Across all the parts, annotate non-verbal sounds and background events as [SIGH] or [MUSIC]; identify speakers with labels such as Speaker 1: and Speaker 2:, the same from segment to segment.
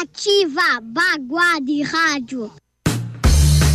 Speaker 1: Ativa Baguá de Rádio.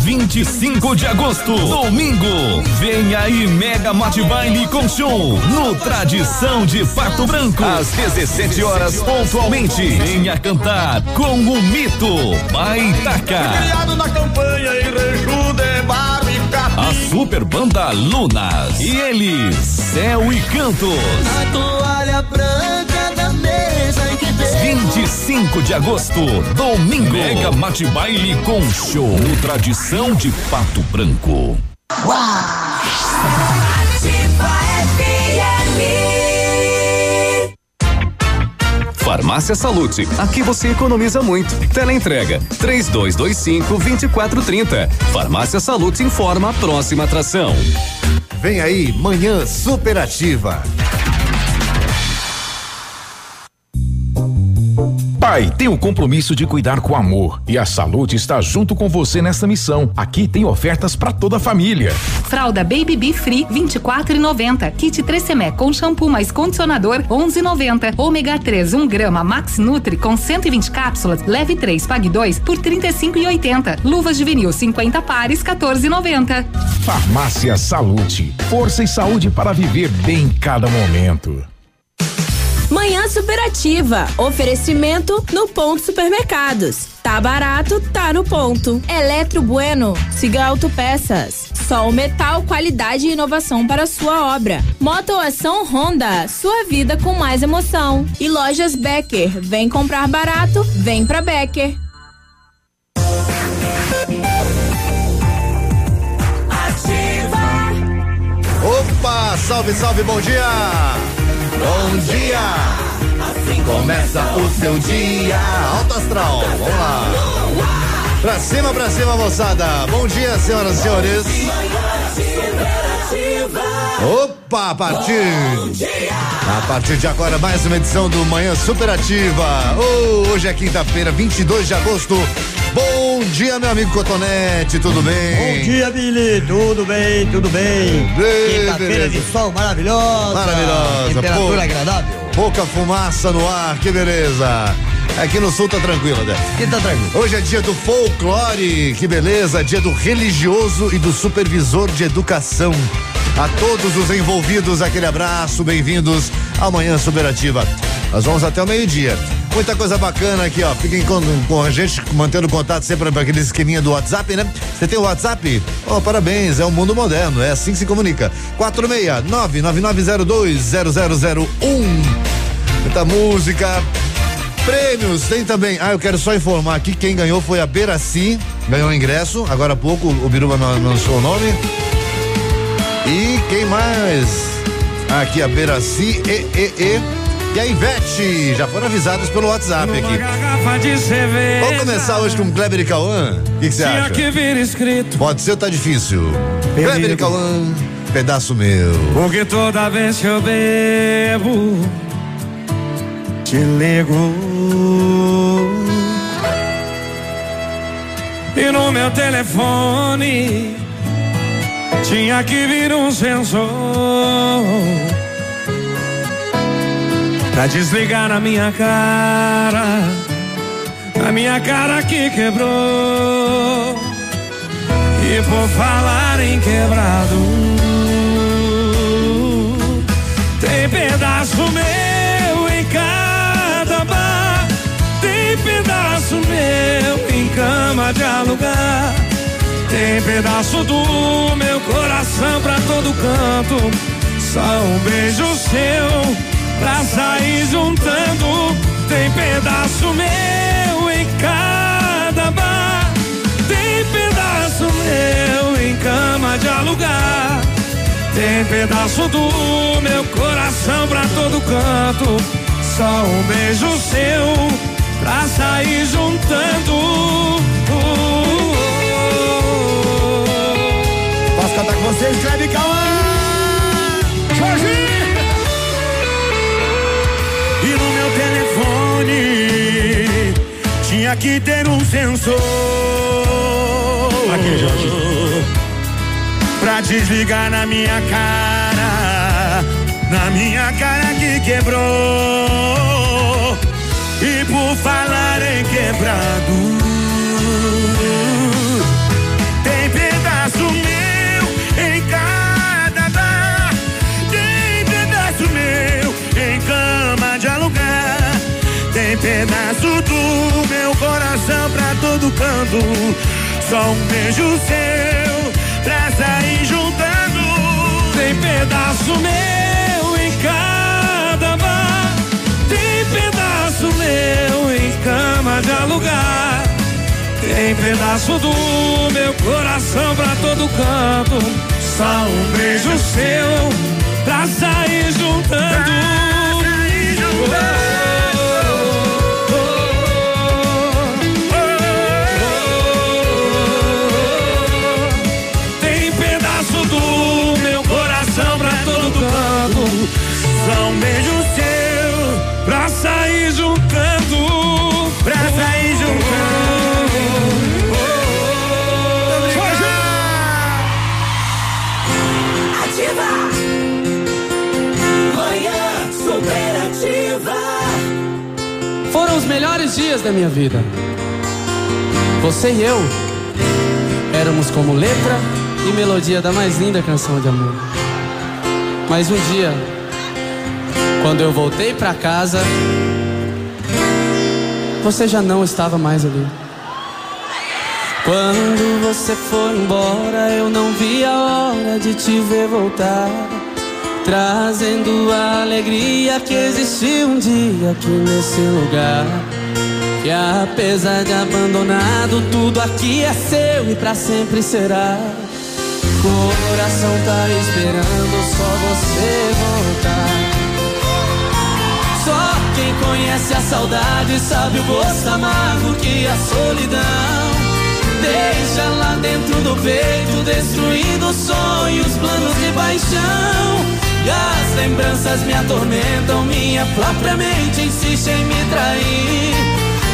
Speaker 2: 25 de agosto, domingo. Vem aí Mega Mate Baile com show no Tradição de Pato Branco. Às 17 horas pontualmente. Venha cantar com o mito Baitaca.
Speaker 3: Criado na campanha em Reju de Barrica.
Speaker 2: A super banda Lunas. E eles, Céu e Cantos.
Speaker 3: A toalha branca da mesa
Speaker 2: 25 de agosto, domingo. Mega Mate Baile com show no Tradição de Pato Branco. Farmácia Salute, aqui você economiza muito. Teleentrega, três dois, dois cinco, vinte e quatro, trinta. Farmácia Salute informa a próxima atração.
Speaker 4: Vem aí, manhã superativa.
Speaker 5: Pai tem o compromisso de cuidar com amor e a Salute está junto com você nessa missão. Aqui tem ofertas para toda a família.
Speaker 6: Fralda Baby Bee Free 24,90. Kit 3 com shampoo mais condicionador 11,90. Ômega 3 1 grama Max Nutri com 120 cápsulas. Leve 3 pague 2 por 35,80. Luvas de vinil 50 pares 14,90.
Speaker 5: Farmácia Salute, força e saúde para viver bem cada momento.
Speaker 7: Manhã Superativa. Oferecimento no Ponto Supermercados. Tá barato, tá no ponto. Eletro Bueno. Siga Autopeças. Sol Metal, qualidade e inovação para sua obra. Motoação Honda. Sua vida com mais emoção. E lojas Becker. Vem comprar barato, vem pra Becker.
Speaker 4: Opa, salve, salve, bom dia! Bom dia! Começa o seu dia alto astral. Vamos lá. Pra cima, pra cima, moçada. Bom dia, senhoras e senhores. Opa, a partir. A partir de agora, mais uma edição do Manhã Superativa. Oh, hoje é quinta-feira, 22 de agosto. Bom dia, meu amigo Cotonete, tudo bem?
Speaker 8: Bom dia, Billy. Tudo bem, tudo bem. Quinta-feira de sol maravilhosa.
Speaker 4: Maravilhosa.
Speaker 8: Temperatura agradável.
Speaker 4: Pouca fumaça no ar, que beleza. Aqui no sul tá tranquilo, né?
Speaker 8: Aqui tá tranquilo.
Speaker 4: Hoje é dia do folclore, que beleza, dia do religioso e do supervisor de educação. A todos os envolvidos, aquele abraço, bem-vindos ao Manhã Superativa. Nós vamos até o meio-dia. Muita coisa bacana aqui, ó. Fiquem com, com a gente, mantendo contato sempre para aquele esqueminha do WhatsApp, né? Você tem o WhatsApp? Oh, parabéns, é o mundo moderno, é assim que se comunica. 469-9902-0001. Muita música. Prêmios, tem também. Ah, eu quero só informar aqui: quem ganhou foi a Beraci, ganhou o ingresso. Agora há pouco o Biruba me anunciou o nome. E quem mais? Aqui a Beraci e, e, e. E a Ivete, já foram avisadas pelo WhatsApp aqui.
Speaker 9: cerveja.
Speaker 4: Vamos começar hoje com Kleber e Cauã? O que você acha?
Speaker 9: que vir escrito.
Speaker 4: Pode ser ou tá difícil?
Speaker 9: Perigo.
Speaker 4: Kleber e Cauã, pedaço meu.
Speaker 9: Porque toda vez que eu bebo, te ligo. E no meu telefone tinha que vir um sensor pra desligar na minha cara, a minha cara que quebrou. E por falar em quebrado, tem pedaço meu em cada bar, tem pedaço meu em cama de alugar, tem pedaço do meu coração pra todo canto, só um beijo seu pra sair juntando, tem pedaço meu em cada bar, tem pedaço meu em cama de alugar. Tem pedaço do meu coração pra todo canto. Só um beijo seu pra sair junto.
Speaker 10: vocês, Cleber Cauã! Jorginho! E no meu telefone tinha que ter um sensor. Aqui, Jorge. Pra desligar na minha cara, na minha cara que quebrou. E por falar em quebrado, pedaço do meu coração pra todo canto. Só um beijo seu pra sair juntando. Tem pedaço meu em cada bar. Tem pedaço meu em cama de alugar. Tem pedaço do meu coração pra todo canto. Só um beijo seu pra sair juntando. Tem um beijo seu pra sair juntando. Pra sair juntando.
Speaker 11: Ativa! Manhã superativa.
Speaker 12: Foram os melhores dias da minha vida. Você e eu éramos como letra e melodia da mais linda canção de amor. Mas um dia, quando eu voltei pra casa, você já não estava mais ali. Quando você foi embora, eu não vi a hora de te ver voltar. Trazendo a alegria que existiu um dia aqui nesse lugar. Que apesar de abandonado, tudo aqui é seu e pra sempre será. Coração tá esperando só você voltar. Quem conhece a saudade sabe o gosto amargo que a solidão deixa lá dentro do peito, destruindo sonhos, planos de paixão. E as lembranças me atormentam, minha própria mente insiste em me trair.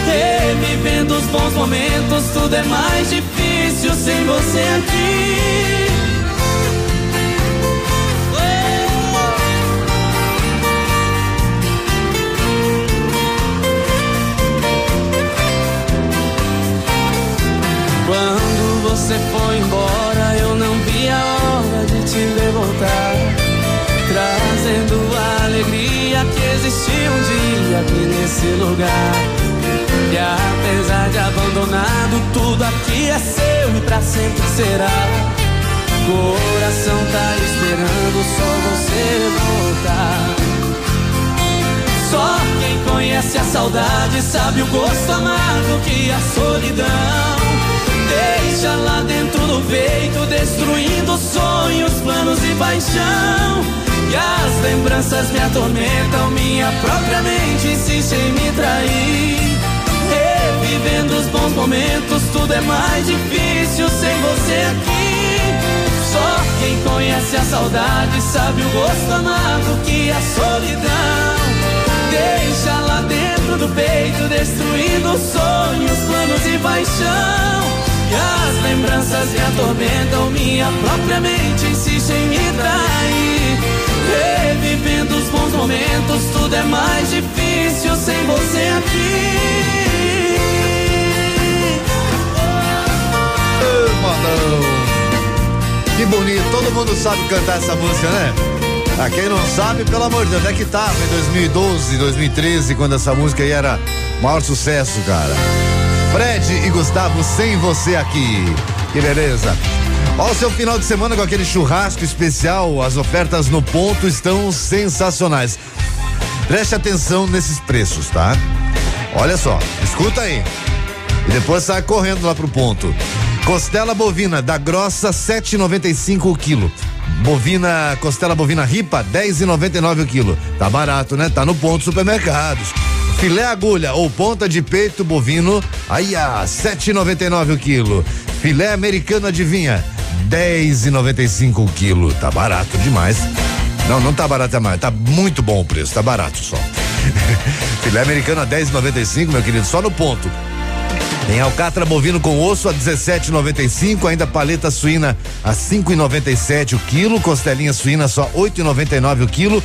Speaker 12: Revivendo os bons momentos, tudo é mais difícil sem você aqui. Você foi embora, eu não vi a hora de te ver voltar. Trazendo a alegria que existiu um dia aqui nesse lugar. E apesar de abandonado, tudo aqui é seu e pra sempre será. Coração tá esperando só você voltar. Só quem conhece a saudade sabe o gosto amargo que a solidão deixa lá dentro do peito, destruindo sonhos, planos e paixão. E as lembranças me atormentam, minha própria mente insiste em me trair. Revivendo os bons momentos, tudo é mais difícil sem você aqui. Só quem conhece a saudade sabe o gosto amargo que a solidão deixa lá dentro do peito, destruindo sonhos, planos e paixão. E as lembranças me atormentam, minha própria mente insiste em me trair. Revivendo os bons momentos, tudo é mais difícil sem você aqui.
Speaker 4: Que bonito, todo mundo sabe cantar essa música, né? Ah, quem não sabe, pelo amor de Deus, é que tava em 2012, 2013, quando essa música aí era maior sucesso, cara. Fred e Gustavo, sem você aqui. Que beleza. Ó, o seu final de semana com aquele churrasco especial, as ofertas no ponto estão sensacionais. Preste atenção nesses preços, tá? Olha só, escuta aí. E depois sai correndo lá pro ponto. Costela bovina da grossa 7,95 o quilo. Bovina, costela bovina ripa 10,99 o quilo. Tá barato, né? Tá no ponto supermercados. Filé agulha ou ponta de peito bovino, aí a 7,99 o quilo. Filé americano adivinha 10,95 o quilo. Tá barato demais. Não, não tá barato mais. Tá muito bom o preço, tá barato só. [LAUGHS] Filé americano a 10,95, meu querido, só no ponto. Tem alcatra bovino com osso a 17,95, ainda paleta suína a 5,97 o quilo, costelinha suína só 8,99 o quilo,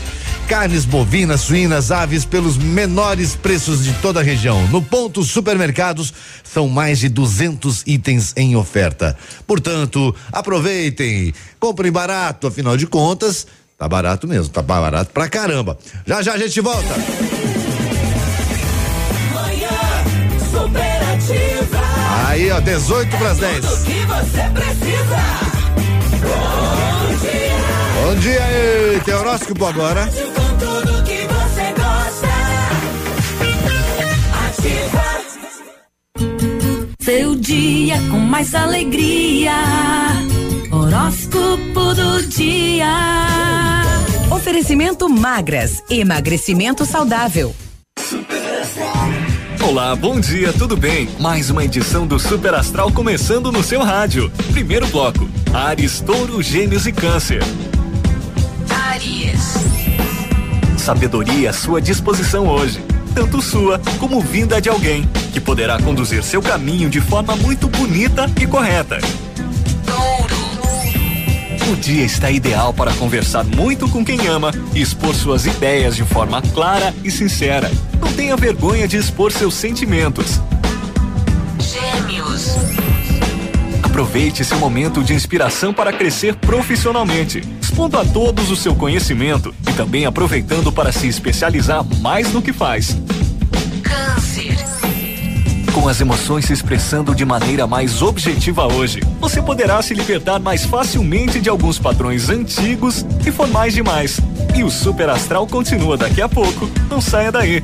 Speaker 4: carnes bovinas, suínas, aves pelos menores preços de toda a região. No ponto supermercados são mais de 200 itens em oferta. Portanto, aproveitem, comprem barato, afinal de contas, tá barato mesmo, tá barato pra caramba. Já já a gente volta.
Speaker 13: Superativa.
Speaker 4: Aí, ó, 18 para as 10.
Speaker 13: Tudo que você precisa. Dia.
Speaker 4: Bom dia aí, tem horóscopo agora.
Speaker 13: Com tudo que você gosta. Ativa.
Speaker 11: Seu dia com mais alegria. Horóscopo do dia.
Speaker 14: Oferecimento magras, emagrecimento saudável.
Speaker 15: Olá, bom dia, tudo bem? Mais uma edição do Super Astral começando no seu rádio. Primeiro bloco: Ares, Touro, Gêmeos e Câncer. Sabedoria à sua disposição hoje, tanto sua como vinda de alguém, que poderá conduzir seu caminho de forma muito bonita e correta. O dia está ideal para conversar muito com quem ama e expor suas ideias de forma clara e sincera. Não tenha vergonha de expor seus sentimentos.
Speaker 11: Gêmeos.
Speaker 15: Aproveite esse momento de inspiração para crescer profissionalmente, expondo a todos o seu conhecimento e também aproveitando para se especializar mais no que faz.
Speaker 11: Câncer.
Speaker 15: Com as emoções se expressando de maneira mais objetiva hoje, você poderá se libertar mais facilmente de alguns padrões antigos e formais demais. E o Super Astral continua daqui a pouco. Não saia daí.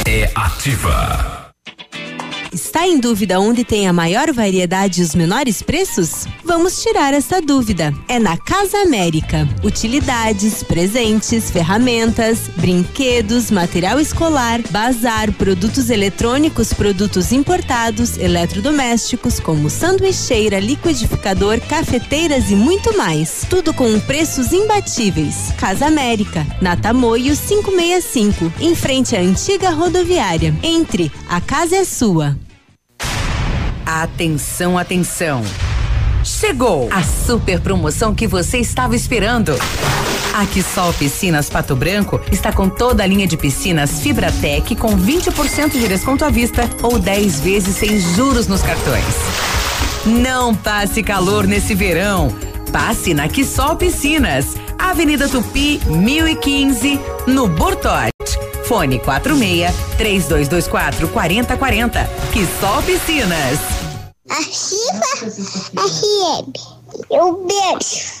Speaker 16: É ativa.
Speaker 17: Está em dúvida onde tem a maior variedade e os menores preços? Vamos tirar essa dúvida. É na Casa América. Utilidades, presentes, ferramentas, brinquedos, material escolar, bazar, produtos eletrônicos, produtos importados, eletrodomésticos, como sanduicheira, liquidificador, cafeteiras e muito mais. Tudo com preços imbatíveis. Casa América, na Tamoio 565, em frente à antiga rodoviária. Entre, a casa é sua.
Speaker 14: Atenção, atenção. Chegou a super promoção que você estava esperando. A Quissol Piscinas Pato Branco está com toda a linha de piscinas Fibratec com 20% de desconto à vista ou 10 vezes sem juros nos cartões. Não passe calor nesse verão. Passe na Quissol Piscinas, Avenida Tupi, 1015, no Bortote. Fone 46 3224 4040. Quissol Piscinas.
Speaker 1: Ativa FM. Eu beijo.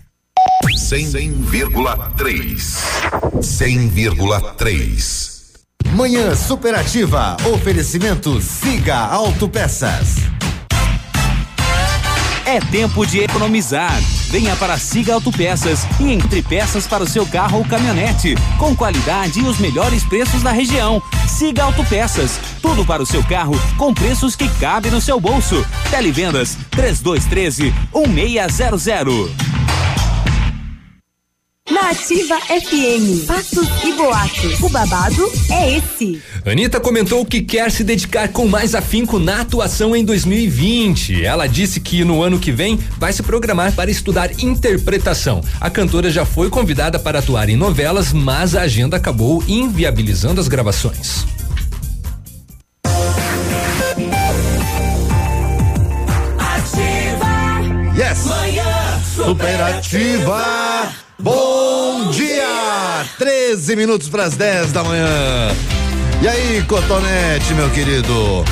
Speaker 4: 100,3. 100,3. Manhã Superativa. Oferecimento Siga Autopeças.
Speaker 2: É tempo de economizar. Venha para Siga Autopeças e entre peças para o seu carro ou caminhonete, com qualidade e os melhores preços da região. Siga Autopeças, tudo para o seu carro com preços que cabem no seu bolso. Televendas 3213 1600.
Speaker 17: Na Ativa FM, fatos e boatos. O babado é esse.
Speaker 2: Anitta comentou que quer se dedicar com mais afinco na atuação em 2020. Ela disse que no ano que vem vai se programar para estudar interpretação. A cantora já foi convidada para atuar em novelas, mas a agenda acabou inviabilizando as gravações.
Speaker 4: Superativa. Bom dia! 13 minutos para as 10 da manhã. E aí, Cotonete, meu querido?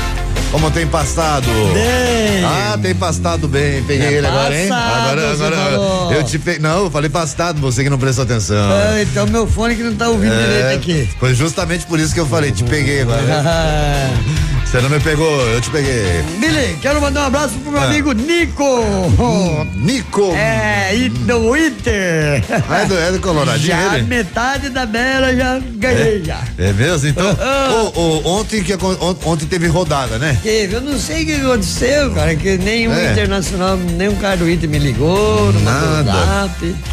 Speaker 4: Como tem pastado?
Speaker 8: Bem.
Speaker 4: Ah, tem pastado bem. Peguei
Speaker 8: É
Speaker 4: ele agora, hein?
Speaker 8: passado,
Speaker 4: Agora, agora. Eu te peguei. Não, eu falei pastado, você que não prestou atenção.
Speaker 8: Ah, então meu fone que não tá ouvindo
Speaker 4: É,
Speaker 8: direito aqui.
Speaker 4: Foi justamente por isso que eu falei, te peguei agora. [LAUGHS] Você não me pegou, eu te peguei.
Speaker 8: Billy, quero mandar um abraço pro meu
Speaker 4: Ah.
Speaker 8: amigo Nico.
Speaker 4: Nico.
Speaker 8: É, e do Inter.
Speaker 4: Ah, é do, é do Coloradinho
Speaker 8: Já
Speaker 4: ele?
Speaker 8: metade da bela já ganhei já.
Speaker 4: É mesmo? Então, ô, ô, ontem, que, ontem teve rodada, né?
Speaker 8: Teve, eu não sei o que aconteceu, cara, que nenhum
Speaker 4: É.
Speaker 8: internacional, nenhum cara do Inter me ligou, não
Speaker 4: Nada.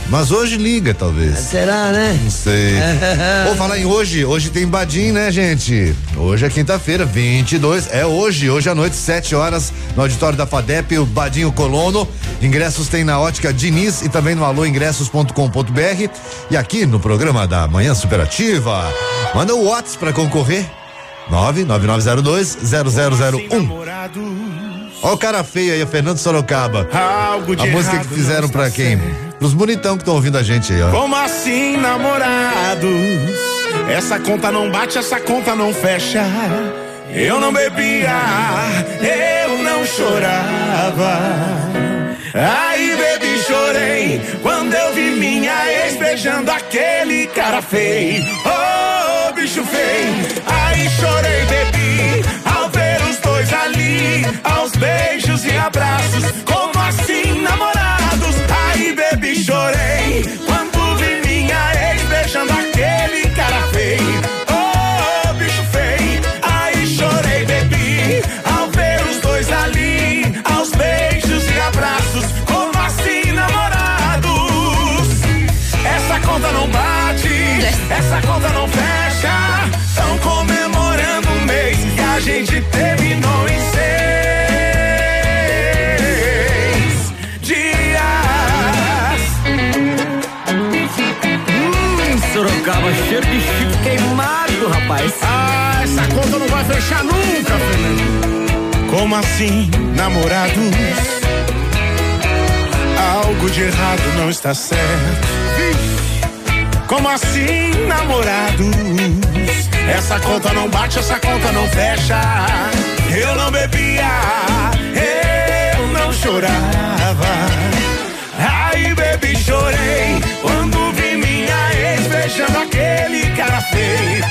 Speaker 4: Mas hoje liga, talvez.
Speaker 8: Será, né?
Speaker 4: Não sei. [LAUGHS] Vou falar em hoje. Hoje tem Badim, né, gente? Hoje é quinta-feira, 22. É hoje, hoje à noite, 7 horas, no auditório da FADEP, o Badinho Colono. Ingressos tem na ótica Diniz e também no alôingressos.com.br. E aqui no programa da Manhã Superativa, manda o WhatsApp pra concorrer. 99902-0001. Olha o cara feio aí, o Fernando Sorocaba.
Speaker 18: Algo de
Speaker 4: a música que fizeram
Speaker 18: está
Speaker 4: quem? Pros bonitão que estão ouvindo a gente aí, ó.
Speaker 18: Como assim, namorados? Essa conta não bate, essa conta não fecha. Eu não bebia, eu não chorava. Aí bebi, chorei quando eu vi minha ex beijando aquele cara feio. Oh, bicho feio. Aí chorei, bebi, ao ver os dois ali, aos beijos e abraços. Como assim, namorados? Aí bebi, chorei gente terminou em seis dias.
Speaker 8: Hum, Sorocaba, cheiro de chifre queimado, rapaz.
Speaker 18: Ah, essa conta não vai fechar nunca, Fernando. Como assim, namorados? Algo de errado não está certo. Como assim, namorados? Essa conta não bate, essa conta não fecha. Eu não bebia, eu não chorava. Aí bebi, chorei quando vi minha ex beijando aquele cara feio.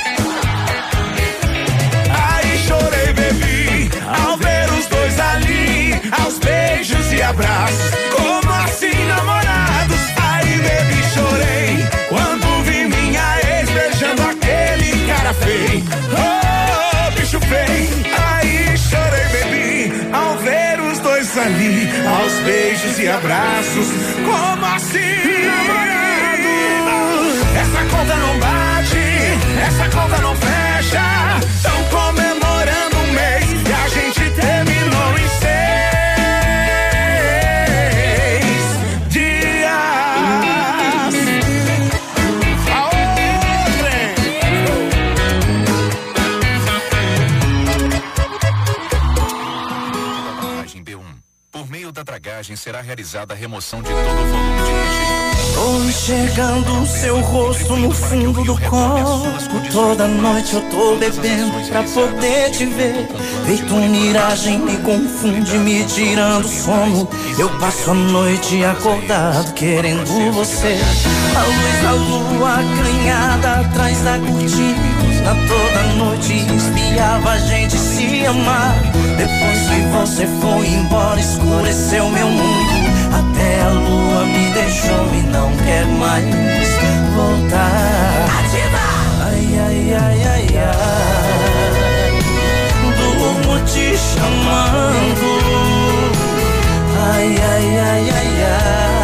Speaker 18: Aí chorei, bebi, ao ver os dois ali, aos beijos e abraços. Aí chorei, bebi, ao ver os dois ali, aos beijos e abraços. Como assim, namorados? Essa conta não bate, essa conta não fecha.
Speaker 19: Será realizada a remoção de todo o volume de registro.
Speaker 20: Tô enxergando o seu rosto no fundo do copo. Toda noite eu tô bebendo pra poder te ver. Feito miragem, me confunde, me tirando o sono. Eu passo a noite acordado, querendo você. A luz da lua acanhada atrás da cortina. Toda noite espiava a gente se amar. Depois que você foi embora, escureceu meu mundo. Até a lua me deixou e não quer mais voltar. Ai, ai, ai, ai, ai. Durmo te chamando. Ai, ai, ai, ai, ai.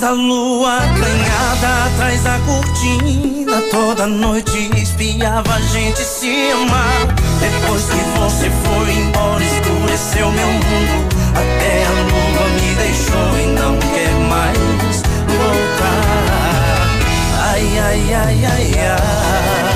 Speaker 18: Da lua canhada atrás da cortina. Toda noite espiava a gente se amar Depois que você foi embora escureceu meu mundo. Até a lua me deixou e não quer mais voltar. Ai, ai, ai, ai, ai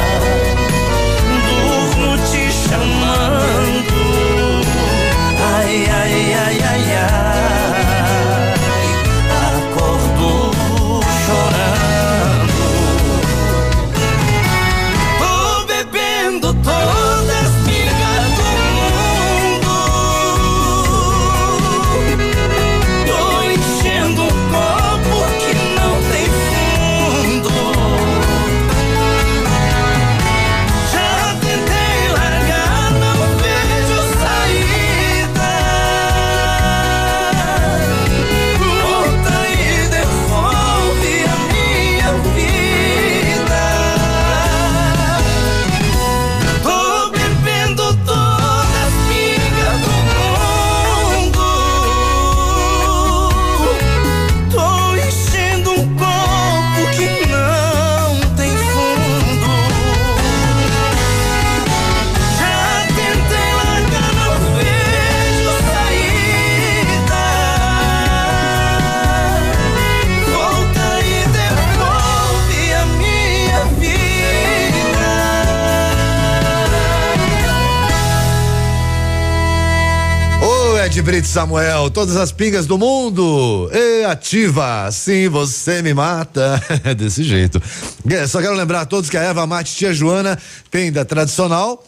Speaker 4: Ed Brito Samuel, todas as pingas do mundo. E ativa, sim, você me mata. [LAUGHS] Desse jeito. É, Só quero lembrar a todos que a Eva Mate Tia Joana tem da tradicional.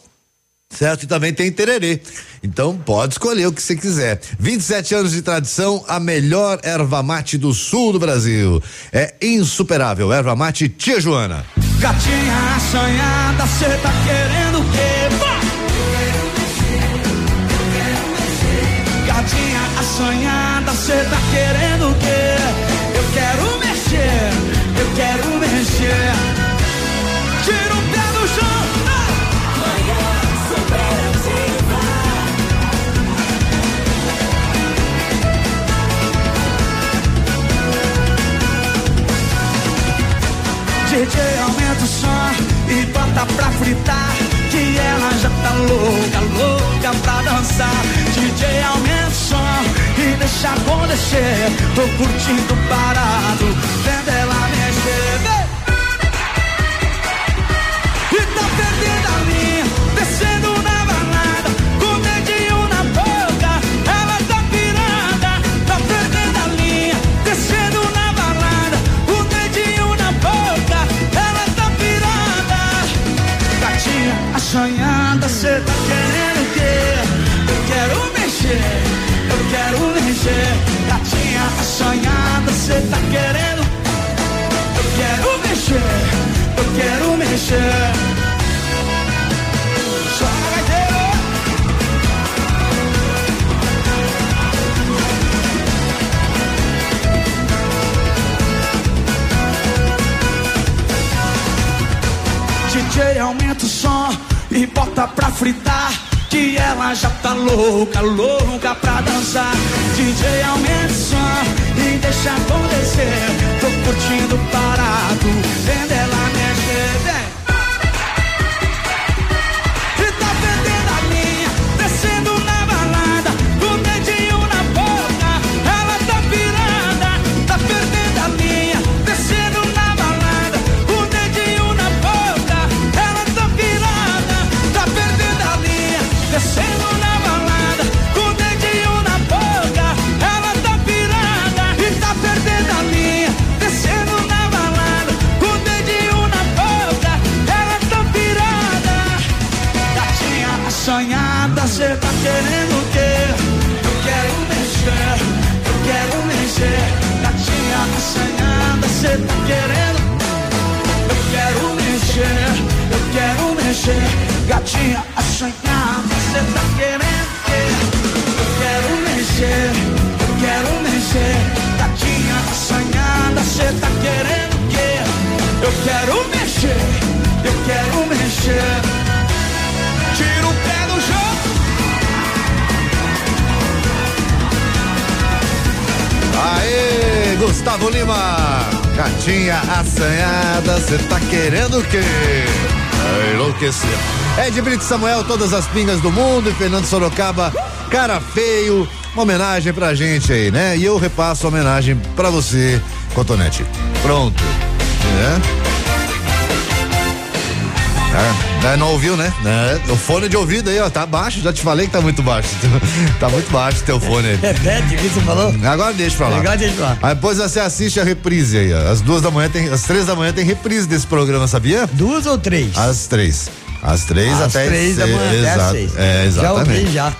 Speaker 4: Certo? E também tem tererê. Então pode escolher o que você quiser. 27 anos de tradição, a melhor erva mate do sul do Brasil. É insuperável. Erva mate Tia Joana.
Speaker 18: Gatinha assanhada, cê tá querendo o quê? Assanhada, cê tá querendo o quê? Eu quero mexer, eu quero mexer. Tira o pé do chão. DJ aumenta o som e bota pra fritar Que ela já tá louca, louca pra dançar DJ aumenta o som e deixa acontecer Tô curtindo parado, vendo ela mexer! E tá perdendo a linha, descendo assanhada, cê tá querendo? Eu quero mexer, eu quero mexer. Joga gaiteiro DJ aumenta o som e bota pra fritar Que ela já tá louca, louca pra dançar. DJ aumenta o som deixa acontecer Tô curtindo parado, vendo ela quero mexer, eu quero mexer Tira o pé do chão.
Speaker 4: Aê, Gustavo Lima. Gatinha assanhada, cê tá querendo o quê? É enlouquecer. Ed Brito Samuel, todas as pingas do mundo e Fernando Sorocaba, cara feio. Uma homenagem pra gente aí, né? E eu repasso a homenagem pra você, Cotonete. Pronto. É? É, não ouviu, né? É, o fone de ouvido aí, ó, tá baixo, já te falei que tá muito baixo. [LAUGHS] tá muito baixo o teu fone aí.
Speaker 8: Repete o que você falou?
Speaker 4: Agora deixa pra lá.
Speaker 8: Agora deixa pra lá.
Speaker 4: Aí depois você assiste a reprise aí, ó. Às duas da manhã tem, às três da manhã tem reprise desse programa, sabia?
Speaker 8: Duas ou três?
Speaker 4: Às três. Às três
Speaker 8: Às
Speaker 4: até
Speaker 8: três da manhã até às
Speaker 4: exato,
Speaker 8: seis.
Speaker 4: É, exatamente.
Speaker 8: Já ouvi, já.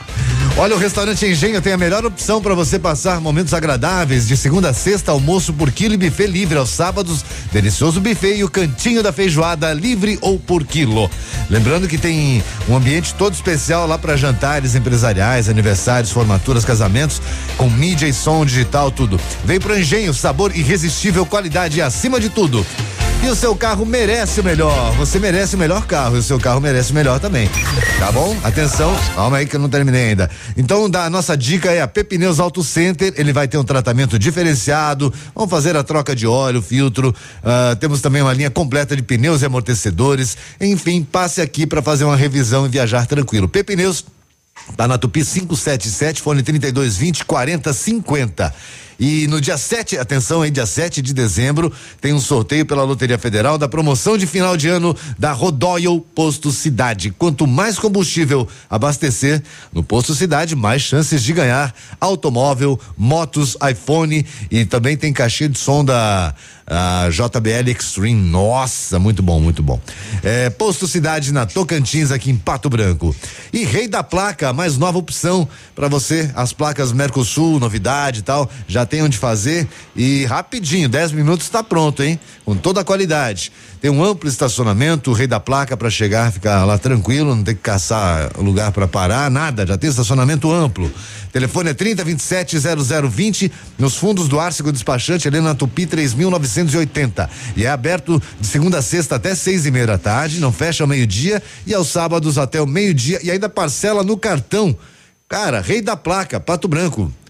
Speaker 4: Olha, o restaurante Engenho tem a melhor opção para você passar momentos agradáveis de segunda a sexta, almoço por quilo e buffet livre aos sábados, delicioso buffet e o cantinho da feijoada livre ou por quilo. Lembrando que tem um ambiente todo especial lá para jantares empresariais, aniversários, formaturas, casamentos, com mídia e som digital, tudo. Vem pro Engenho, sabor irresistível, qualidade acima de tudo. E o seu carro merece o melhor. Você merece o melhor carro e o seu carro merece o melhor também. Tá bom? Atenção, calma aí que eu não terminei ainda. Então, da nossa dica é a Pepineus Auto Center. Ele vai ter um tratamento diferenciado. Vamos fazer a troca de óleo, filtro. ah, temos também uma linha completa de pneus e amortecedores. Enfim, passe aqui para fazer uma revisão e viajar tranquilo. Pepineus Tá na Tupi 577, fone 3220 4050. E no dia 7, atenção aí, dia 7 de dezembro, tem um sorteio pela Loteria Federal da promoção de final de ano da Rodoyle Posto Cidade. Quanto mais combustível abastecer no Posto Cidade, mais chances de ganhar automóvel, motos, iPhone e também tem caixinha de som da a JBL Extreme. Nossa, muito bom, muito bom. É, Posto Cidade na Tocantins, aqui em Pato Branco. E Rei da Placa, mais nova opção para você. As placas Mercosul, novidade e tal, já tem onde fazer e rapidinho, 10 minutos está pronto, hein? Com toda a qualidade. Tem um amplo estacionamento, o Rei da Placa para chegar, ficar lá tranquilo, não tem que caçar lugar para parar, nada, já tem estacionamento amplo. Telefone é 30 27 0020 nos fundos do Arcego Despachante, ali na Tupi 3980. E é aberto de segunda a sexta até seis e meia da tarde, não fecha ao meio-dia e aos sábados até o meio-dia e ainda parcela no cartão. Cara, Rei da Placa, Pato Branco.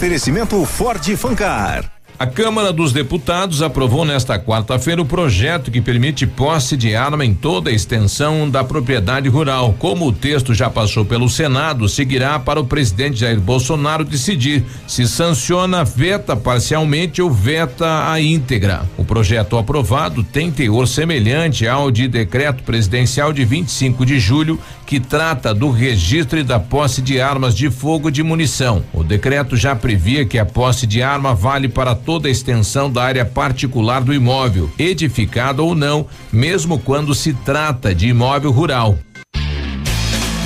Speaker 21: Oferecimento Ford Fancar.
Speaker 22: A Câmara dos Deputados aprovou nesta quarta-feira o projeto que permite posse de arma em toda a extensão da propriedade rural. Como o texto já passou pelo Senado, seguirá para o presidente Jair Bolsonaro decidir se sanciona, veta parcialmente ou veta a íntegra. O projeto aprovado tem teor semelhante ao de decreto presidencial de 25 de julho, que trata do registro e da posse de armas de fogo de munição. O decreto já previa que a posse de arma vale para toda a extensão da área particular do imóvel, edificado ou não, mesmo quando se trata de imóvel rural.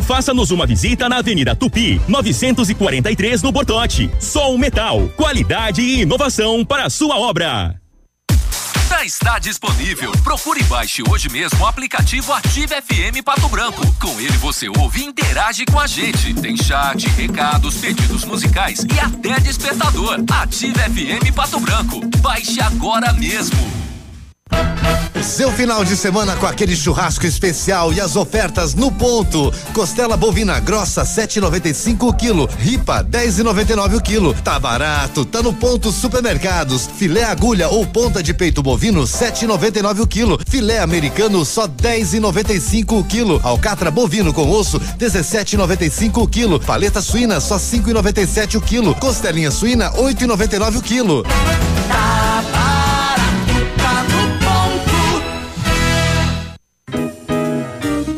Speaker 23: faça-nos uma visita na Avenida Tupi, 943 no Bortote. Sol Metal, qualidade e inovação para a sua obra.
Speaker 16: já está disponível. Procure e baixe hoje mesmo o aplicativo Ative FM Pato Branco. Com ele você ouve e interage com a gente. Tem chat, recados, pedidos musicais e até despertador. Ative FM Pato Branco. Baixe agora mesmo.
Speaker 4: Seu final de semana com aquele churrasco especial e as ofertas no ponto. Costela bovina grossa 7,95 o quilo, ripa 10,99 o quilo. Tá barato, tá no ponto supermercados. Filé agulha ou ponta de peito bovino 7,99 o quilo. Filé americano só 10,95 o quilo. Alcatra bovino com osso 17,95 o quilo. Paleta suína só 5,97 o quilo. Costelinha suína 8,99 o quilo.
Speaker 24: Tá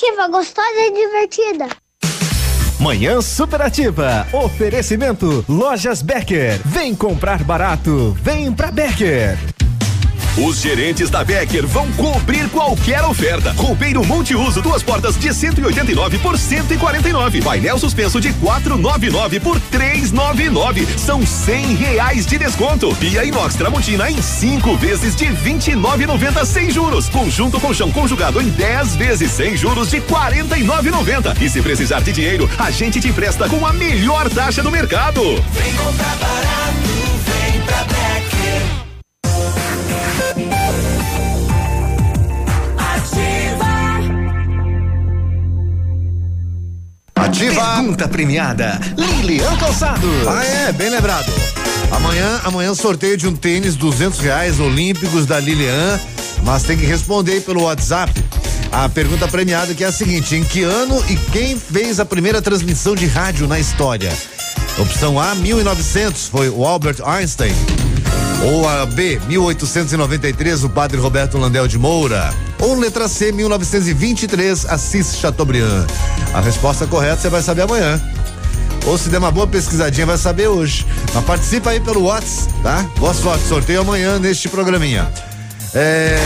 Speaker 25: Ativa, gostosa e divertida.
Speaker 21: Manhã Superativa. Oferecimento Lojas Becker. Vem comprar barato. Vem pra Becker.
Speaker 16: Os gerentes da Becker vão cobrir qualquer oferta. Roupeiro multiuso, duas portas de 189 por 149. Painel suspenso de 499 por 399. São 100 reais de desconto. Pia inox Tramontina em cinco vezes de 29,90 sem juros. Conjunto colchão conjugado em 10 vezes sem juros de 49,90. E se precisar de dinheiro, a gente te empresta com a melhor taxa do mercado.
Speaker 24: Vem comprar barato,
Speaker 21: Pergunta premiada. Lilian Calçados.
Speaker 4: Ah, é, bem lembrado. Amanhã, amanhã sorteio de um tênis duzentos reais olímpicos da Lilian, mas tem que responder pelo WhatsApp. A pergunta premiada que é a seguinte: em que ano e quem fez a primeira transmissão de rádio na história? Opção A, 1900, foi o Albert Einstein. Ou a B, 1893, o padre Roberto Landel de Moura. Ou letra C, 1923, Assis Chateaubriand. A resposta correta você vai saber amanhã. Ou se der uma boa pesquisadinha, vai saber hoje. Mas participa aí pelo WhatsApp, tá? Boa sorte, sorteio amanhã neste programinha. É.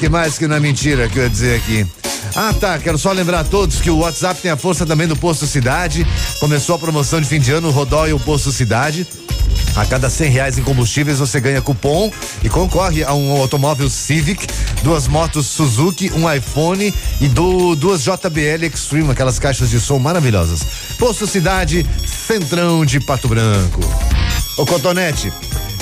Speaker 4: que mais que não é mentira que eu ia dizer aqui? Ah, tá. Quero só lembrar a todos que o WhatsApp tem a força também do Posto Cidade. Começou a promoção de fim de ano, Rodói o Posto Cidade. A cada cem reais em combustíveis você ganha cupom e concorre a um automóvel Civic, duas motos Suzuki, um iPhone e do, duas JBL Extreme, aquelas caixas de som maravilhosas. Posto Cidade, Centrão de Pato Branco. Ô Cotonete,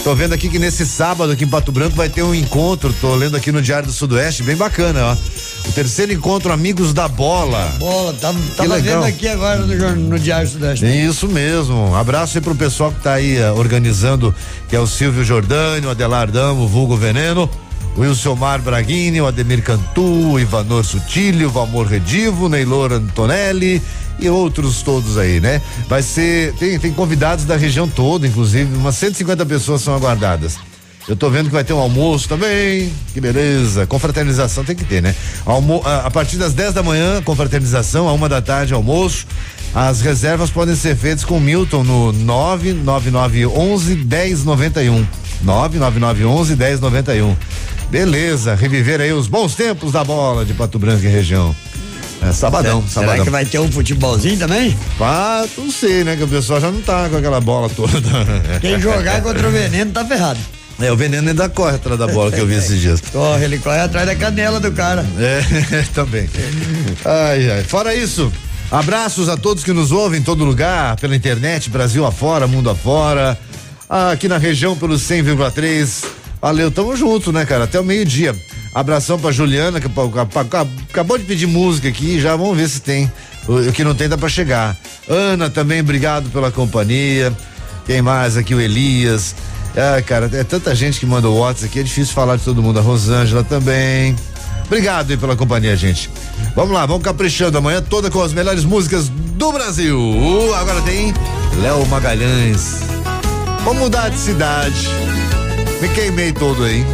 Speaker 4: tô vendo aqui que nesse sábado aqui em Pato Branco vai ter um encontro, tô lendo aqui no Diário do Sudoeste, bem bacana, ó. O terceiro encontro Amigos da Bola.
Speaker 8: Bola, tá, tava vendo aqui agora no, no Diário Sudeste.
Speaker 4: Isso mesmo. Abraço aí pro pessoal que tá aí eh, organizando, que é o Silvio Jordani, o Adelar Damo, vulgo Veneno, o Wilson Braguini, o Ademir Cantu, o Ivanor Sutilio, o Valmor Redivo, Neylor Antonelli e outros todos aí, né? Vai ser, tem, tem convidados da região toda, inclusive, umas 150 pessoas são aguardadas. Eu tô vendo que vai ter um almoço também. Que beleza. Confraternização tem que ter, né? Almo a, a partir das 10 da manhã, confraternização, a uma da tarde, almoço. As reservas podem ser feitas com Milton no 99911 1091. 99911 1091. Beleza, reviver aí os bons tempos da bola de Pato Branco e região. É sabadão,
Speaker 8: Será- será
Speaker 4: sabadão.
Speaker 8: que vai ter um futebolzinho também?
Speaker 4: Ah, não sei, né? Que o pessoal já não tá com aquela bola toda.
Speaker 8: Quem jogar contra o veneno tá ferrado.
Speaker 4: É, o veneno ainda corre atrás da bola que eu vi esses dias. [LAUGHS]
Speaker 8: Corre, ele corre atrás da canela do cara.
Speaker 4: É, [LAUGHS] também. Ai, ai. Fora isso, abraços a todos que nos ouvem em todo lugar, pela internet, Brasil afora, mundo afora. Aqui na região pelo 100,3. Valeu, tamo junto, né, cara? Até o meio-dia. Abração pra Juliana, que acabou de pedir música aqui, já vamos ver se tem. O, que não tem dá pra chegar. Ana também, obrigado pela companhia. Quem mais aqui? O Elias. Ah, cara, é tanta gente que manda o WhatsApp aqui, é difícil falar de todo mundo. A Rosângela também. Obrigado aí pela companhia, gente. Vamos lá, vamos caprichando amanhã toda com as melhores músicas do Brasil. Uh, agora tem Léo Magalhães. Vamos mudar de cidade. Me queimei todo aí.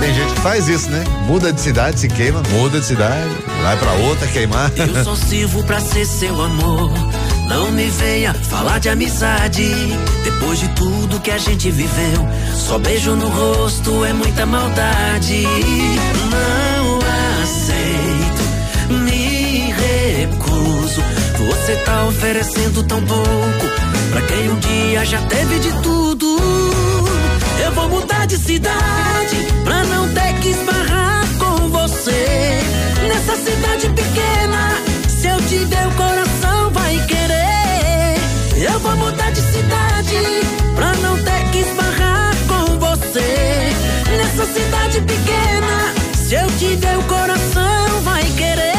Speaker 4: Tem gente que faz isso, né? Muda de cidade, se queima, muda de cidade, vai pra outra queimar.
Speaker 20: Eu só sirvo pra ser seu amor. Não me venha falar de amizade. Depois de tudo que a gente viveu, só beijo no rosto é muita maldade. Não aceito, me recuso. Você tá oferecendo tão pouco pra quem um dia já teve de tudo. Eu vou mudar de cidade pra não ter que esbarrar com você. Nessa cidade pequena, se eu te der o coração, vai querer. Eu vou mudar de cidade pra não ter que esbarrar com você. Nessa cidade pequena, se eu te der o coração, vai querer.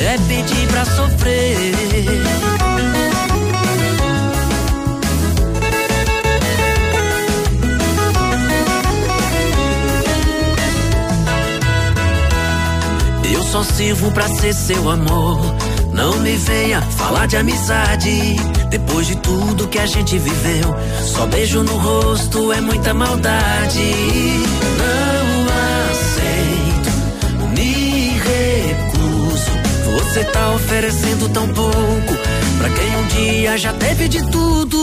Speaker 20: É pedir pra sofrer. Só sirvo pra ser seu amor. Não me venha falar de amizade. Depois de tudo que a gente viveu, só beijo no rosto é muita maldade. Não aceito, me recuso. Você tá oferecendo tão pouco pra quem um dia já teve de tudo.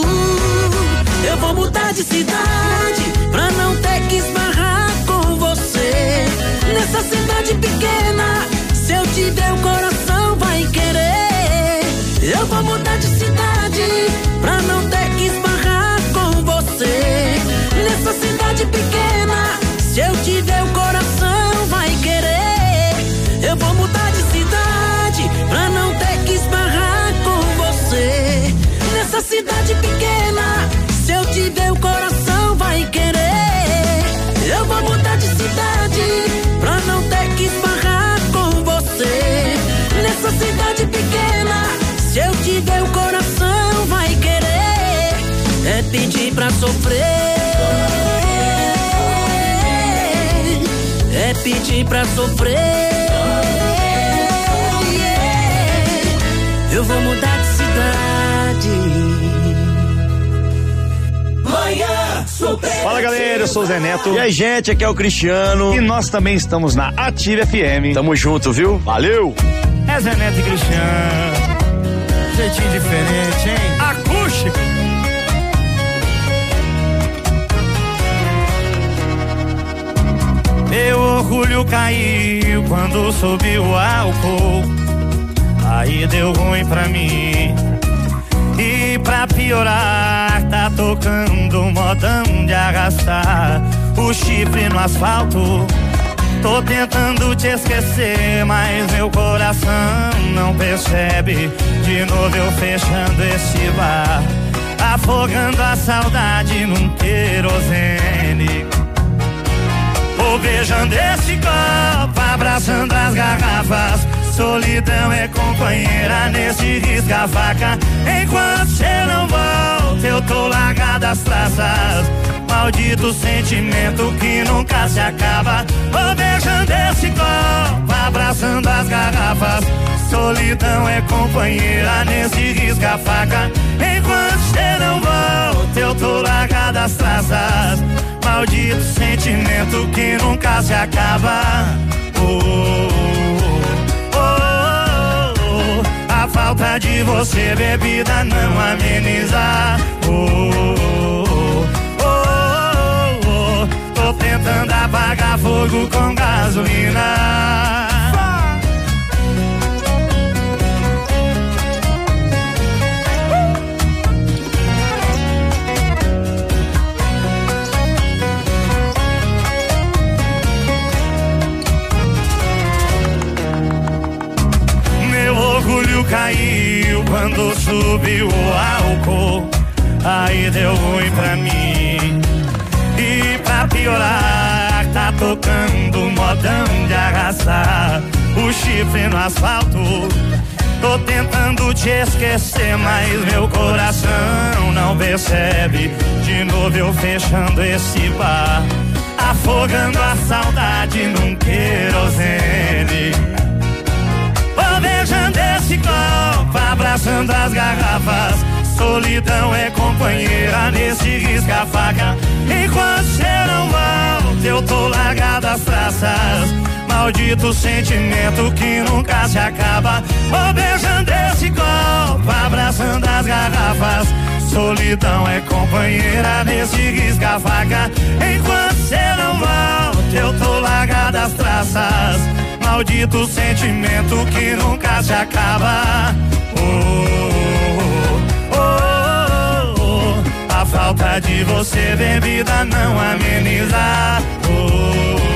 Speaker 20: Eu vou mudar de cidade pra não ter que esbarrar com você. Nessa cidade pequena, se eu te der o coração, vai querer. Eu vou mudar de cidade pra não ter que esbarrar com você. Nessa cidade pequena, se eu te der o coração, vai querer. Eu vou mudar de cidade pra não ter que esbarrar com você. Nessa cidade pequena, o coração, vai querer. É pedir pra sofrer. É pedir pra sofrer. Eu vou mudar de cidade.
Speaker 24: Manhã Super.
Speaker 26: Fala galera, eu sou o Zé Neto. E aí, gente, aqui é o Cristiano. E nós também estamos na Ative FM. Tamo junto, viu? Valeu!
Speaker 10: É Zé Neto e Cristiano. Jeitinho diferente, hein? Acústico. Meu orgulho caiu quando subiu o álcool. Aí deu ruim pra mim. E pra piorar, tá tocando modão de arrastar o chifre no asfalto. Tô tentando te esquecer, mas meu coração não percebe. De novo eu fechando esse bar, afogando a saudade num querosene. Vou beijando esse copo, abraçando as garrafas. Solidão é companheira nesse risca-faca. Enquanto cê não volta, eu tô largado as traças. Maldito sentimento que nunca se acaba. Vou beijando esse copo, abraçando as garrafas. Solidão é companheira nesse risca-faca. Enquanto cê não volta, eu tô largado as traças. Maldito sentimento que nunca se acaba. Oh, oh, oh, oh. A falta de você, bebida, não ameniza. Oh, tentando apagar fogo com gasolina. Meu orgulho caiu quando subiu o álcool. Aí deu ruim pra mim. Piorar, tá tocando modão de arrastar o chifre no asfalto. Tô tentando te esquecer, mas meu coração não percebe. De novo eu fechando esse bar, afogando a saudade num querosene. Vou beijando esse copo, abraçando as garrafas. Solidão é companheira nesse risca-faca. Enquanto volta, volta, eu tô largado às traças. Maldito sentimento que nunca se acaba. Vou beijando esse copo, abraçando as garrafas. Solidão é companheira nesse risca-faca. Enquanto não volta, eu tô largado às traças. Maldito sentimento que nunca se acaba. Oh, A falta de você, bebida, não ameniza. Oh,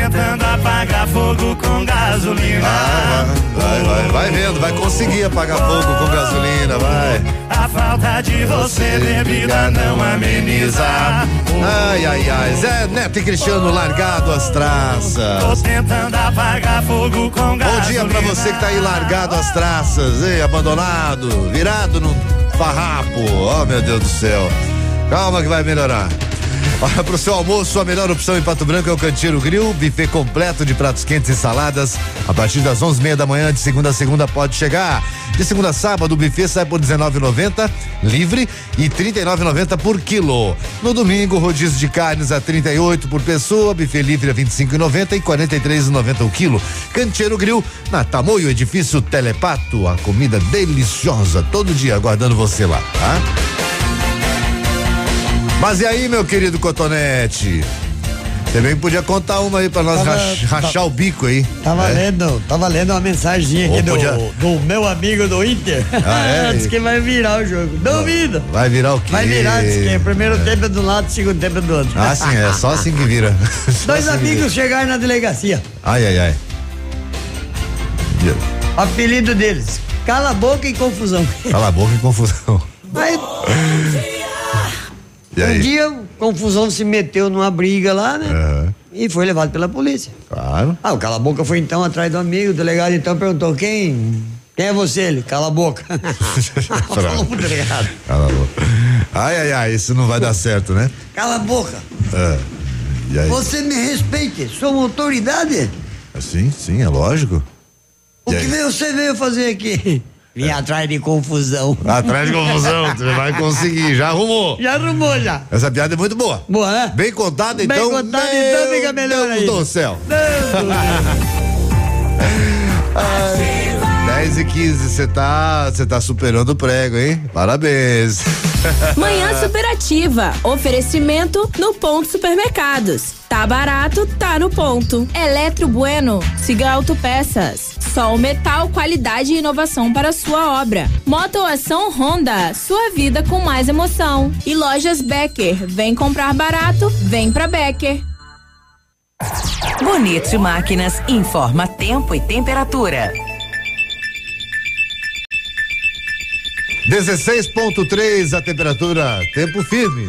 Speaker 10: tentando apagar fogo com gasolina.
Speaker 4: Ah, vai, vai, vai vendo, vai conseguir apagar fogo com gasolina, vai.
Speaker 10: A falta de você, bebida, não ameniza.
Speaker 4: Ai, ai, ai. Zé Neto e Cristiano largado as
Speaker 10: Tô
Speaker 4: traças.
Speaker 10: tentando apagar fogo com gasolina.
Speaker 4: Bom dia pra você que tá aí largado as traças, ei, abandonado, virado no farrapo. Oh, meu Deus do céu. Calma que vai melhorar. Olha, pro seu almoço, a melhor opção em Pato Branco é o Canteiro Grill, buffet completo de pratos quentes e saladas. A partir das onze e meia da manhã, de segunda a segunda, pode chegar. De segunda a sábado, o buffet sai por R$19,90 livre e R$39,90 por quilo. No domingo, rodízio de carnes a 38 por pessoa, buffet livre a 25,90 e 43,90 o quilo. Canteiro Grill, na Tamoio, edifício Telepato, a comida deliciosa, todo dia aguardando você lá, tá? Mas e aí, meu querido Cotonete? Você bem podia contar uma aí pra nós
Speaker 8: Tava-
Speaker 4: rach- rachar o bico aí.
Speaker 8: Tava
Speaker 4: É.
Speaker 8: lendo, tava lendo uma mensagem aqui do,
Speaker 4: podia-
Speaker 8: do meu amigo do Inter.
Speaker 4: Ah, é? [LAUGHS]
Speaker 8: Diz que vai virar o jogo. Duvida.
Speaker 4: Vai virar o quê?
Speaker 8: Vai virar, diz que primeiro tempo é um lado, segundo tempo é do outro.
Speaker 4: Ah, sim, é só assim que vira. [LAUGHS] Só
Speaker 8: Dois
Speaker 4: assim
Speaker 8: amigos chegaram na delegacia.
Speaker 4: vira. Ai, ai, ai.
Speaker 8: Apelido deles: Cala a boca e confusão.
Speaker 4: Cala a boca e confusão.
Speaker 8: Aí, [LAUGHS]
Speaker 4: E aí?
Speaker 8: um dia, confusão se meteu numa briga lá, né?
Speaker 4: Aham.
Speaker 8: E foi levado pela polícia.
Speaker 4: Claro.
Speaker 8: Ah, o Cala a Boca foi então atrás do amigo, o delegado então perguntou: quem? Quem é você? Ele, cala a boca. [LAUGHS] Falou pro delegado.
Speaker 4: Cala a boca. Ai, ai, ai, isso não vai dar certo, né?
Speaker 8: Cala a boca.
Speaker 4: É. E aí?
Speaker 8: Você me respeite, sou uma autoridade.
Speaker 4: Sim, sim, é lógico.
Speaker 8: O
Speaker 4: E
Speaker 8: que
Speaker 4: aí?
Speaker 8: veio- você veio fazer aqui? Vim atrás de confusão.
Speaker 4: Atrás de confusão, [LAUGHS] você vai conseguir, já arrumou.
Speaker 8: Já arrumou, já.
Speaker 4: Essa piada é muito boa.
Speaker 8: Boa, né?
Speaker 4: Bem contada,
Speaker 8: Bem
Speaker 4: então.
Speaker 8: contada,
Speaker 4: meu
Speaker 8: então fica melhor
Speaker 4: Deus
Speaker 8: ainda.
Speaker 4: do céu.
Speaker 8: Ai.
Speaker 4: 10 e 15, você tá, você tá superando o prego, hein? Parabéns.
Speaker 27: Manhã superativa. Oferecimento no ponto supermercados. Tá barato, tá no ponto. Eletro Bueno. Siga Autopeças. Sol Metal, qualidade e inovação para sua obra. Motoação Honda. Sua vida com mais emoção. E lojas Becker. Vem comprar barato, vem pra Becker.
Speaker 14: Bonito Máquinas informa tempo e temperatura.
Speaker 4: 16.3 a temperatura, tempo firme.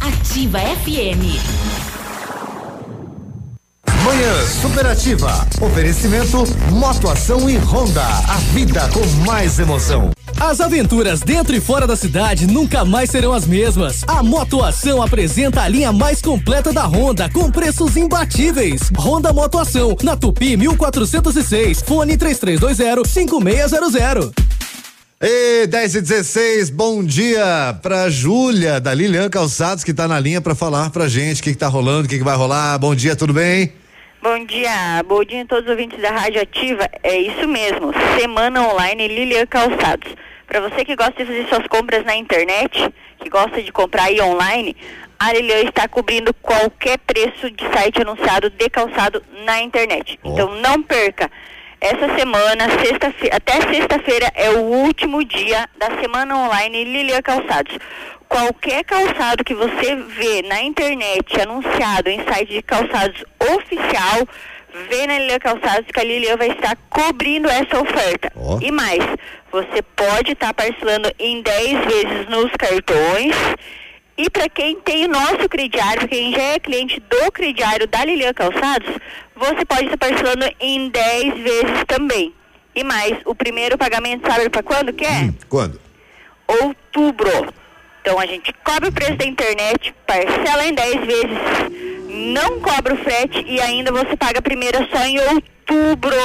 Speaker 28: Ativa FM.
Speaker 4: Manhã superativa. Oferecimento Motoação e Honda. A vida com mais emoção.
Speaker 29: As aventuras dentro e fora da cidade nunca mais serão as mesmas. A Motoação apresenta a linha mais completa da Honda com preços imbatíveis. Honda Motoação, na Tupi 1406, fone 3320-5600.
Speaker 4: E 10 e 16, bom dia pra Júlia, da Lilian Calçados, que tá na linha pra falar pra gente o que, que tá rolando, o que, que vai rolar. Bom dia, tudo bem?
Speaker 30: Bom dia, bom dia a todos os ouvintes da Rádio Ativa. É isso mesmo, Semana Online Lilian Calçados. Para você que gosta de fazer suas compras na internet, que gosta de comprar aí online, a Lilian está cobrindo qualquer preço de site anunciado de calçado na internet. Então não perca. Essa semana, sexta até sexta-feira, é o último dia da Semana Online Lilian Calçados. Qualquer calçado que você vê na internet anunciado em site de calçados oficial, vê na Lilian Calçados que a Lilian vai estar cobrindo essa oferta. E mais, você pode estar parcelando em 10 vezes nos cartões E para quem tem o nosso crediário, quem já é cliente do crediário da Lilian Calçados, você pode estar parcelando em 10 vezes também. E mais, o primeiro pagamento sabe para quando que é?
Speaker 4: Quando?
Speaker 30: Outubro. Então a gente cobra o preço da internet, parcela em 10 vezes, não cobra o frete e ainda você paga a primeira só em outubro.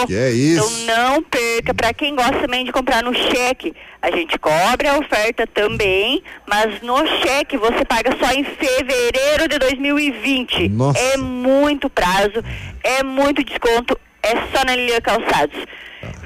Speaker 4: Que é isso?
Speaker 30: Então não perca. Para quem gosta também de comprar no cheque, a gente cobra a oferta também, mas no cheque você paga só em fevereiro de 2020.
Speaker 4: Nossa.
Speaker 30: É muito prazo, é muito desconto, é só na Lilia Calçados.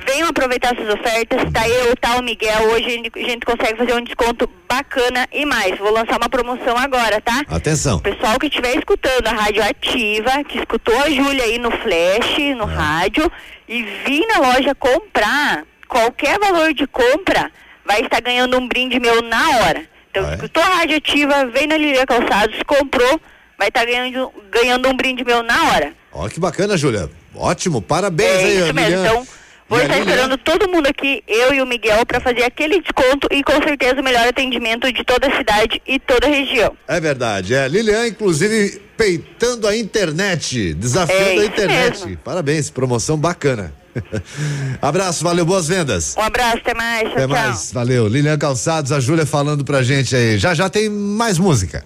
Speaker 30: Venham aproveitar essas ofertas, tá eu, tá o Miguel, hoje a gente, consegue fazer um desconto bacana e mais. Vou lançar uma promoção agora, tá?
Speaker 4: Atenção.
Speaker 30: O pessoal que estiver escutando a rádio ativa, que escutou a Júlia aí no flash, no rádio, e vir na loja comprar, qualquer valor de compra, vai estar ganhando um brinde meu na hora. Então, escutou a rádio ativa, vem na Lilia Calçados, comprou, vai estar ganhando, ganhando um brinde meu na hora.
Speaker 4: Ó, que bacana, Júlia. Ótimo, parabéns
Speaker 30: É
Speaker 4: aí,
Speaker 30: isso mesmo, então vou estar esperando todo mundo aqui, eu e o Miguel, para fazer aquele desconto e com certeza o melhor atendimento de toda a cidade e toda a região.
Speaker 4: É verdade, é. Lilian, inclusive, peitando a internet, desafiando
Speaker 30: É
Speaker 4: a internet.
Speaker 30: mesmo.
Speaker 4: Parabéns, promoção bacana. [LAUGHS] Abraço, valeu, boas vendas.
Speaker 30: Um abraço, até mais,
Speaker 4: Até
Speaker 30: tchau.
Speaker 4: mais, valeu. Lilian Calçados, a Júlia falando pra gente aí. Já já tem mais música.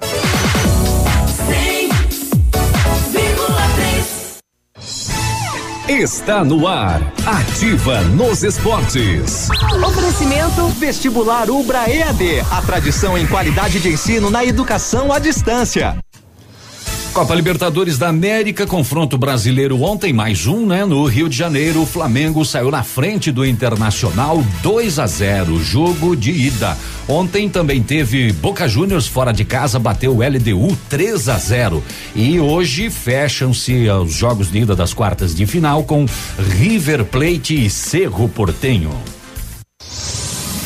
Speaker 2: Está no ar. Ativa nos esportes.
Speaker 21: Oferecimento Vestibular Ubra EAD, a tradição em qualidade de ensino na educação à distância.
Speaker 2: Copa Libertadores da América, confronto brasileiro ontem, mais um, né? No Rio de Janeiro, o Flamengo saiu na frente do Internacional 2 a 0, jogo de ida. Ontem também teve Boca Juniors fora de casa, bateu o LDU 3 a 0. E hoje fecham-se os jogos de ida das quartas de final com River Plate e Cerro Portenho.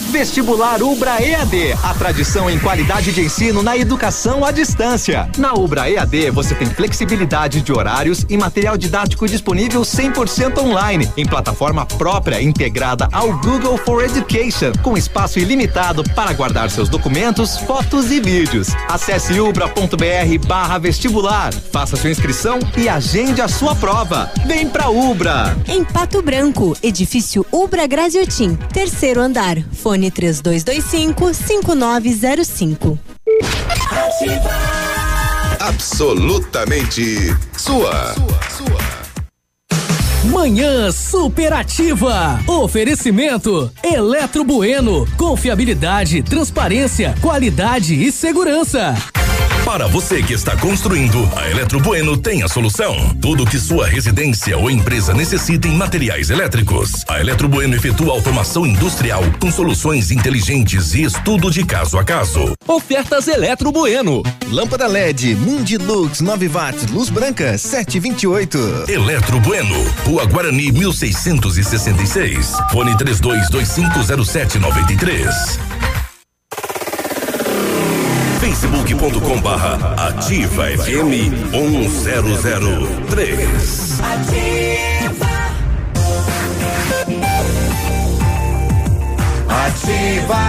Speaker 21: Vestibular Ubra EAD, a tradição em qualidade de ensino na educação à distância. Na Ubra EAD você tem flexibilidade de horários e material didático disponível 100% online, em plataforma própria integrada ao Google for Education, com espaço ilimitado para guardar seus documentos, fotos e vídeos. Acesse ubra.br barra vestibular, faça sua inscrição e agende a sua prova. Vem pra Ubra!
Speaker 17: Em Pato Branco, edifício Ubra Graziotin, terceiro andar, fone 3225 5905.
Speaker 31: Absolutamente sua.
Speaker 29: Manhã superativa. Oferecimento Eletro Bueno. Confiabilidade, transparência, qualidade e segurança.
Speaker 16: Para você que está construindo, a Eletro Bueno tem a solução. Tudo que sua residência ou empresa necessita em materiais elétricos. A Eletro Bueno efetua automação industrial com soluções inteligentes e estudo de caso a caso.
Speaker 21: Ofertas Eletro Bueno.
Speaker 32: Lâmpada LED Mundilux 9 watts, luz branca 728.
Speaker 16: Eletro Bueno, Rua Guarani 1666. Fone 32250793. facebook.com barra ativa FM 1003.
Speaker 4: Ativa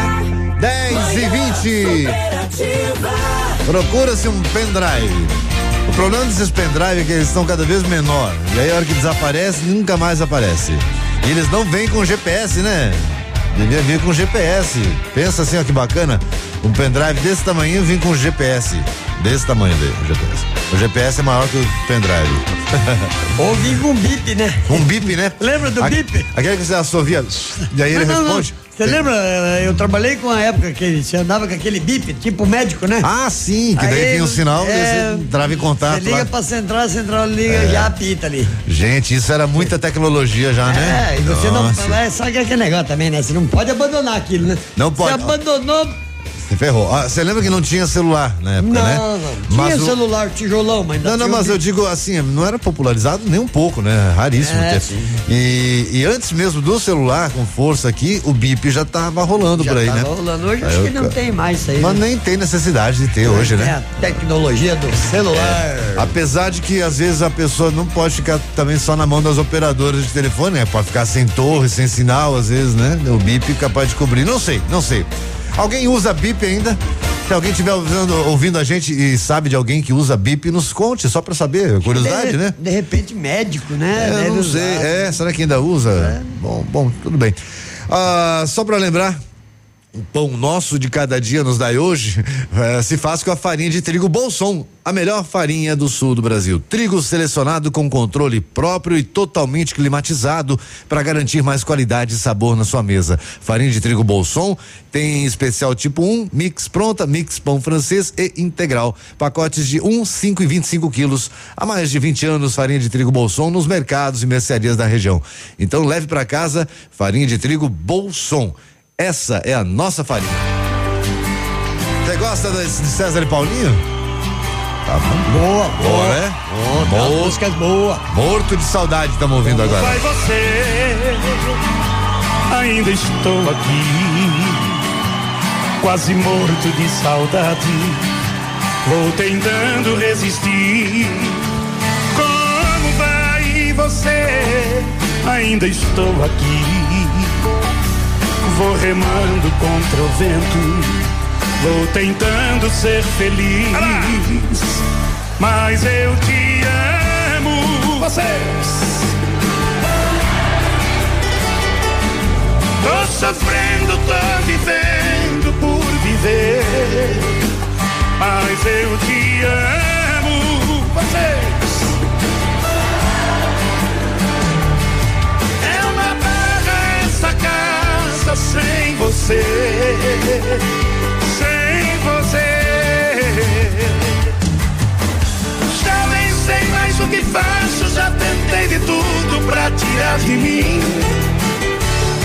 Speaker 4: 10 e 20. Procura-se um pendrive. O problema desses pendrive é que eles estão cada vez menor. E aí a hora que desaparece, nunca mais aparece. E eles não vêm com GPS, né? Devia vir com GPS. Pensa assim, ó, que bacana. Um pendrive desse tamanho vem com GPS. Desse tamanho dele, o GPS. O GPS é maior que o pendrive. [LAUGHS]
Speaker 8: Ou vim com bip, né?
Speaker 4: Um bip, né?
Speaker 8: Lembra do
Speaker 4: A-
Speaker 8: bip?
Speaker 4: Aquele que você assovia. E aí ele
Speaker 8: Não, não, não. Você lembra? eh, Eu trabalhei com a época que você andava com aquele bip, tipo médico, né?
Speaker 4: Ah, sim, que daí
Speaker 8: Aí,
Speaker 4: tem um sinal,
Speaker 8: é,
Speaker 4: você entrava em contato
Speaker 8: Você liga
Speaker 4: lá.
Speaker 8: pra central, a central liga
Speaker 4: É.
Speaker 8: já apita ali.
Speaker 4: Gente, isso era muita tecnologia já, né?
Speaker 8: É, e você
Speaker 4: Nossa.
Speaker 8: não. É, sabe que é aquele negócio também, né? Você não pode abandonar aquilo, né?
Speaker 4: Não pode.
Speaker 8: Você abandonou.
Speaker 4: Se [LAUGHS] ferrou. Ah, Você lembra que não tinha celular na época,
Speaker 8: Não,
Speaker 4: né?
Speaker 8: não. Tinha
Speaker 4: Mas o-
Speaker 8: celular tijolão, mas
Speaker 4: Não, não,
Speaker 8: tinha um
Speaker 4: mas
Speaker 8: bip.
Speaker 4: eu digo assim, não era popularizado nem um pouco, né? Raríssimo
Speaker 8: É.
Speaker 4: E, e antes mesmo do celular com força aqui, o bip já tava rolando
Speaker 8: Já
Speaker 4: por aí,
Speaker 8: tava
Speaker 4: né?
Speaker 8: rolando. Hoje
Speaker 4: Aí
Speaker 8: acho
Speaker 4: eu-
Speaker 8: que não tem mais isso aí.
Speaker 4: Mas
Speaker 8: né?
Speaker 4: nem tem necessidade de ter hoje,
Speaker 8: É
Speaker 4: né?
Speaker 8: a tecnologia do celular.
Speaker 4: Apesar de que às vezes a pessoa não pode ficar também só na mão das operadoras de telefone, né? Pode ficar sem torre, sem sinal, às vezes, né? O bip capaz de cobrir. Não sei, não sei. Alguém usa bip ainda? Se alguém estiver ouvindo, ouvindo a gente e sabe de alguém que usa bip, nos conte, só pra saber, curiosidade,
Speaker 8: de,
Speaker 4: né?
Speaker 8: De repente médico, né?
Speaker 4: É, eu não
Speaker 8: usar.
Speaker 4: sei. É, será que ainda usa? Bom, bom, tudo bem. Ah, só para lembrar, o pão nosso de cada dia nos dai hoje [LAUGHS] eh, se faz com a farinha de trigo Bolson, a melhor farinha do sul do Brasil. Trigo selecionado com controle próprio e totalmente climatizado para garantir mais qualidade e sabor na sua mesa. Farinha de trigo Bolson tem especial tipo 1, mix pronta, mix pão francês e integral. Pacotes de 1, 5 e 25 quilos. Há mais de 20 anos, farinha de trigo Bolson nos mercados e mercearias da região. Então leve para casa farinha de trigo Bolson. Essa é a nossa farinha. Você gosta de César e Paulinho? Tá bom.
Speaker 8: Boa,
Speaker 4: boa, né?
Speaker 8: Boa, tem umas músicas boas.
Speaker 4: Morto de saudade, estamos ouvindo agora.
Speaker 10: Vai você, ainda estou aqui, quase morto de saudade. Vou tentando resistir. Como vai você? Ainda estou aqui. Vou remando contra o vento. Vou tentando ser feliz. Mas eu te amo. Vocês. Tô sofrendo, tô vivendo por viver. Mas eu te amo, vocês. Sem você. Sem você. Já nem sei mais o que faço, já tentei de tudo pra tirar de mim.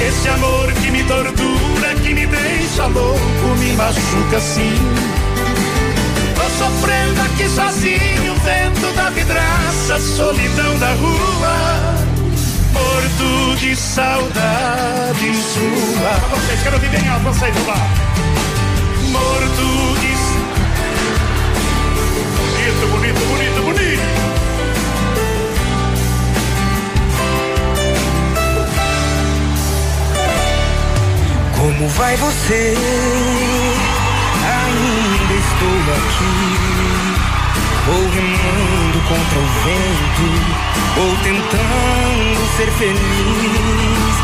Speaker 10: Esse amor que me tortura, que me deixa louco, me machuca assim. Tô sofrendo aqui sozinho, vento da vidraça, solidão da rua. Morto de saudade sua. Vocês, quero ouvir bem alto, vocês, vamos lá. Morto de. Bonito, bonito, bonito, bonito.
Speaker 18: Como vai você? Ainda estou aqui. Vou remando contra o vento. Vou tentando ser feliz.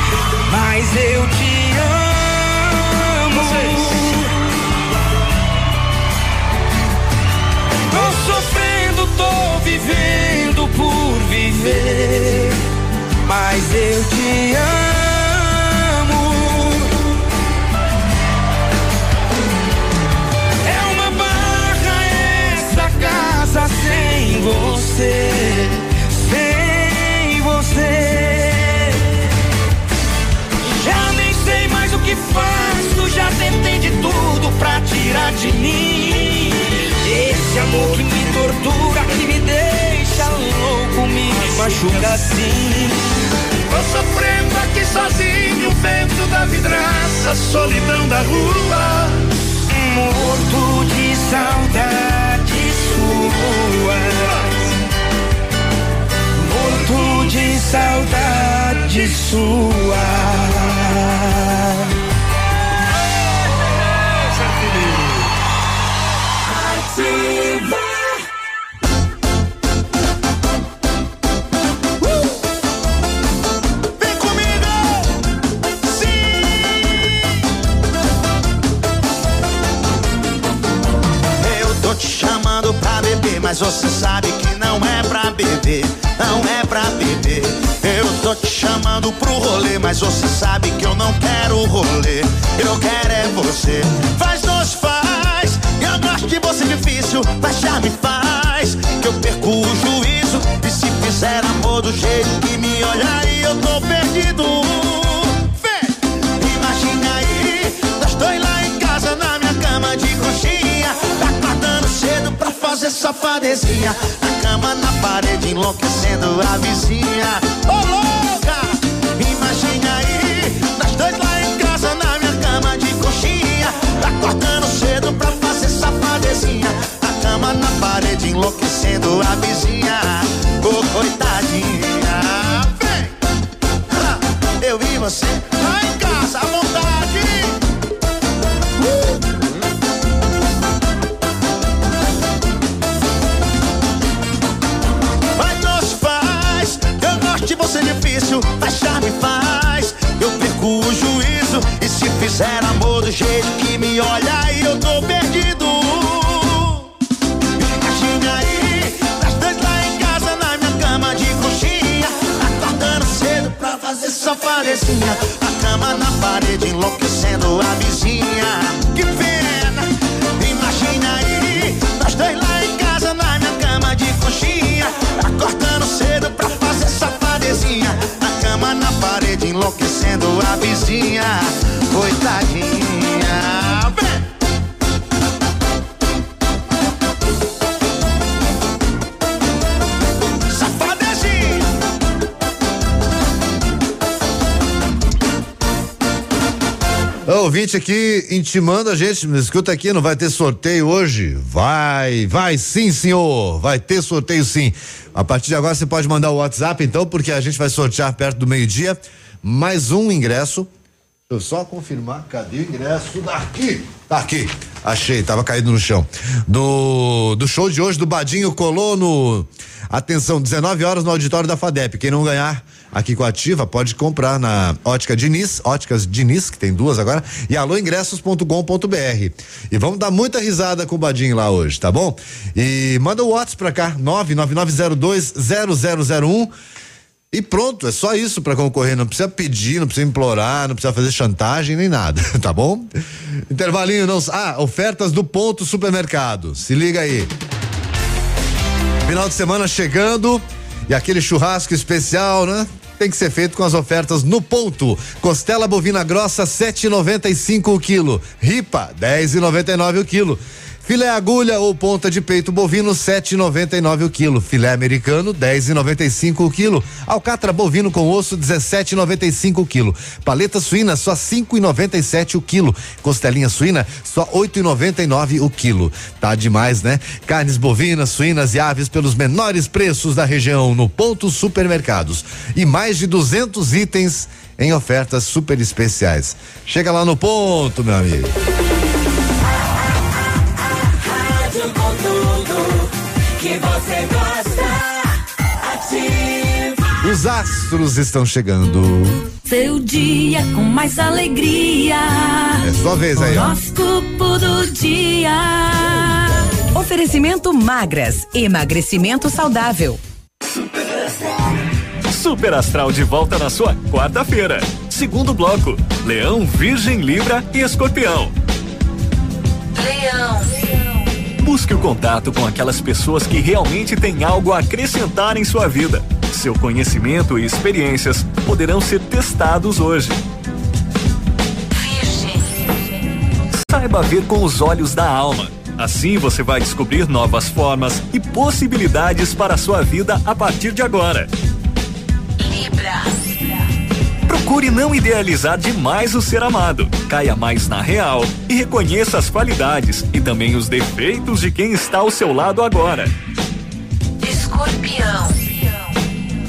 Speaker 18: Mas eu te amo. Tô sofrendo, tô vivendo por viver. Mas eu te amo. É uma barra essa casa sem você, você. Já nem sei mais o que faço, já tentei de tudo pra tirar de mim. Esse amor que me tortura, que me deixa louco, me machuca assim.
Speaker 10: Tô sofrendo aqui sozinho, vento da vidraça, solidão da rua.
Speaker 18: Morto de saudade sua. De saudade sua.
Speaker 3: Beber, mas você sabe chamando pro rolê, mas você sabe que eu não quero rolê. Eu quero é você. Faz, nos faz. Eu gosto de você difícil, mas já me faz. Que eu perco o juízo. E se fizer amor do jeito que me olha aí, eu tô perdido. Imagina aí, nós dois lá em casa na minha cama de conchinha. Acordando cedo pra fazer safadezinha. A cama na parede enlouquecendo a vizinha. Ô cama de coxinha. Tá cortando cedo pra fazer safadezinha. A cama na parede enlouquecendo a vizinha. Ô oh, coitadinha. Vem! Ah, eu e você lá em casa à vontade. Mas nos eu gosto de você difícil. Achar quiser amor do jeito que me olha e eu tô bem.
Speaker 4: Ouvinte aqui intimando a gente, me escuta aqui, não vai ter sorteio hoje? Vai, vai sim, senhor. Vai ter sorteio sim. A partir de agora você pode mandar o WhatsApp, então, porque a gente vai sortear perto do meio-dia mais um ingresso. Deixa eu só confirmar, cadê o ingresso? Daqui! Tá aqui. Achei, tava caído no chão. Do, do show de hoje do Badinho Colono. Atenção, 19 horas no auditório da FADEP. Quem não ganhar aqui com a Ativa pode comprar na Ótica Diniz, Óticas Diniz, que tem duas agora, e alôingressos.com.br. E vamos dar muita risada com o Badinho lá hoje, tá bom? E manda o WhatsApp pra cá, 999020001. E pronto, é só isso para concorrer. Não precisa pedir, não precisa implorar, não precisa fazer chantagem nem nada, [LAUGHS] tá bom? Intervalinho, não. Ah, ofertas do Ponto Supermercado. Se liga aí. Final de semana chegando e aquele churrasco especial, né? Tem que ser feito com as ofertas no ponto. Costela bovina grossa 7,95 o quilo. Ripa 10,99 o quilo. Filé agulha ou ponta de peito bovino 7,99 o quilo. Filé americano 10,95 o quilo. Alcatra bovino com osso 17,95 o quilo. Paleta suína só 5,97 o quilo. Costelinha suína só 8,99 o quilo. Tá demais, né? Carnes bovinas, suínas e aves pelos menores preços da região no ponto supermercados e mais de 200 itens em ofertas super especiais. Chega lá no ponto, meu amigo. Os astros estão chegando.
Speaker 33: Seu dia com mais alegria.
Speaker 4: É sua vez aí.
Speaker 33: Horóscopo do dia.
Speaker 14: Oferecimento magras, emagrecimento saudável.
Speaker 15: Super Astral de volta na sua quarta-feira. Segundo bloco: Leão, Virgem, Libra e Escorpião.
Speaker 33: Leão.
Speaker 15: Busque o contato com aquelas pessoas que realmente têm algo a acrescentar em sua vida. Seu conhecimento e experiências poderão ser testados hoje. Saiba ver com os olhos da alma. Assim você vai descobrir novas formas e possibilidades para a sua vida a partir de agora.
Speaker 33: Libra.
Speaker 15: Procure não idealizar demais o ser amado. Caia mais na real e reconheça as qualidades e também os defeitos de quem está ao seu lado agora.
Speaker 33: Escorpião.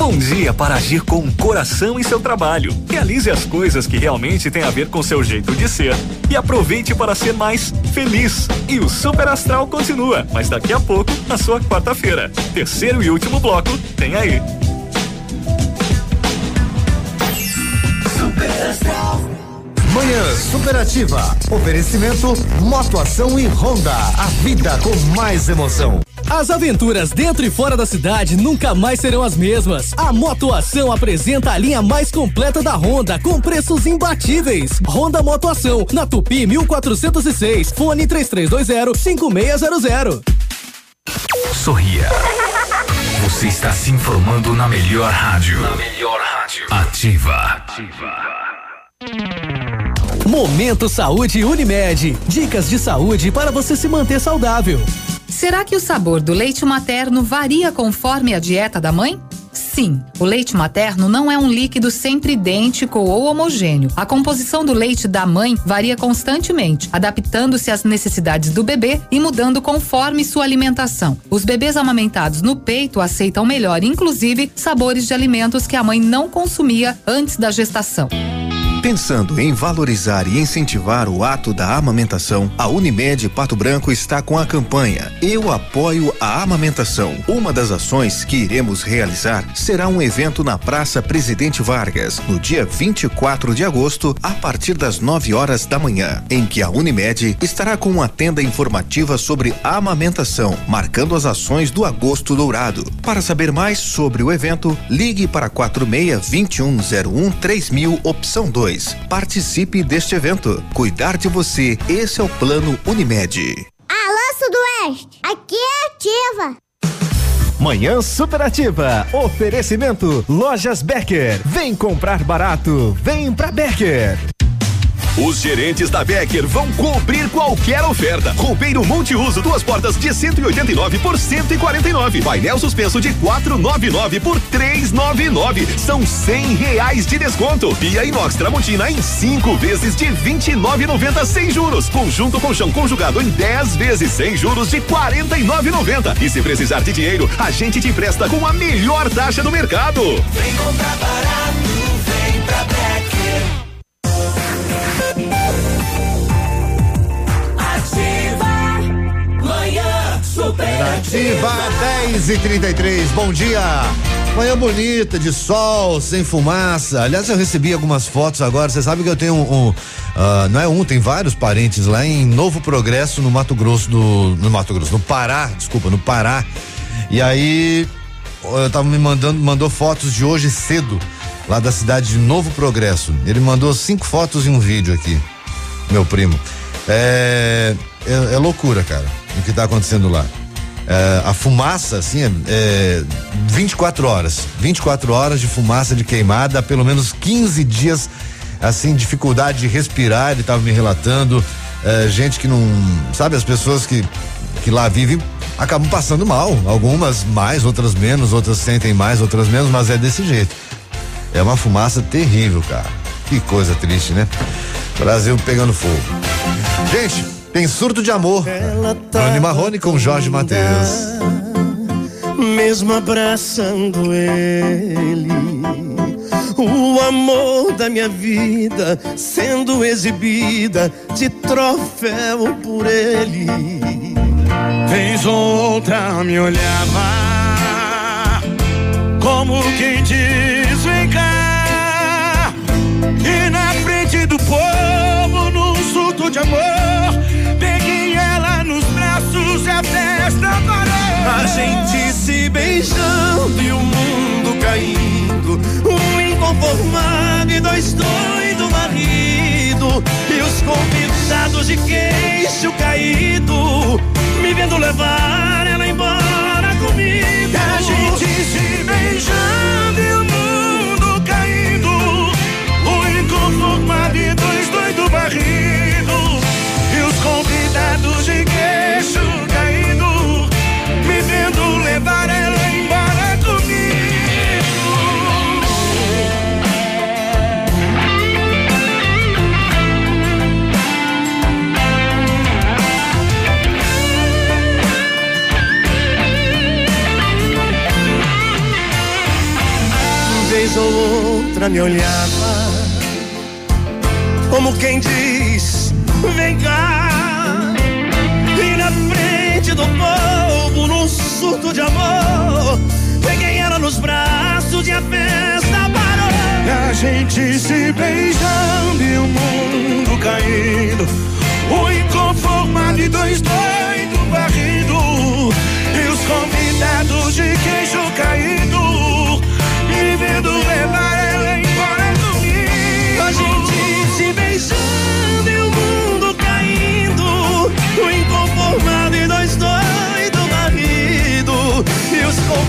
Speaker 15: Bom dia para agir com o coração em seu trabalho. Realize as coisas que realmente têm a ver com seu jeito de ser e aproveite para ser mais feliz. E o Super Astral continua, mas daqui a pouco, na sua quarta-feira. Terceiro e último bloco, tem aí.
Speaker 4: Manhã Superativa. Oferecimento Motoação e Honda. A vida com mais emoção.
Speaker 29: As aventuras dentro e fora da cidade nunca mais serão as mesmas. A Motoação apresenta a linha mais completa da Honda com preços imbatíveis. Honda Motoação, na Tupi 1406, fone 3320 5600.
Speaker 16: Sorria. Você está se informando na melhor rádio. Na melhor rádio. Ativa.
Speaker 29: Momento Saúde Unimed. Dicas de saúde para você se manter saudável.
Speaker 6: Será que o sabor do leite materno varia conforme a dieta da mãe? Sim, o leite materno não é um líquido sempre idêntico ou homogêneo. A composição do leite da mãe varia constantemente, adaptando-se às necessidades do bebê e mudando conforme sua alimentação. Os bebês amamentados no peito aceitam melhor, inclusive, sabores de alimentos que a mãe não consumia antes da gestação.
Speaker 21: Pensando em valorizar e incentivar o ato da amamentação, a Unimed Pato Branco está com a campanha Eu apoio a amamentação. Uma das ações que iremos realizar será um evento na Praça Presidente Vargas, no dia 24 de agosto, a partir das 9 horas da manhã, em que a Unimed estará com uma tenda informativa sobre amamentação, marcando as ações do Agosto Dourado. Para saber mais sobre o evento, ligue para 46 2101 3000 opção 2. Participe deste evento. Cuidar de você, esse é o plano Unimed.
Speaker 1: Alô Sudoeste, aqui é ativa.
Speaker 34: Manhã Superativa. Oferecimento Lojas Becker. Vem comprar barato. Vem pra Becker.
Speaker 16: Os gerentes da Becker vão cobrir qualquer oferta. Roupeiro multiuso, duas portas de 189 por 149. Painel suspenso de 499 por 399. São 100 reais de desconto. Pia inox Tramontina em cinco vezes de 29,90 sem juros. Conjunto colchão conjugado em 10 vezes sem juros de 49,90. E se precisar de dinheiro, a gente te empresta com a melhor taxa do mercado.
Speaker 24: Vem comprar barato, vem pra Becker. Manhã
Speaker 4: Ativa 10 e 33 bom dia. Manhã bonita, de sol, sem fumaça. Aliás, eu recebi algumas fotos agora. Você sabe que eu tenho um. um ah, não é um, tem vários parentes lá em Novo Progresso, no Mato Grosso, no, no Mato Grosso, no Pará, desculpa, no Pará. E aí, eu tava me mandando, mandou fotos de hoje cedo, lá da cidade de Novo Progresso. Ele mandou cinco fotos e um vídeo aqui, meu primo. É, é, é loucura, cara, o que tá acontecendo lá. É, a fumaça, assim, é, é 24 horas. 24 horas de fumaça de queimada, pelo menos 15 dias, assim, dificuldade de respirar, ele estava me relatando. É, gente que não. Sabe, as pessoas que, que lá vivem acabam passando mal. Algumas mais, outras menos, outras sentem mais, outras menos, mas é desse jeito. É uma fumaça terrível, cara. Que coisa triste, né? Brasil pegando fogo. Gente, tem surto de amor. Rony Marrone com Jorge Matheus.
Speaker 10: mesmo abraçando ele. O amor da minha vida sendo exibida de troféu por ele. Vez ou outra me olhava como quem diz: vem cá. E na frente do povo, num surto de amor, A gente se beijando e o mundo caindo. Um inconformado e dois doidos marido. E os convidados de queixo caído. Me vendo levar ela embora comigo. A gente se beijando outra me olhava como quem diz: Vem cá. E na frente do povo, num surto de amor, peguei ela nos braços e a festa parou. A gente se beijando e o mundo caindo. O inconformado e dois doidos varrido. E os convidados de queixo caído. Me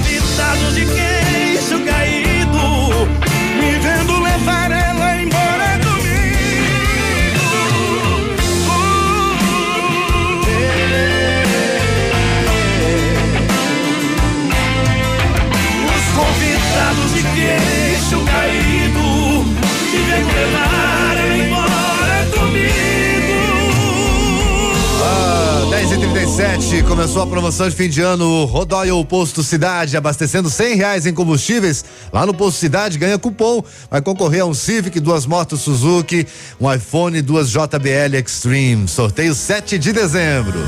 Speaker 10: convidados de queixo
Speaker 4: começou a promoção de fim de ano Rodoyle Posto Cidade, abastecendo cem reais em combustíveis. Lá no Posto Cidade ganha cupom, vai concorrer a um Civic, duas motos Suzuki, um iPhone duas JBL Extreme. Sorteio 7 de dezembro.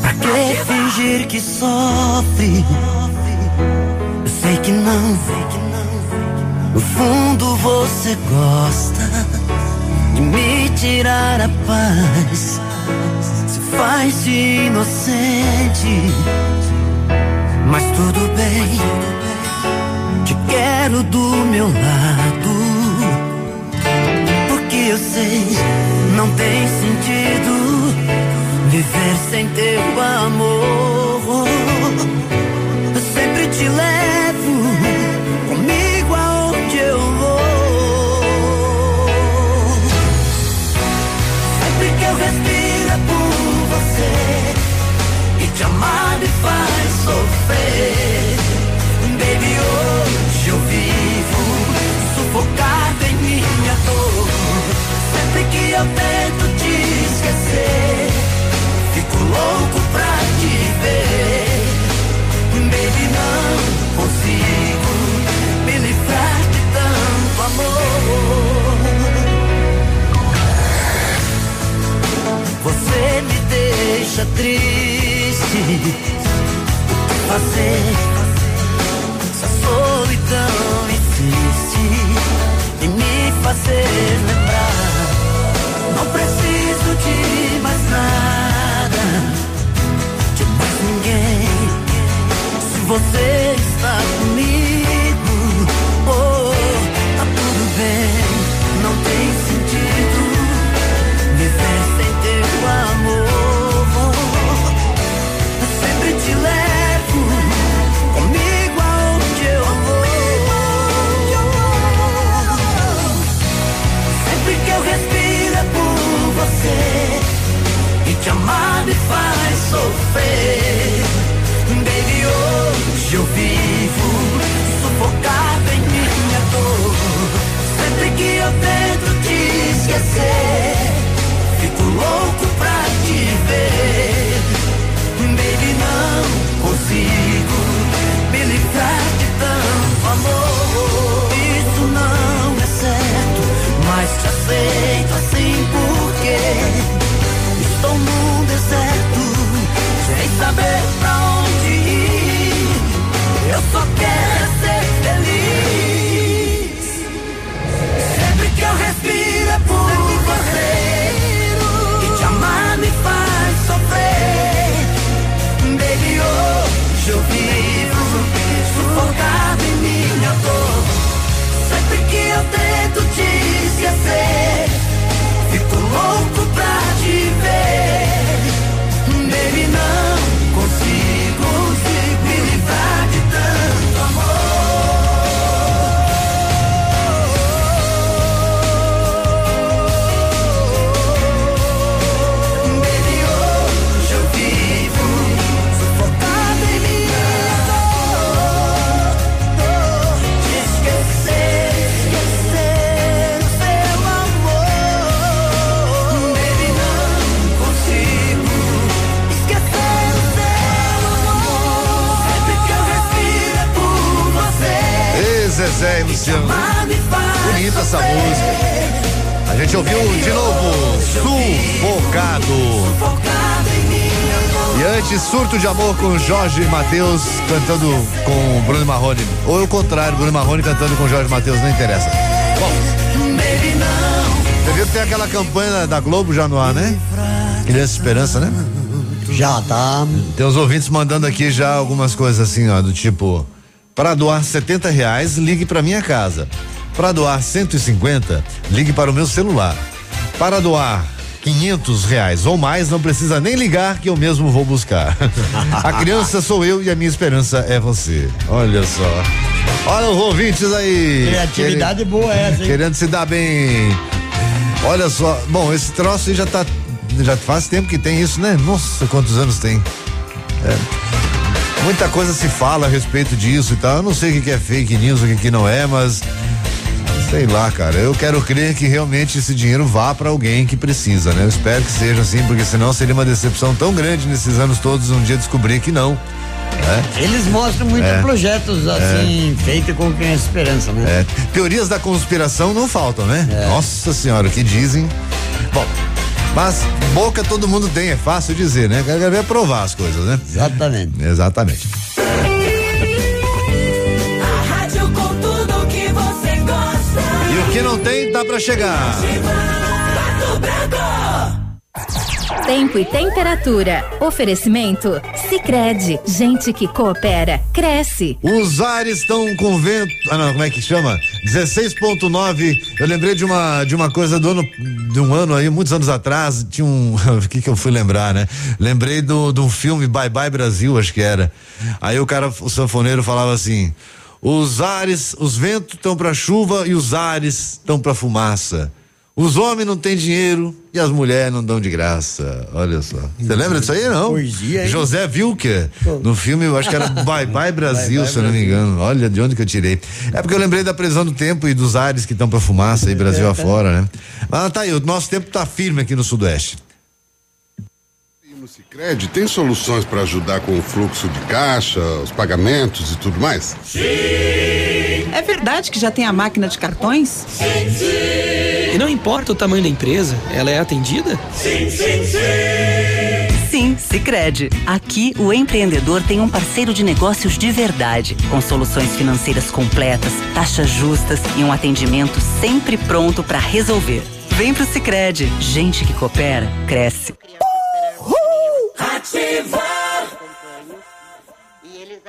Speaker 20: Pra que fingir que sofre? Eu sei que não, no fundo você gosta de me tirar a paz. Se faz de inocente, mas tudo bem. Te quero do meu lado, porque eu sei não tem sentido viver sem teu amor. Eu sempre te levo sofrer. Baby, hoje eu vivo sufocado em minha dor. Sempre que eu tento te esquecer, fico louco pra te ver. Baby, não consigo me livrar de tanto amor. Você me deixa triste. Fazer? Se a solidão insiste em me fazer lembrar. Não preciso de mais nada, de mais ninguém. Se você está comigo, sofrer. Baby, hoje eu vivo sufocado em minha dor. Sempre que eu tento te esquecer, fico louco
Speaker 4: Zezé e Luciano. Bonita essa música. A gente ouviu de novo Sufocado. E antes, Surto de Amor com Jorge Matheus cantando com Bruno Marrone. Ou o contrário, Bruno Marrone cantando com Jorge Matheus, não interessa. Bom, você viu que tem aquela campanha da Globo já no ar, né? Criança Esperança, né?
Speaker 8: Já tá.
Speaker 4: Tem os ouvintes mandando aqui já algumas coisas assim, ó, do tipo, para doar 70 reais, ligue para minha casa. Para doar 150, ligue para o meu celular. Para doar 500 reais ou mais, não precisa nem ligar que eu mesmo vou buscar. [LAUGHS] a criança sou eu e a minha esperança é você. Olha só. Olha os ouvintes aí.
Speaker 8: Criatividade boa essa, hein?
Speaker 4: Querendo se dar bem. Olha só. Bom, esse troço aí já tá. Já faz tempo que tem isso, né? Nossa, quantos anos tem? É. Muita coisa se fala a respeito disso e tal. Eu não sei o que, que é fake news, o que, que não é, mas Sei lá, cara. Eu quero crer que realmente esse dinheiro vá para alguém que precisa, né? Eu espero que seja assim, porque senão seria uma decepção tão grande nesses anos todos um dia descobrir que não. né?
Speaker 8: Eles mostram muitos
Speaker 4: É.
Speaker 8: projetos assim, feitos com quem é esperança, né?
Speaker 4: É. Teorias da conspiração não faltam, né? Nossa senhora, o que dizem. Bom, mas boca todo mundo tem, é fácil dizer, né? Quero ver provar as coisas, né?
Speaker 8: Exatamente.
Speaker 4: Exatamente.
Speaker 33: A rádio com tudo que você gosta.
Speaker 4: E o que não tem, tá pra chegar.
Speaker 33: Pato Branco.
Speaker 28: Tempo e temperatura. Oferecimento? Sicredi Gente que coopera, cresce.
Speaker 4: Os ares estão com vento. Ah, não, como é que chama? 16.9. Eu lembrei de uma de uma coisa do ano de um ano aí, muitos anos atrás, tinha um, [LAUGHS] o que que eu fui lembrar, né? Lembrei do de um filme Bye Bye Brasil, acho que era. Aí o cara, o sanfoneiro falava assim: "Os ares, os ventos estão pra chuva e os ares estão pra fumaça. Os homens não têm dinheiro e as mulheres não dão de graça. Olha só. Você lembra disso aí, não?
Speaker 8: Poesia, hein?
Speaker 4: José Wilker, no filme, eu acho que era Bye Bye [LAUGHS] Brasil,
Speaker 8: Bye Bye
Speaker 4: se eu não me engano. Olha de onde que eu tirei. É porque eu lembrei da previsão do tempo e dos ares que estão pra fumaça aí, Brasil afora, né? Mas tá aí, o nosso tempo tá firme aqui no Sudoeste.
Speaker 35: No Sicredi tem soluções para ajudar com o fluxo de caixa, os pagamentos e tudo mais?
Speaker 36: É verdade que já tem a máquina de cartões?
Speaker 37: E não importa o tamanho da empresa, ela é atendida?
Speaker 36: Sim, sim, sim.
Speaker 38: Sim, Sicredi. Aqui o empreendedor tem um parceiro de negócios de verdade, com soluções financeiras completas, taxas justas e um atendimento sempre pronto para resolver. Vem pro Sicredi. Gente que coopera, cresce.
Speaker 33: Ativa.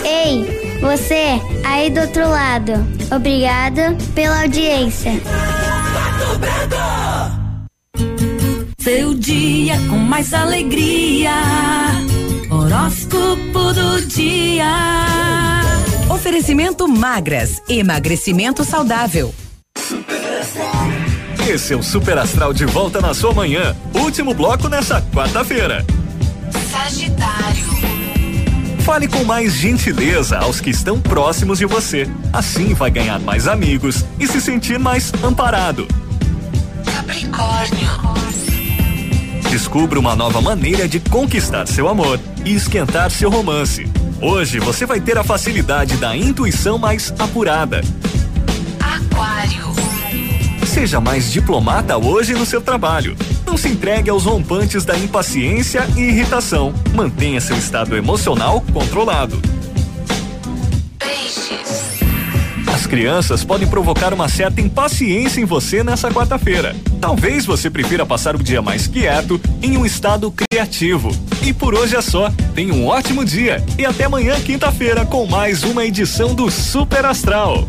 Speaker 1: Ei, você aí do outro lado. Obrigado pela audiência.
Speaker 33: Seu dia com mais alegria. Horóscopo do dia.
Speaker 14: Oferecimento Magras, emagrecimento saudável.
Speaker 15: Esse é o Super Astral de volta na sua manhã. Último bloco nessa quarta-feira.
Speaker 33: Sagitário.
Speaker 15: Fale com mais gentileza aos que estão próximos de você. Assim vai ganhar mais amigos e se sentir mais amparado.
Speaker 33: Capricórnio.
Speaker 15: Descubra uma nova maneira de conquistar seu amor e esquentar seu romance. Hoje você vai ter a facilidade da intuição mais apurada.
Speaker 33: Aquário.
Speaker 15: Seja mais diplomata hoje no seu trabalho. Não se entregue aos rompantes da impaciência e irritação. Mantenha seu estado emocional controlado.
Speaker 33: Peixes.
Speaker 15: As crianças podem provocar uma certa impaciência em você nessa quarta-feira. Talvez você prefira passar o dia mais quieto, em um estado criativo. E por hoje é só. Tenha um ótimo dia e até amanhã, quinta-feira, com mais uma edição do Super Astral.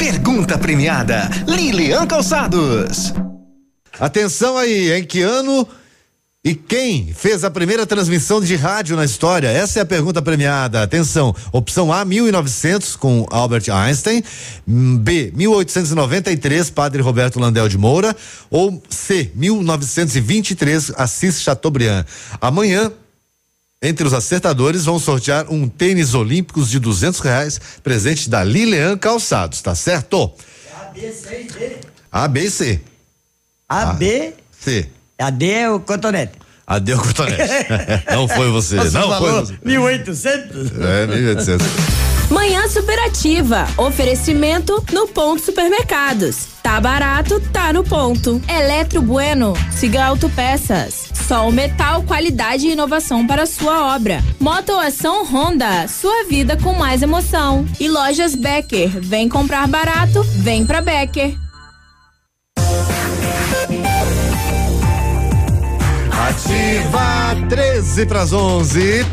Speaker 21: Pergunta premiada, Lilian Calçados.
Speaker 4: Atenção aí, em que ano e quem fez a primeira transmissão de rádio na história? Essa é a pergunta premiada. Atenção, opção A, 1900 com Albert Einstein, B, 1893, Padre Roberto Landel de Moura, ou C, 1923, Assis Chateaubriand. Amanhã entre os acertadores vão sortear um tênis olímpicos de duzentos reais, presente da Lilian Calçados, tá certo? A, B e C.
Speaker 8: A, B,
Speaker 4: C.
Speaker 8: A D é o cotonete.
Speaker 4: A D é o cotonete. [LAUGHS] não foi você,
Speaker 8: Você
Speaker 4: não foi você.
Speaker 8: 1800?
Speaker 4: É, 1800.
Speaker 39: Manhã Superativa. Oferecimento no Ponto Supermercados. Tá barato, tá no ponto. Eletro Bueno. Siga Autopeças. Sol Metal, qualidade e inovação para sua obra. Motoação Honda. Sua vida com mais emoção. E lojas Becker. Vem comprar barato, vem pra Becker.
Speaker 4: Ativa 13 para as 11.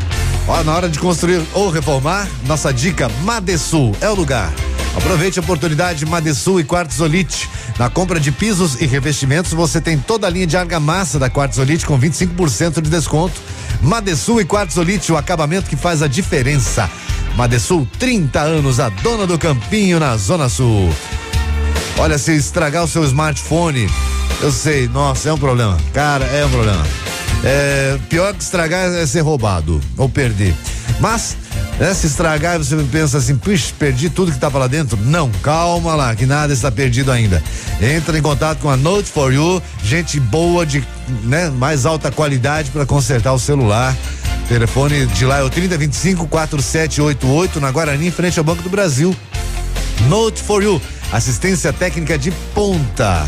Speaker 4: Ó, na hora de construir ou reformar, nossa dica Madesul é o lugar. Aproveite a oportunidade Madesul e Quartzolite. Na compra de pisos e revestimentos, você tem toda a linha de argamassa da Quartzolite com 25% de desconto. Madesul e Quartzolite, o acabamento que faz a diferença. Madesul, 30 anos, a dona do campinho na Zona Sul. Olha, se estragar o seu smartphone, eu sei, nossa, é um problema. Cara, é um problema. É, pior que estragar é ser roubado ou perder. Mas, né, se estragar você pensa assim, puxa, perdi tudo que estava lá dentro. Não, calma lá, que nada está perdido ainda. Entra em contato com a Note for You, gente boa de né, mais alta qualidade para consertar o celular. Telefone de lá é o 3025 4788 na Guarani, em frente ao Banco do Brasil. Note for You, assistência técnica de ponta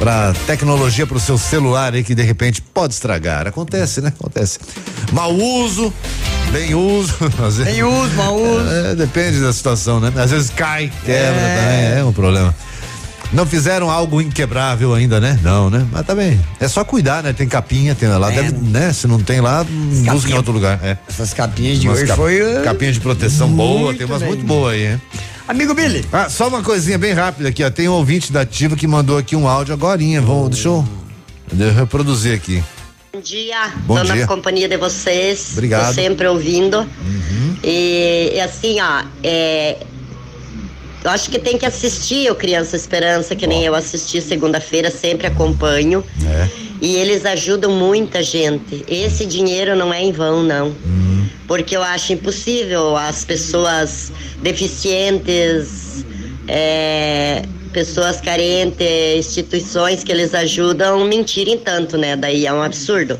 Speaker 4: para tecnologia para o seu celular aí que de repente pode estragar. Acontece, né? Acontece. Mau uso, bem uso. [LAUGHS]
Speaker 8: Bem uso, mau uso.
Speaker 4: É, depende da situação, né? Às vezes cai, quebra
Speaker 8: É.
Speaker 4: é um problema. Não fizeram algo inquebrável ainda, né? Não, né? Mas também, é só cuidar, né? Tem capinha, tem lá,
Speaker 8: É.
Speaker 4: deve, né? Se não tem lá, busca em outro lugar. É.
Speaker 8: Essas capinhas de
Speaker 4: Umas
Speaker 8: hoje
Speaker 4: cap-
Speaker 8: foi. uh,
Speaker 4: Capinha de proteção boa,
Speaker 8: muito
Speaker 4: tem umas
Speaker 8: bem.
Speaker 4: muito boas aí, hein?
Speaker 8: Amigo Billy.
Speaker 4: Ah, só uma coisinha bem rápida aqui, ó. Tem um ouvinte da Ativa que mandou aqui um áudio agorinha. Vou, deixa eu, deixa eu reproduzir aqui.
Speaker 40: Bom dia,
Speaker 4: Bom
Speaker 40: tô
Speaker 4: dia.
Speaker 40: na companhia de vocês.
Speaker 4: Obrigado.
Speaker 40: Tô sempre ouvindo. E, e assim, ó, é, eu acho que tem que assistir o Criança Esperança, que nem eu assisti segunda-feira, sempre acompanho.
Speaker 4: É.
Speaker 40: E eles ajudam muita gente. Esse dinheiro não é em vão, não. Porque eu acho impossível as pessoas deficientes, é, pessoas carentes, instituições que eles ajudam mentirem tanto, né? Daí é um absurdo.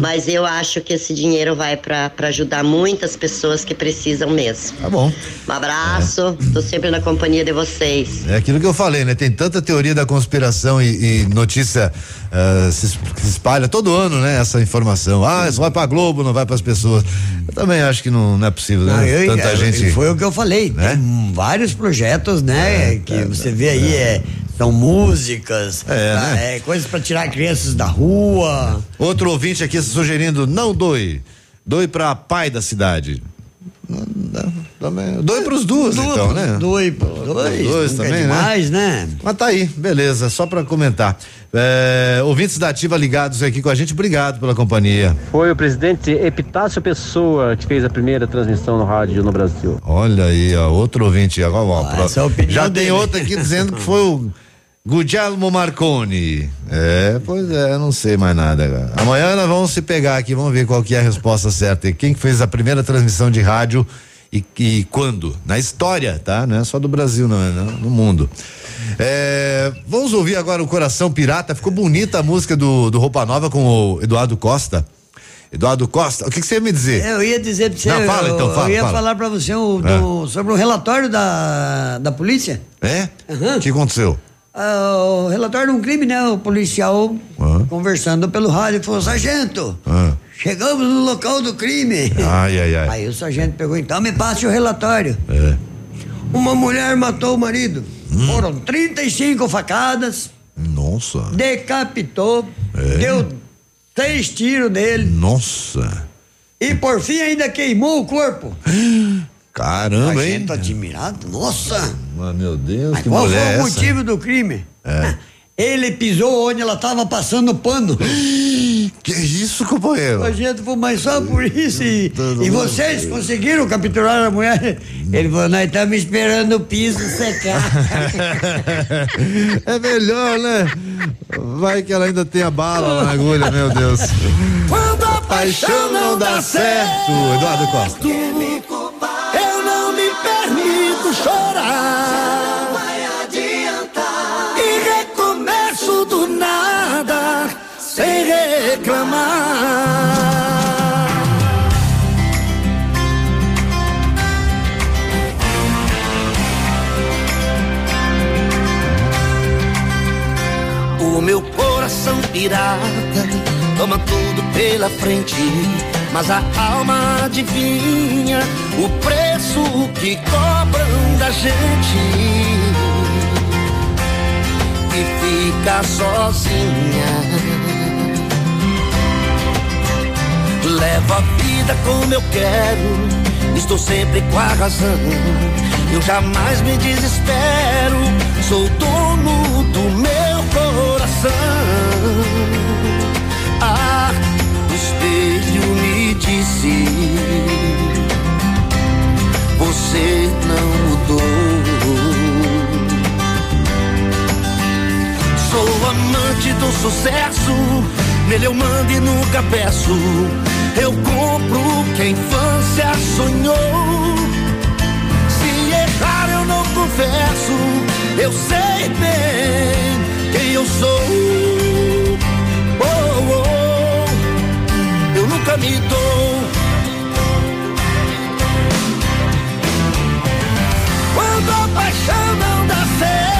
Speaker 40: Mas eu acho que esse dinheiro vai para ajudar muitas pessoas que precisam mesmo.
Speaker 4: Tá bom.
Speaker 40: Um abraço, tô sempre na companhia de vocês.
Speaker 4: É aquilo que eu falei, né? Tem tanta teoria da conspiração e, e notícia ah, se, se espalha todo ano, né? Essa informação. Ah, isso vai pra Globo, não vai pras pessoas. Eu também acho que não, não é possível, né?
Speaker 8: Não, eu-
Speaker 4: Tanta
Speaker 8: eu-
Speaker 4: gente.
Speaker 8: Foi o que eu falei.
Speaker 4: Né?
Speaker 8: Tem vários projetos, né? que você vê aí, é, são músicas,
Speaker 4: É,
Speaker 8: tá,
Speaker 4: né?
Speaker 8: é, coisas pra tirar crianças da rua.
Speaker 4: Outro ouvinte aqui sugerindo, não doe. Doe pra pai da cidade. Também- Doe pros duas,
Speaker 8: Doe
Speaker 4: então, né?
Speaker 8: dois, pros dois,
Speaker 4: dois
Speaker 8: é
Speaker 4: também,
Speaker 8: demais,
Speaker 4: né? Mas tá aí, beleza, só pra comentar. É, ouvintes da Ativa ligados aqui com a gente, obrigado pela companhia.
Speaker 41: Foi o presidente Epitácio Pessoa que fez a primeira transmissão no rádio no Brasil.
Speaker 4: Olha aí, ó, outro ouvinte. Ó, ó, ó,
Speaker 41: essa é a opinião
Speaker 4: já
Speaker 41: dele.
Speaker 4: tem outro aqui dizendo que foi o Guglielmo Marconi. É, pois é, não sei mais nada agora. Amanhã nós vamos se pegar aqui, vamos ver qual que é a resposta certa. E quem que fez a primeira transmissão de rádio e, e quando? Na história, tá? Não é só do Brasil, não, é no, no mundo. É, vamos ouvir agora o Coração Pirata. Ficou bonita a música do, do Roupa Nova com o Eduardo Costa. Eduardo Costa, o que, que você ia me dizer?
Speaker 8: Eu ia dizer pra você,
Speaker 4: Não, fala
Speaker 8: eu,
Speaker 4: então, fala,
Speaker 8: eu ia
Speaker 4: fala.
Speaker 8: falar pra você o- do- sobre o relatório da, da polícia.
Speaker 4: É? O que aconteceu?
Speaker 8: Ah, o relatório de um crime, né? O policial conversando pelo rádio falou, sargento,
Speaker 4: Ah.
Speaker 8: Chegamos no local do crime.
Speaker 4: Ai, ai, ai.
Speaker 8: Aí o sargento pegou, então me passe o relatório.
Speaker 4: É.
Speaker 8: Uma mulher matou o marido. Foram 35 facadas,
Speaker 4: Nossa.
Speaker 8: decapitou,
Speaker 4: É.
Speaker 8: deu seis tiros nele
Speaker 4: Nossa.
Speaker 8: e por fim ainda queimou o corpo.
Speaker 4: Caramba,
Speaker 8: A
Speaker 4: hein?
Speaker 8: gente admirado. Nossa!
Speaker 4: Ah, meu Deus,
Speaker 8: Mas
Speaker 4: que
Speaker 8: qual
Speaker 4: mulher
Speaker 8: foi
Speaker 4: é
Speaker 8: o
Speaker 4: essa?
Speaker 8: motivo do crime?
Speaker 4: É. [LAUGHS]
Speaker 8: Ele pisou onde ela estava passando pano. [GASPS]
Speaker 4: Que isso, companheiro?
Speaker 8: A gente falou, mas só por isso. E, e vocês conseguiram capturar a mulher? Ele falou, nós estamos esperando o piso secar. [LAUGHS]
Speaker 4: é melhor, né? Vai que ela ainda tem a bala na agulha, meu Deus.
Speaker 3: Quando a
Speaker 4: paixão não dá certo. Eduardo Costa.
Speaker 3: Eu não me permito chorar. cama. O meu coração pirata toma tudo pela frente, mas a alma adivinha o preço que cobram da gente. E fica sozinha Levo a vida como eu quero, estou sempre com a razão. Eu jamais me desespero, sou dono do meu coração. Ah, o espelho me disse: Você não mudou. Sou amante do sucesso, nele eu mando e nunca peço. Eu compro que a infância sonhou. Se errar eu não confesso, eu sei bem quem eu sou. Oh, oh, eu nunca me dou. Quando a paixão não dá certo,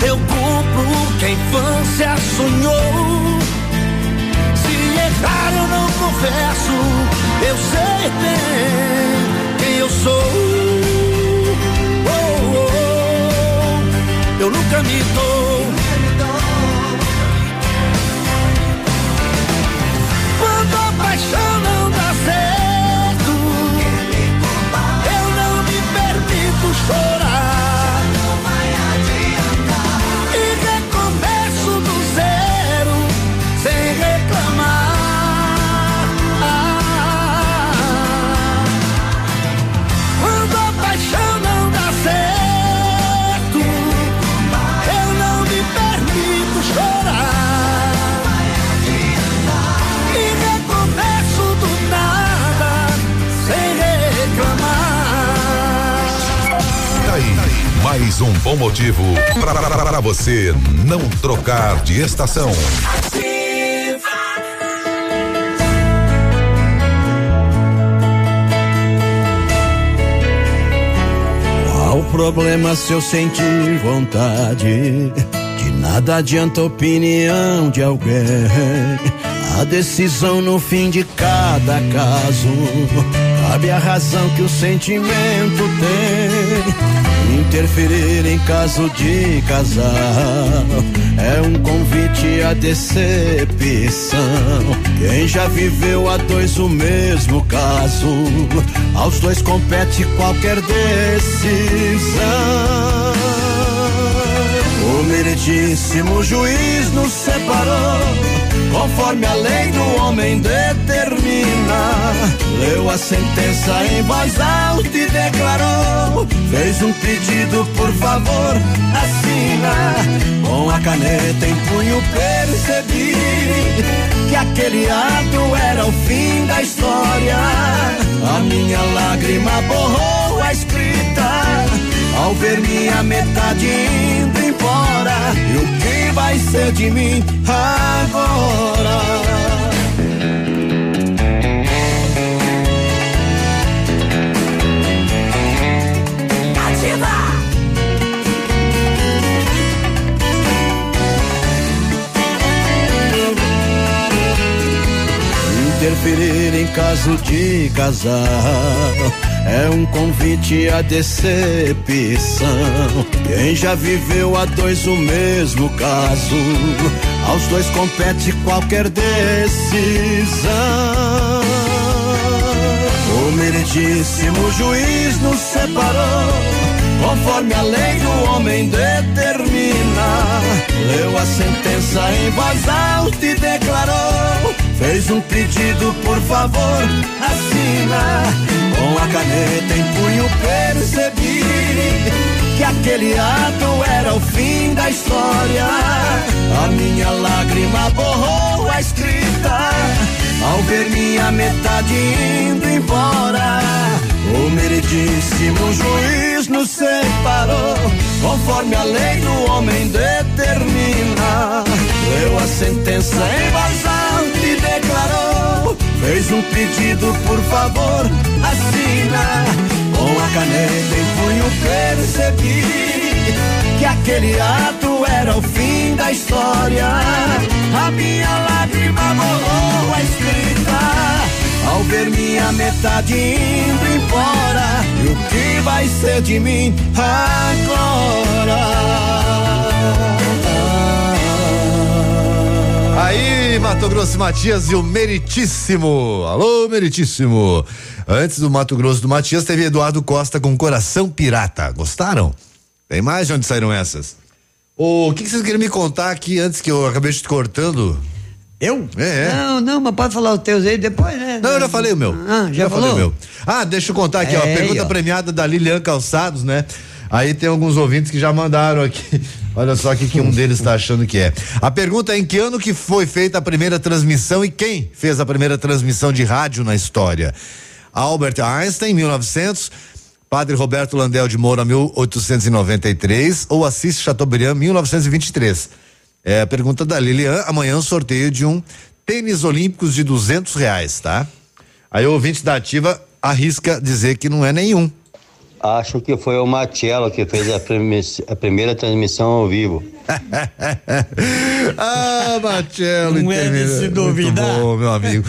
Speaker 3: Eu cumpro o que a infância sonhou. Se errar eu não confesso, eu sei bem quem eu sou. Oh, oh, oh, eu nunca me dou. Quando a paixão não dá certo, eu não me permito chorar.
Speaker 16: Um bom motivo pra você não trocar de estação.
Speaker 42: Qual o problema se eu sentir vontade? De nada adianta a opinião de alguém. A decisão no fim de cada caso. Cabe a razão que o sentimento tem. Interferir em caso de casal é um convite à decepção. Quem já viveu a dois o mesmo caso, aos dois compete qualquer decisão. O meritíssimo juiz nos separou, conforme a lei do homem determina. Leu a sentença em voz alta e declarou: fez um pedido, por favor, assina. Com a caneta em punho percebi que aquele ato era o fim da história. A minha lágrima borrou a escrita ao ver minha metade indo embora. E o que vai ser de mim agora? Interferir em caso de casal é um convite à decepção. Quem já viveu a dois o mesmo caso, aos dois compete qualquer decisão. O meritíssimo juiz nos separou, conforme a lei do homem determina. Leu a sentença em voz alta e declarou: fez um pedido, por favor, assina. Com a caneta em punho percebi que aquele ato era o fim da história. A minha lágrima borrou a escrita ao ver minha metade indo embora. O meridíssimo juiz nos separou, conforme a lei do homem determina. Leu a sentença em voz alta e declarou: fez um pedido, por favor, assina. Com a caneta em punho percebi que aquele ato era o fim da história. A minha lágrima morrou a escrita ao ver minha metade indo embora. E o que vai ser de mim agora?
Speaker 4: Aí, Mato Grosso Matias e o Meritíssimo. Alô, Meritíssimo. Antes do Mato Grosso do Matias, teve Eduardo Costa com Coração Pirata. Gostaram? Tem mais de onde saíram essas? O que, que vocês querem me contar aqui antes que eu acabei te cortando?
Speaker 8: Eu?
Speaker 4: É, é.
Speaker 8: Não, não, mas pode falar os teus aí depois, né?
Speaker 4: Não, eu já falei o meu.
Speaker 8: Ah, já,
Speaker 4: falei
Speaker 8: falou?
Speaker 4: o meu. Ah, deixa eu contar aqui, ó.
Speaker 8: É,
Speaker 4: Pergunta
Speaker 8: aí, ó.
Speaker 4: premiada da Lilian Calçados, né? Aí tem alguns ouvintes que já mandaram aqui. [LAUGHS] Olha só o que, um deles está achando que é. A pergunta é em que ano que foi feita a primeira transmissão e quem fez a primeira transmissão de rádio na história? Albert Einstein, 1900, Padre Roberto Landel de Moura, 1893 ou Assis Chateaubriand, 1923? É a pergunta da Lilian. Amanhã sorteio de um tênis olímpicos de duzentos reais, tá? Aí o ouvinte da ativa arrisca dizer que não é nenhum.
Speaker 43: Acho que foi o Matiello que fez a, prime- a primeira transmissão ao vivo. [LAUGHS]
Speaker 4: ah, Marcelo,
Speaker 43: Não é de se
Speaker 4: muito
Speaker 43: duvidar.
Speaker 4: bom, meu amigo.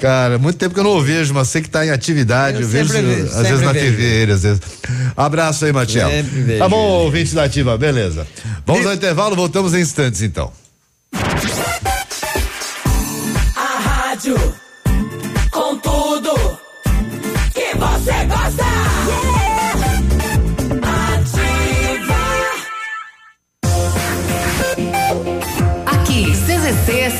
Speaker 4: Cara, muito tempo que eu não o vejo, mas sei que está em atividade. Eu,
Speaker 43: Eu
Speaker 4: vejo,
Speaker 43: vejo,
Speaker 4: às vezes na
Speaker 43: vejo.
Speaker 4: TV, às vezes. Abraço aí,
Speaker 43: vejo
Speaker 4: Tá bom,
Speaker 43: ele.
Speaker 4: ouvinte da ativa, beleza. Vamos ao intervalo, voltamos em instantes então.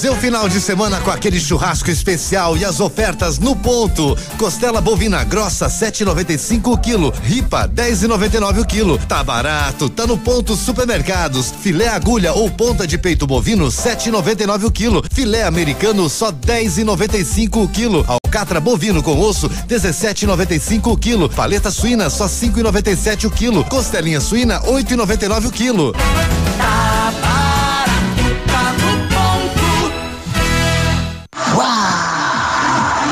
Speaker 4: Seu final de semana com aquele churrasco especial e as ofertas no ponto. Costela bovina grossa 7,95 o quilo, ripa 10,99 o quilo. Tá barato, tá no ponto supermercados. Filé agulha ou ponta de peito bovino 7,99 o quilo. Filé americano só 10,95 o quilo. Alcatra bovino com osso 17,95 o quilo. Paleta suína só 5,97 o quilo. Costelinha suína 8,99 o quilo.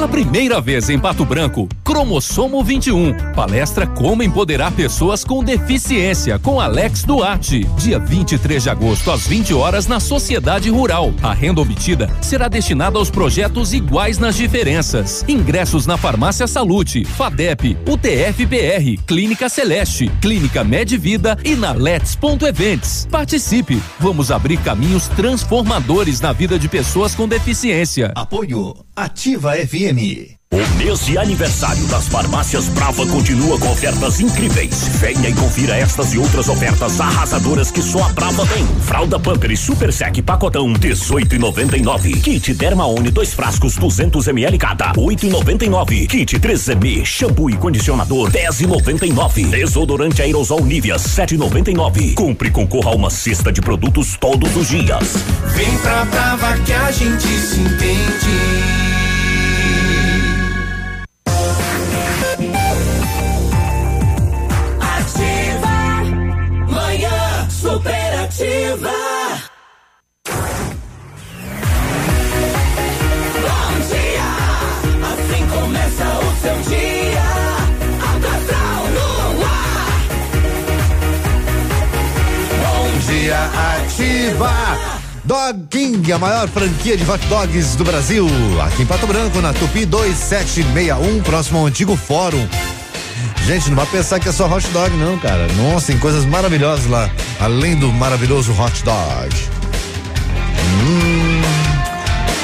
Speaker 2: Pela primeira vez em Pato Branco, Cromossomo 21. Palestra Como Empoderar Pessoas com Deficiência, com Alex Duarte. Dia 23 de agosto, às 20 horas, na Sociedade Rural. A renda obtida será destinada aos projetos iguais nas diferenças. Ingressos na Farmácia Salute, FADEP, UTFPR, Clínica Celeste, Clínica Medvida e na Let's.events. Participe! Vamos abrir caminhos transformadores na vida de pessoas com deficiência.
Speaker 21: Apoio Ativa FM.
Speaker 44: O mês de aniversário das farmácias Brava continua com ofertas incríveis. Venha e confira estas e outras ofertas arrasadoras que só a Brava tem. Fralda Pamper e Super Sec pacotão 18,99. Kit Dermaone dois frascos 200 ml cada 8,99. Kit 3M shampoo e condicionador 10,99. Desodorante aerosol Nivea 7,99. Compre e concorra a uma cesta de produtos todos os dias.
Speaker 18: Vem pra Brava que a gente se entende. Ativa!
Speaker 4: Dog King, a maior franquia de hot dogs do Brasil. Aqui em Pato Branco, na Tupi 2761, próximo ao antigo fórum. Gente, não vai pensar que é só hot dog, não, cara. Nossa, tem coisas maravilhosas lá. Além do maravilhoso hot dog. Hum.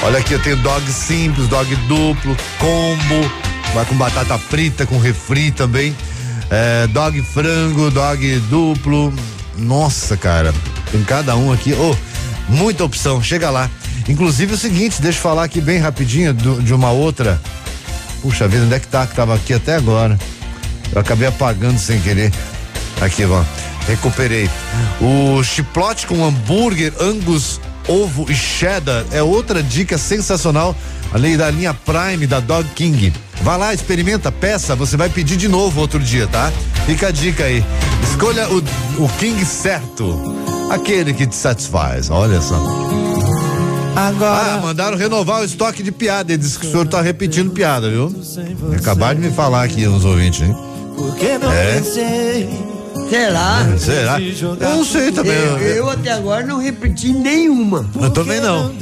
Speaker 4: Olha aqui, eu tenho dog simples, dog duplo, combo, vai com batata frita, com refri também. É, dog frango, dog duplo. Nossa, cara, tem cada um aqui. Oh, muita opção, chega lá. Inclusive o seguinte, deixa eu falar aqui bem rapidinho do- de uma outra. Puxa vida, onde é que tá? Que tava aqui até agora. Eu acabei apagando sem querer. Aqui, ó. Recuperei. O chiplote com hambúrguer, angus, ovo e cheddar é outra dica sensacional, além da linha Prime da Dog King. Vai lá, experimenta, peça, você vai pedir de novo outro dia, tá? Fica a dica aí. Escolha o, o King certo. Aquele que te satisfaz. Olha só.
Speaker 18: Agora.
Speaker 4: Ah, mandaram renovar o estoque de piada. Ele disse que o senhor tá repetindo piada, viu? Acabaram de me falar aqui uns ouvintes, hein?
Speaker 18: Porque não
Speaker 4: É.
Speaker 18: pensei.
Speaker 8: Será?
Speaker 4: Será? Eu não sei também.
Speaker 8: Eu, eu até agora não repeti nenhuma.
Speaker 4: Eu também não.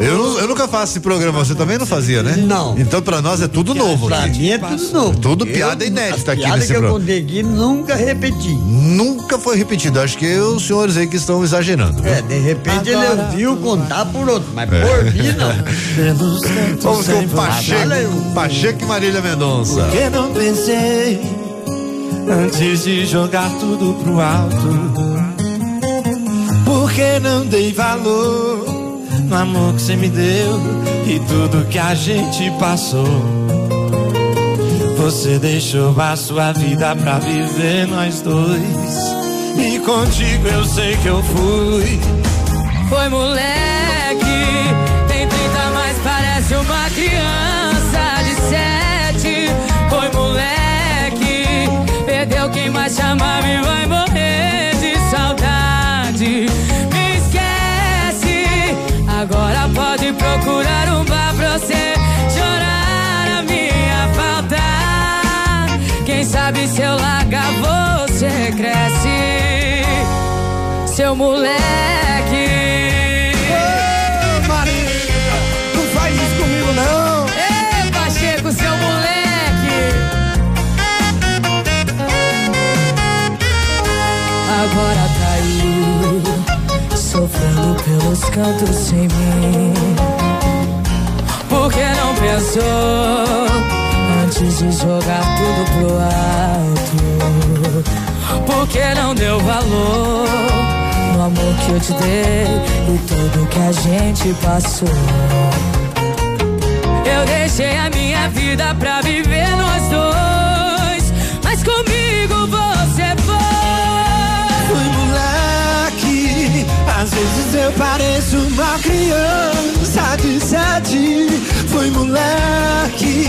Speaker 4: Eu, eu nunca faço esse programa, você também não fazia, né?
Speaker 8: Não.
Speaker 4: Então pra nós é tudo novo.
Speaker 8: Pra
Speaker 4: aqui.
Speaker 8: mim é tudo novo.
Speaker 4: Tudo
Speaker 8: Eu-
Speaker 4: piada inédita
Speaker 8: as
Speaker 4: aqui nesse
Speaker 8: que eu
Speaker 4: programa.
Speaker 8: contei aqui nunca repeti.
Speaker 4: Nunca foi repetido. Acho que os senhores aí que estão exagerando. viu?
Speaker 8: É, de repente ele ouviu contar por outro, mas
Speaker 4: É.
Speaker 8: por mim não. [LAUGHS]
Speaker 4: Vamos com. Pacheco, Pacheco e Marília Mendonça.
Speaker 18: Porque não pensei antes de jogar tudo pro alto. Porque não dei valor no amor que você me deu e tudo que a gente passou. Você deixou a sua vida pra viver nós dois. E contigo eu sei que eu fui.
Speaker 12: Foi moleque, tem 30, mas parece uma criança mais chamava e vai morrer de saudade. Me esquece, agora pode procurar um bar pra você chorar a minha falta. Quem sabe se eu largar você cresce, seu moleque. Pelos cantos sem mim. Por que não pensou antes de jogar tudo pro alto? Por que não deu valor no amor que eu te dei e tudo que a gente passou? Eu deixei a minha vida pra viver nós dois, mas comigo você
Speaker 18: às vezes eu pareço uma criança de sete. Fui moleque,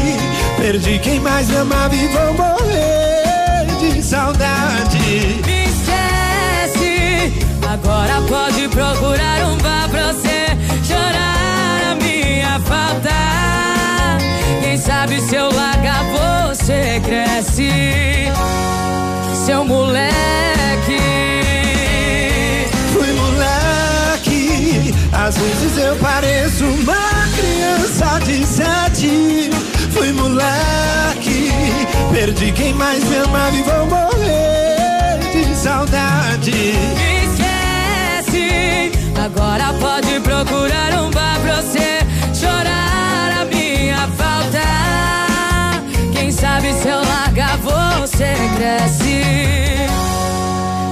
Speaker 18: perdi quem mais me amava e vou morrer de saudade.
Speaker 12: Me esquece, agora pode procurar um bar pra você chorar a minha falta. Quem sabe se eu largar você cresce, seu moleque.
Speaker 18: Às vezes eu pareço uma criança de sete. Fui moleque, perdi quem mais me amava e vou morrer de saudade.
Speaker 12: Esquece, agora pode procurar um bar pra você chorar a minha falta. Quem sabe se eu largar você cresce,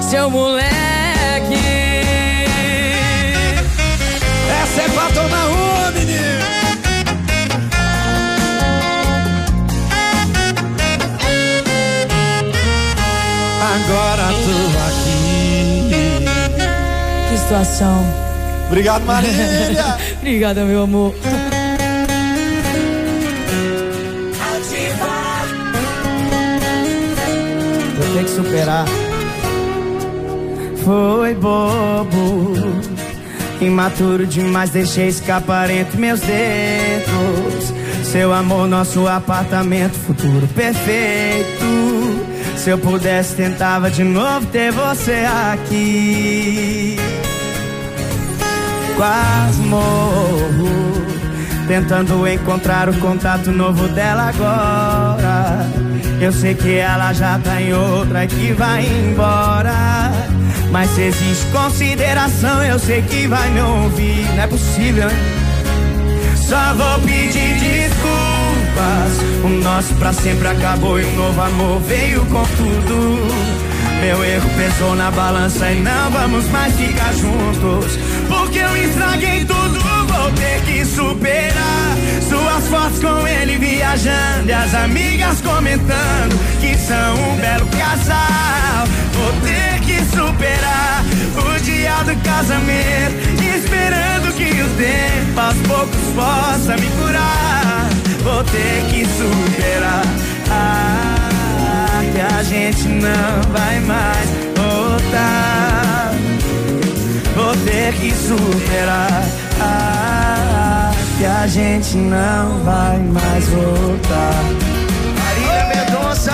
Speaker 12: seu moleque. Situação.
Speaker 10: Obrigado, Marília. [LAUGHS]
Speaker 12: Obrigada, meu amor.
Speaker 10: Vou ter que superar. Foi bobo, imaturo demais, deixei escapar entre meus dedos. Seu amor, nosso apartamento, futuro perfeito. Se eu pudesse, tentava de novo ter você aqui. Quase morro, tentando encontrar o contato novo dela agora. Eu sei que ela já tá em outra e que vai embora. Mas se existe consideração, eu sei que vai me ouvir. Não é possível, hein? Só vou pedir desculpas. O nosso pra sempre acabou e um novo amor veio com tudo. Meu erro pesou na balança e não vamos mais ficar juntos. Porque eu estraguei tudo, vou ter que superar. Suas fotos com ele viajando e as amigas comentando que são um belo casal. Vou ter que superar o dia do casamento, esperando que o tempo aos poucos possa me curar. Vou ter que superar. Ah, que a gente não vai mais voltar. Vou ter que superar. Ah, que a gente não vai mais voltar. Marília Mendonça!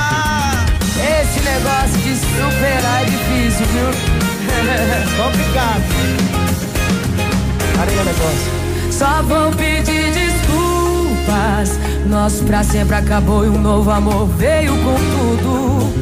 Speaker 10: Esse negócio de superar é difícil, viu? [LAUGHS] Complicado. Marília Mendonça.
Speaker 12: Só vou pedir desculpas. Nosso pra sempre acabou e um novo amor veio com tudo.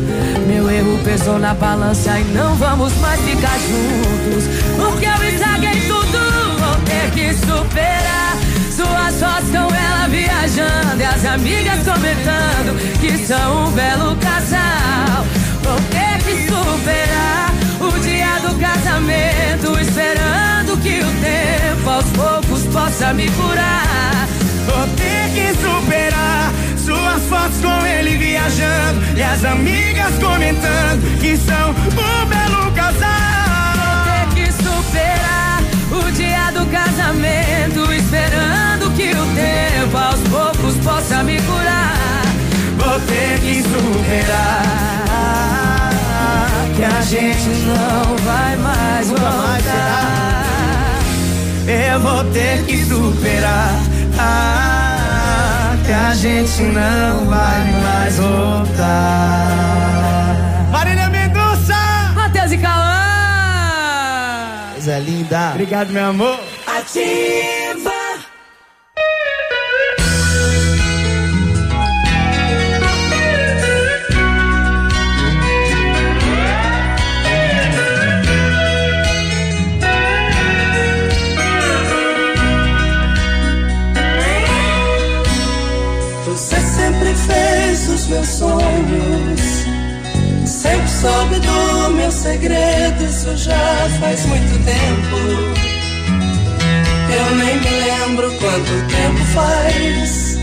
Speaker 12: Meu erro pesou na balança e não vamos mais ficar juntos. Porque eu estraguei tudo, vou ter que superar. Suas fotos com ela viajando e as amigas comentando que são um belo casal. Vou ter que superar o dia do casamento, esperando que o tempo aos poucos possa me curar.
Speaker 10: Que superar suas fotos com ele viajando e as amigas comentando que são um belo casal.
Speaker 12: Vou ter que superar o dia do casamento, esperando que o tempo aos poucos possa me curar.
Speaker 10: Vou ter que superar que a gente não vai mais voltar. Eu vou ter que superar ah, que a gente não vai mais voltar. Marília Mendonça!
Speaker 12: Matheus e Cauã!
Speaker 10: Coisa linda. Obrigado, meu amor.
Speaker 12: Ativa!
Speaker 45: Isso já faz muito tempo. Eu nem me lembro quanto tempo faz.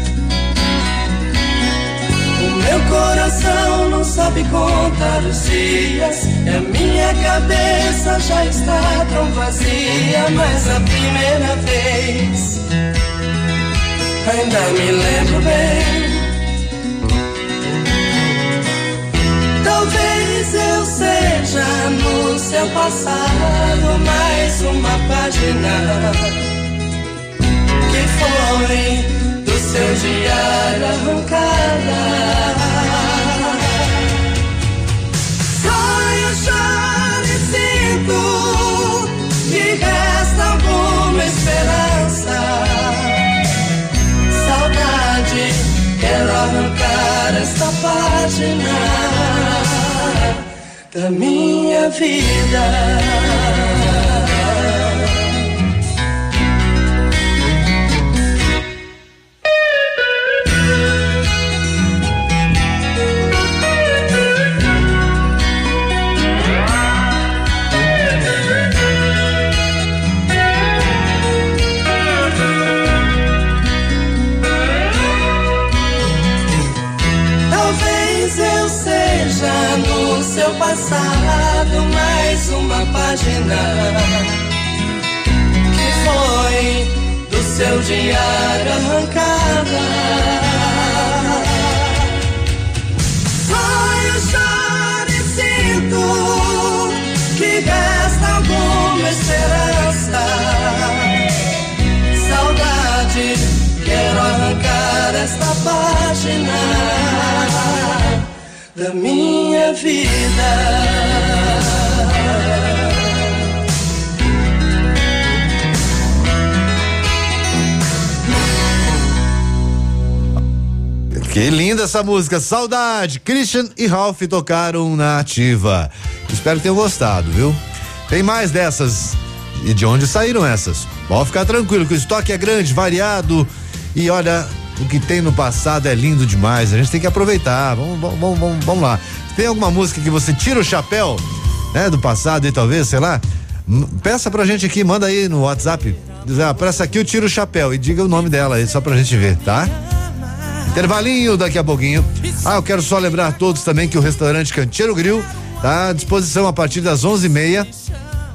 Speaker 45: O meu coração não sabe contar os dias, e a minha cabeça já está tão vazia, mas a primeira vez ainda me lembro bem. Talvez eu seja no seu passado mais uma página que foi do seu diário arrancada. Sonho, choro e sinto que resta alguma esperança. Saudade, quero arrancar esta página da minha vida. passado mais uma página que foi do seu diário arrancada. Sonho, choro e sinto que resta alguma esperança. Saudade, quero arrancar esta página da minha vida.
Speaker 4: Que linda essa música, saudade. Christian e Ralph tocaram na ativa. Espero que tenham gostado, viu? Tem mais dessas. E de onde saíram essas? Pode ficar tranquilo que o estoque é grande, variado. E olha, o que tem no passado é lindo demais. A gente tem que aproveitar. Vamos, vamos, vamos, vamos lá. Tem alguma música que você tira o chapéu, né? Do passado e talvez, sei lá? Peça pra gente aqui, manda aí no WhatsApp. Diz, ah, pra essa aqui eu tiro o chapéu e diga o nome dela aí, só pra gente ver, tá? Intervalinho daqui a pouquinho. Ah, eu quero só lembrar a todos também que o restaurante Canteiro Grill tá à disposição a partir das onze e meia,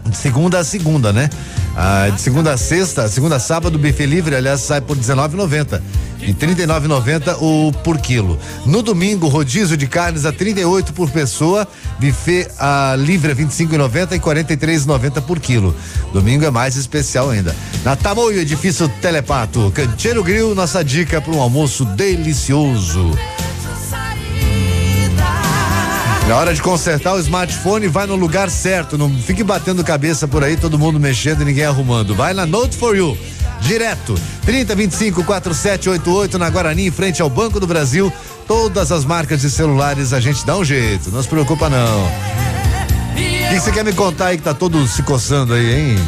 Speaker 4: de segunda a segunda, né? Ah, de segunda a sexta, segunda a sábado, buffet livre, aliás, sai por R$19,90 e R$39,90 o por quilo. No domingo, rodízio de carnes a 38 por pessoa, buffet ah, livre a 25,90 e 43,90 por quilo. Domingo é mais especial ainda. Na Tamoio, edifício Telepato, Canteiro Grill, nossa dica para um almoço delicioso. Na hora de consertar o smartphone, vai no lugar certo. Não fique batendo cabeça por aí, todo mundo mexendo e ninguém arrumando. Vai na Note for You. Direto. 30 25 4788 na Guarani, em frente ao Banco do Brasil. Todas as marcas de celulares a gente dá um jeito. Não se preocupa, não. O que você quer me contar aí que tá todo se coçando aí, hein?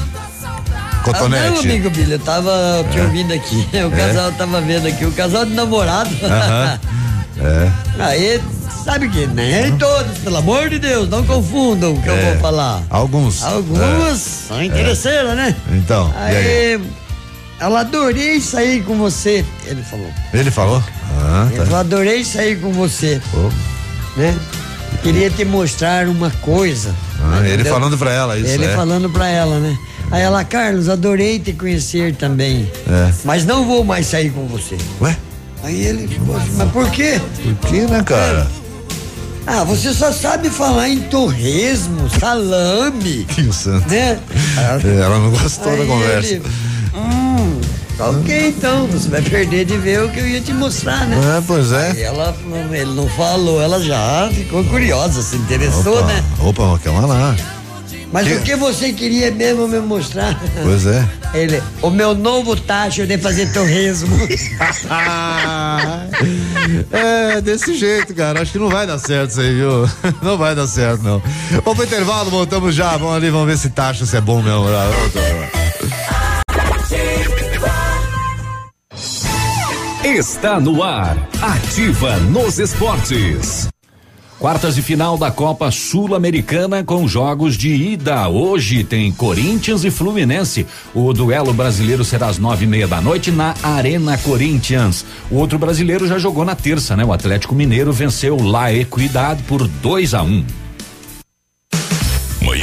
Speaker 4: Cotonete.
Speaker 8: Ah, não, amigo Billy, eu tava te
Speaker 4: É.
Speaker 8: ouvindo aqui. [LAUGHS] O
Speaker 4: É.
Speaker 8: casal tava vendo aqui, o casal de namorado.
Speaker 4: Aham. [LAUGHS] É.
Speaker 8: Aí, sabe que nem todos, pelo amor de Deus, não confundam o que eu
Speaker 4: É.
Speaker 8: vou falar.
Speaker 4: Alguns.
Speaker 8: Algumas
Speaker 4: É.
Speaker 8: são interesseiras, né?
Speaker 4: Então, aí?
Speaker 8: Aí, ela adorei sair com você, ele falou.
Speaker 4: Ele falou? Ah, tá.
Speaker 8: adorei sair com você.
Speaker 4: Pô.
Speaker 8: Né? Queria te mostrar uma coisa.
Speaker 4: Ah, ele
Speaker 8: Entendeu?
Speaker 4: falando pra ela isso,
Speaker 8: Ele
Speaker 4: é.
Speaker 8: falando pra ela, né? Aí ela, Carlos, adorei te conhecer também.
Speaker 4: É.
Speaker 8: Mas não vou mais sair com você.
Speaker 4: Ué?
Speaker 8: Aí ele ficou assim, mas por quê?
Speaker 4: Por quê, né, cara?
Speaker 8: Ah, você só sabe falar em torresmo, salame.
Speaker 4: Que santo.
Speaker 8: Né?
Speaker 4: É, ela não gostou da conversa.
Speaker 8: ele, hum, tá ok então, você vai perder de ver o que eu ia te mostrar, né?
Speaker 4: É, pois é.
Speaker 8: Aí ela, ele não falou, ela já ficou curiosa, se interessou,
Speaker 4: Opa,
Speaker 8: né?
Speaker 4: Opa, calma lá.
Speaker 8: Mas
Speaker 4: Que-
Speaker 8: o que você queria mesmo me mostrar?
Speaker 4: Pois é. [LAUGHS]
Speaker 8: Ele, o meu novo tacho de fazer torresmo. [LAUGHS]
Speaker 4: É, desse jeito, cara. Acho que não vai dar certo isso aí, viu? [LAUGHS] Não vai dar certo, não. Vamos pro intervalo, voltamos já. Vamos ali, vamos ver se taxa se é bom mesmo.
Speaker 46: Está no ar. Ativa nos esportes. Quartas de final da Copa Sul-Americana com jogos de ida. Hoje tem Corinthians e Fluminense. O duelo brasileiro será às nove e meia da noite na Arena Corinthians. O outro brasileiro já jogou na terça, né? O Atlético Mineiro venceu La Equidad por 2 a 1 um.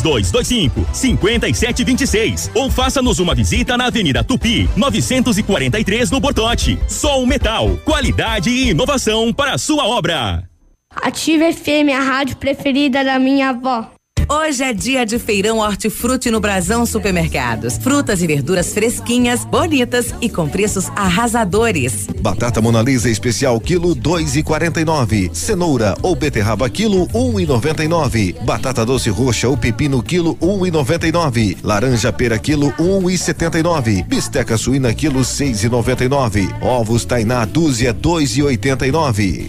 Speaker 23: 3225 5726 ou faça-nos uma visita na Avenida Tupi, 943 no Bortote. Sol Metal, qualidade e inovação para a sua obra.
Speaker 47: Ativa FM, a rádio preferida da minha avó.
Speaker 48: Hoje é dia de feirão hortifruti no Brasão Supermercados. Frutas e verduras fresquinhas, bonitas e com preços arrasadores.
Speaker 21: Batata Monalisa especial quilo dois e quarenta e nove. Cenoura ou beterraba quilo um e noventa e nove. Batata doce roxa ou pepino quilo um e noventa e nove. Laranja pera quilo um e setenta e nove. Bisteca suína quilo seis e noventa e nove. Ovos tainá dúzia dois e oitenta e nove.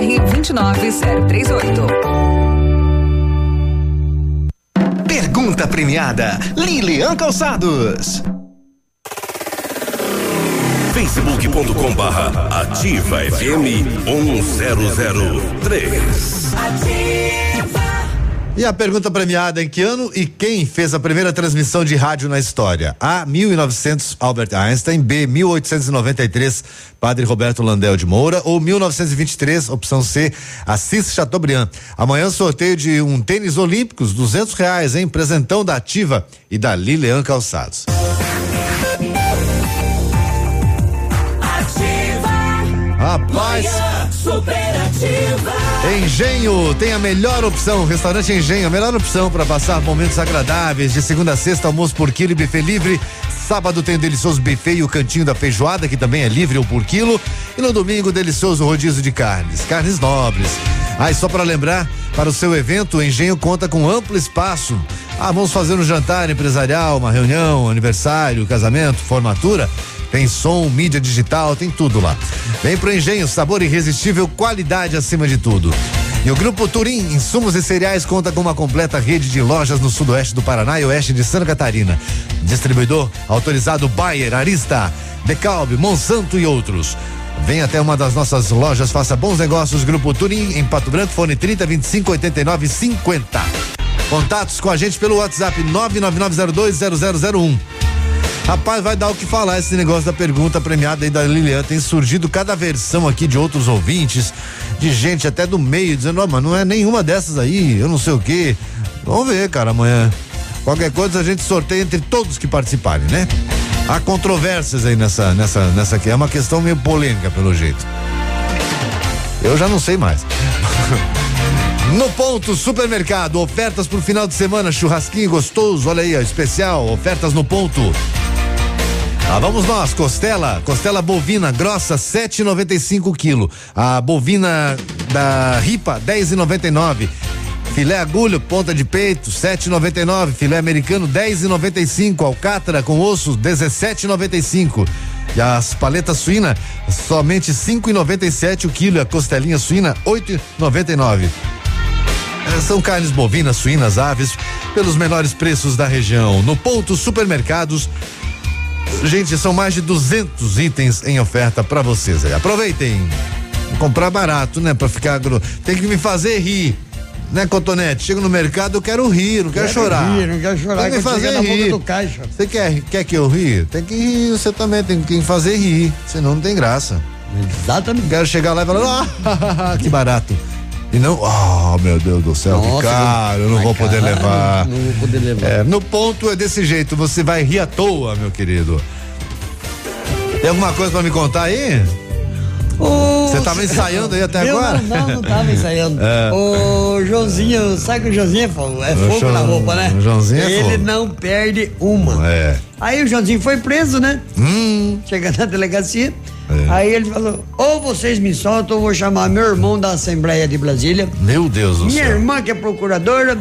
Speaker 49: 29038.
Speaker 21: Pergunta premiada Lilian Calçados.
Speaker 46: facebook.com barra ativa FM 1003.
Speaker 4: E a pergunta premiada em que ano e quem fez a primeira transmissão de rádio na história? A. 1900 Albert Einstein, B. 1893 Padre Roberto Landel de Moura ou 1923 opção C Assis Chateaubriand. Amanhã sorteio de um tênis olímpicos, duzentos reais, hein? Presentão da Ativa e da Lilian Calçados. Rapaz.
Speaker 45: Superativa.
Speaker 4: Engenho tem a melhor opção, restaurante Engenho, a melhor opção para passar momentos agradáveis. De segunda a sexta, almoço por quilo e buffet livre. Sábado tem o delicioso buffet e o cantinho da feijoada, que também é livre ou por quilo. E no domingo, delicioso rodízio de carnes, carnes nobres. Ah, e só para lembrar, para o seu evento, o Engenho conta com amplo espaço. Ah, vamos fazer um jantar empresarial, uma reunião, aniversário, casamento, formatura. Tem som, mídia digital, tem tudo lá. Vem pro Engenho, sabor irresistível, qualidade acima de tudo. E o Grupo Turim, insumos e cereais, conta com uma completa rede de lojas no sudoeste do Paraná e oeste de Santa Catarina. Distribuidor autorizado Bayer, Arista, Decalbe, Monsanto e outros. Vem até uma das nossas lojas, faça bons negócios. Grupo Turim, em Pato Branco, fone 30 25 89 50. Contatos com a gente pelo WhatsApp 999020001. Rapaz, vai dar o que falar esse negócio da pergunta premiada aí da Lilian. Tem surgido cada versão aqui de outros ouvintes, de gente até do meio, dizendo, ó, mas não é nenhuma dessas aí, eu não sei o quê. Vamos ver, cara, amanhã. Qualquer coisa a gente sorteia entre todos que participarem, né? Há controvérsias aí nessa, nessa, nessa aqui. É uma questão meio polêmica, pelo jeito. Eu já não sei mais. [LAUGHS] No ponto supermercado, ofertas pro final de semana, churrasquinho gostoso, olha aí, especial, ofertas no ponto. Ah, vamos nós, costela, costela bovina grossa, 7,95 quilo. A bovina da ripa, 10,99. Filé agulho, ponta de peito, 7,99. Filé americano, 10,95. Alcatra com osso, 17,95. E as paletas suína, somente 5,97 o quilo. E a costelinha suína, 8,99. É, São carnes bovinas, suínas, aves, pelos menores preços da região. No ponto supermercados, gente, são mais de 200 itens em oferta para vocês aí. Aproveitem. Comprar barato, né? Pra ficar. gro- Tem que me fazer rir. Né, Cotonete? Chego no mercado, eu quero rir, não quero,
Speaker 8: Quero
Speaker 4: chorar.
Speaker 8: rir, não quero chorar,
Speaker 4: Tem que me fazer
Speaker 8: boca
Speaker 4: rir.
Speaker 8: do caixa.
Speaker 4: Você quer, quer que eu rir? Tem que rir, você também tem que fazer rir. Senão não tem graça.
Speaker 8: Exatamente.
Speaker 4: Quero chegar lá e falar, ah, [LAUGHS] que barato. E não, oh meu Deus do céu, que
Speaker 8: Nossa,
Speaker 4: caro, eu não vou poder levar.
Speaker 8: não vou poder levar.
Speaker 4: É, no ponto é desse jeito, você vai rir à toa, meu querido. Tem alguma coisa pra me contar aí? Você tava ensaiando aí até
Speaker 8: Eu
Speaker 4: agora?
Speaker 8: Não, não, não tava ensaiando.
Speaker 4: É.
Speaker 8: O Joãozinho, sabe que o Joãozinho é fogo, é fogo
Speaker 4: João-
Speaker 8: na roupa, né?
Speaker 4: o Joãozinho é
Speaker 8: Ele
Speaker 4: fogo.
Speaker 8: não perde uma.
Speaker 4: É.
Speaker 8: Aí o Joãozinho foi preso, né?
Speaker 4: Hum.
Speaker 8: Chega na delegacia.
Speaker 4: É.
Speaker 8: Aí ele falou: ou vocês me soltam, ou vou chamar meu irmão da Assembleia de Brasília.
Speaker 4: Meu Deus do
Speaker 8: Minha
Speaker 4: céu.
Speaker 8: irmã, que é procuradora,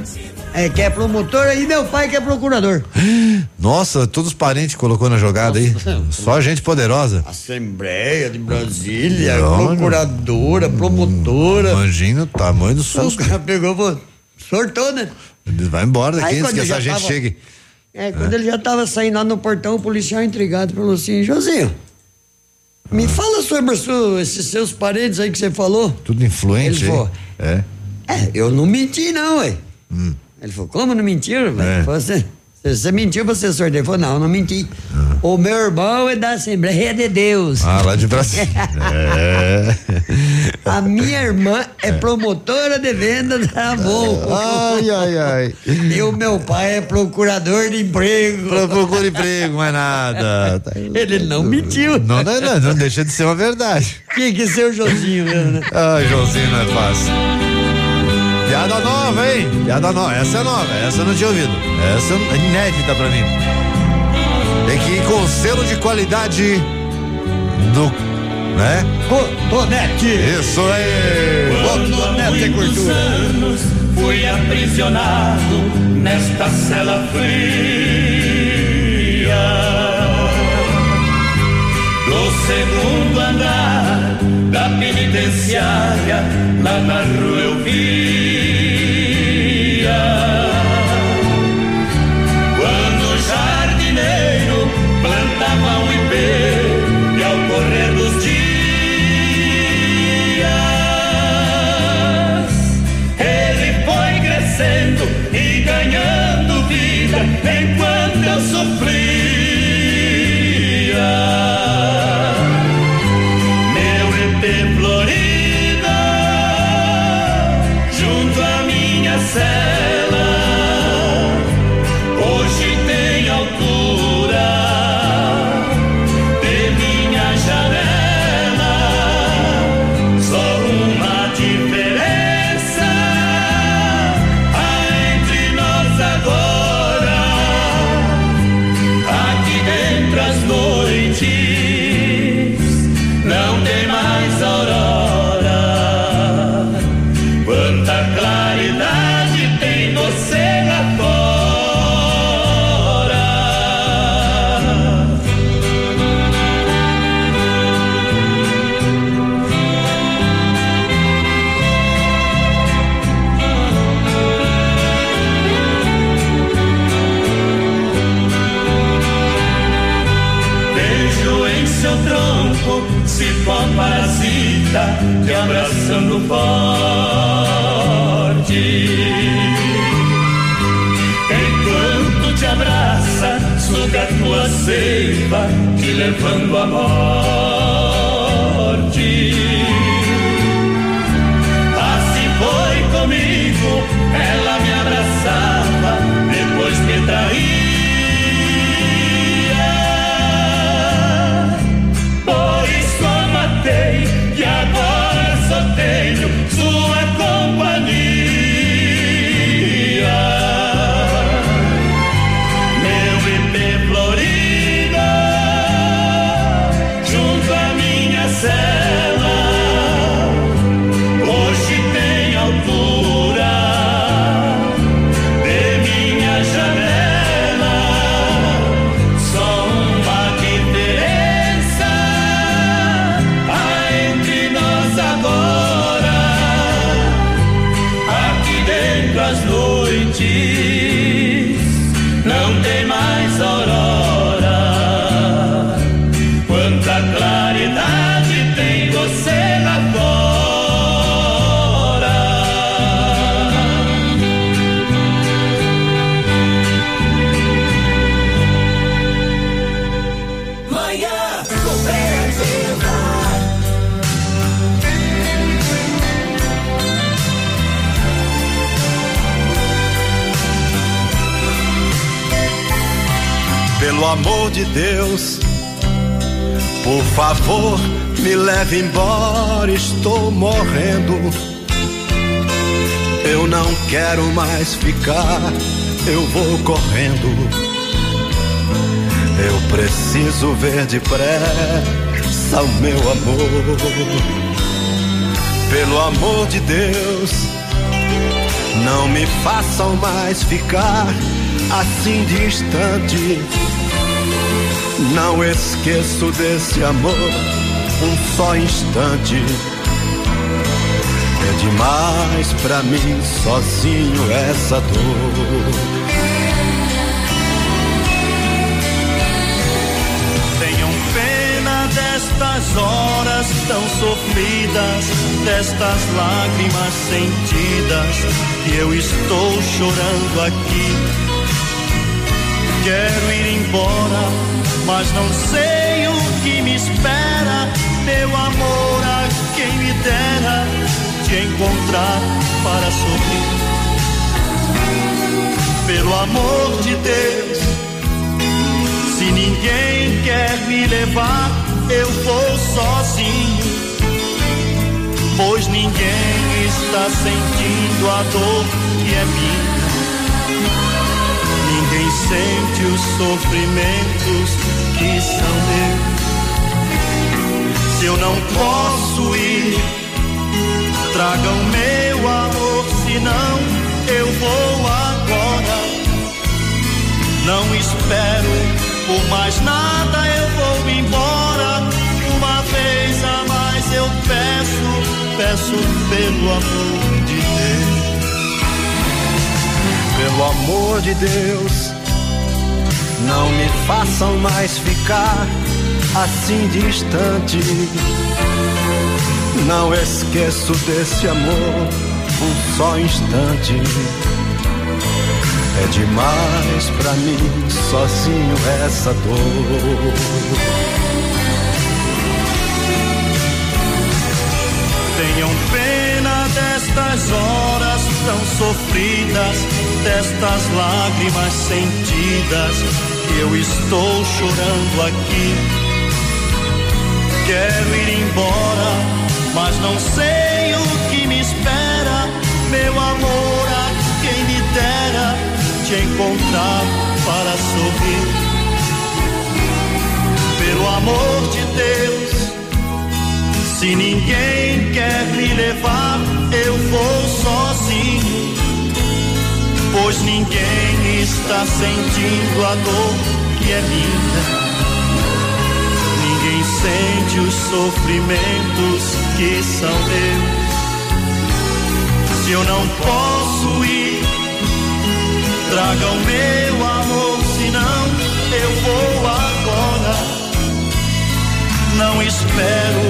Speaker 8: é, que é promotora, e meu pai, que é procurador.
Speaker 4: Nossa, todos os parentes colocou na jogada aí. Só gente poderosa.
Speaker 8: Assembleia de Brasília,
Speaker 4: Não,
Speaker 8: procuradora, promotora.
Speaker 4: Imagina o tamanho do
Speaker 8: O
Speaker 4: susto.
Speaker 8: cara pegou, sortou, né?
Speaker 4: Vai embora daqui
Speaker 8: Aí,
Speaker 4: antes que essa gente
Speaker 8: tava-
Speaker 4: chegue.
Speaker 8: É, quando ele já tava saindo lá no portão, o policial intrigado falou assim, Josinho, me
Speaker 4: Ah.
Speaker 8: fala sobre sua- esses seus parentes aí que você falou.
Speaker 4: Tudo influente.
Speaker 8: Ele falou,
Speaker 4: É.
Speaker 8: é, eu não menti não, ué. Ele falou, como não mentiu?
Speaker 4: É.
Speaker 8: Você, você, mentiu pra ser sorteio. Ele falou, não, não menti.
Speaker 4: Ah.
Speaker 8: O meu irmão é da Assembleia de Deus.
Speaker 4: Ah, lá de Brasília. [LAUGHS] é.
Speaker 8: A minha irmã é promotora de venda da Volvo.
Speaker 4: Ai, ai, ai.
Speaker 8: E o meu pai é procurador de emprego.
Speaker 4: Pro- Procura emprego, mais nada. Tá
Speaker 8: Ele não mentiu.
Speaker 4: Não, não, não, não deixa de ser uma verdade.
Speaker 8: Que ser o Josinho né?
Speaker 4: Ai, Joãozinho não é fácil. Piada nova, hein? Piada nova. Essa é nova, essa eu não tinha ouvido. Essa é inédita pra mim. Tem que ir com o selo de qualidade do. né?
Speaker 8: Cotonete.
Speaker 4: Isso aí!
Speaker 10: Há muitos anos fui aprisionado nesta cela fria do segundo andar da penitenciária lá na rua eu via forte. Enquanto te abraça, suga tua seiva, te levando à morte. De
Speaker 50: Deus, por favor, me leve embora, estou morrendo. Eu não quero mais ficar, eu vou correndo. Eu preciso ver depressa o meu amor. Pelo amor de Deus, não me façam mais ficar assim distante. Não esqueço desse amor um só instante. É demais pra mim sozinho essa dor.
Speaker 10: Tenham pena destas horas tão sofridas, destas lágrimas sentidas que eu estou chorando aqui. Quero ir embora, mas não sei o que me espera. Meu amor, a quem me dera te encontrar para sorrir. Pelo amor de Deus, se ninguém quer me levar, eu vou sozinho. Pois ninguém está sentindo a dor que é minha. Sente os sofrimentos que são meus. Se eu não posso ir, traga o meu amor, senão eu vou agora. Não espero por mais nada, eu vou embora. Uma vez a mais eu peço, peço pelo amor de Deus. Pelo amor de Deus, não me façam mais ficar assim distante. Não esqueço desse amor um só instante. É demais pra mim sozinho essa dor. Tenham pena destas horas tão sofridas, destas lágrimas sentidas que eu estou chorando aqui. Quero ir embora, mas não sei o que me espera. Meu amor, a quem me dera te encontrar para sorrir. Pelo amor de Deus, se ninguém quer me levar, eu vou. Pois ninguém está sentindo a dor que é minha. Ninguém sente os sofrimentos que são meus. Se eu não posso ir, traga o meu amor, senão eu vou agora. Não espero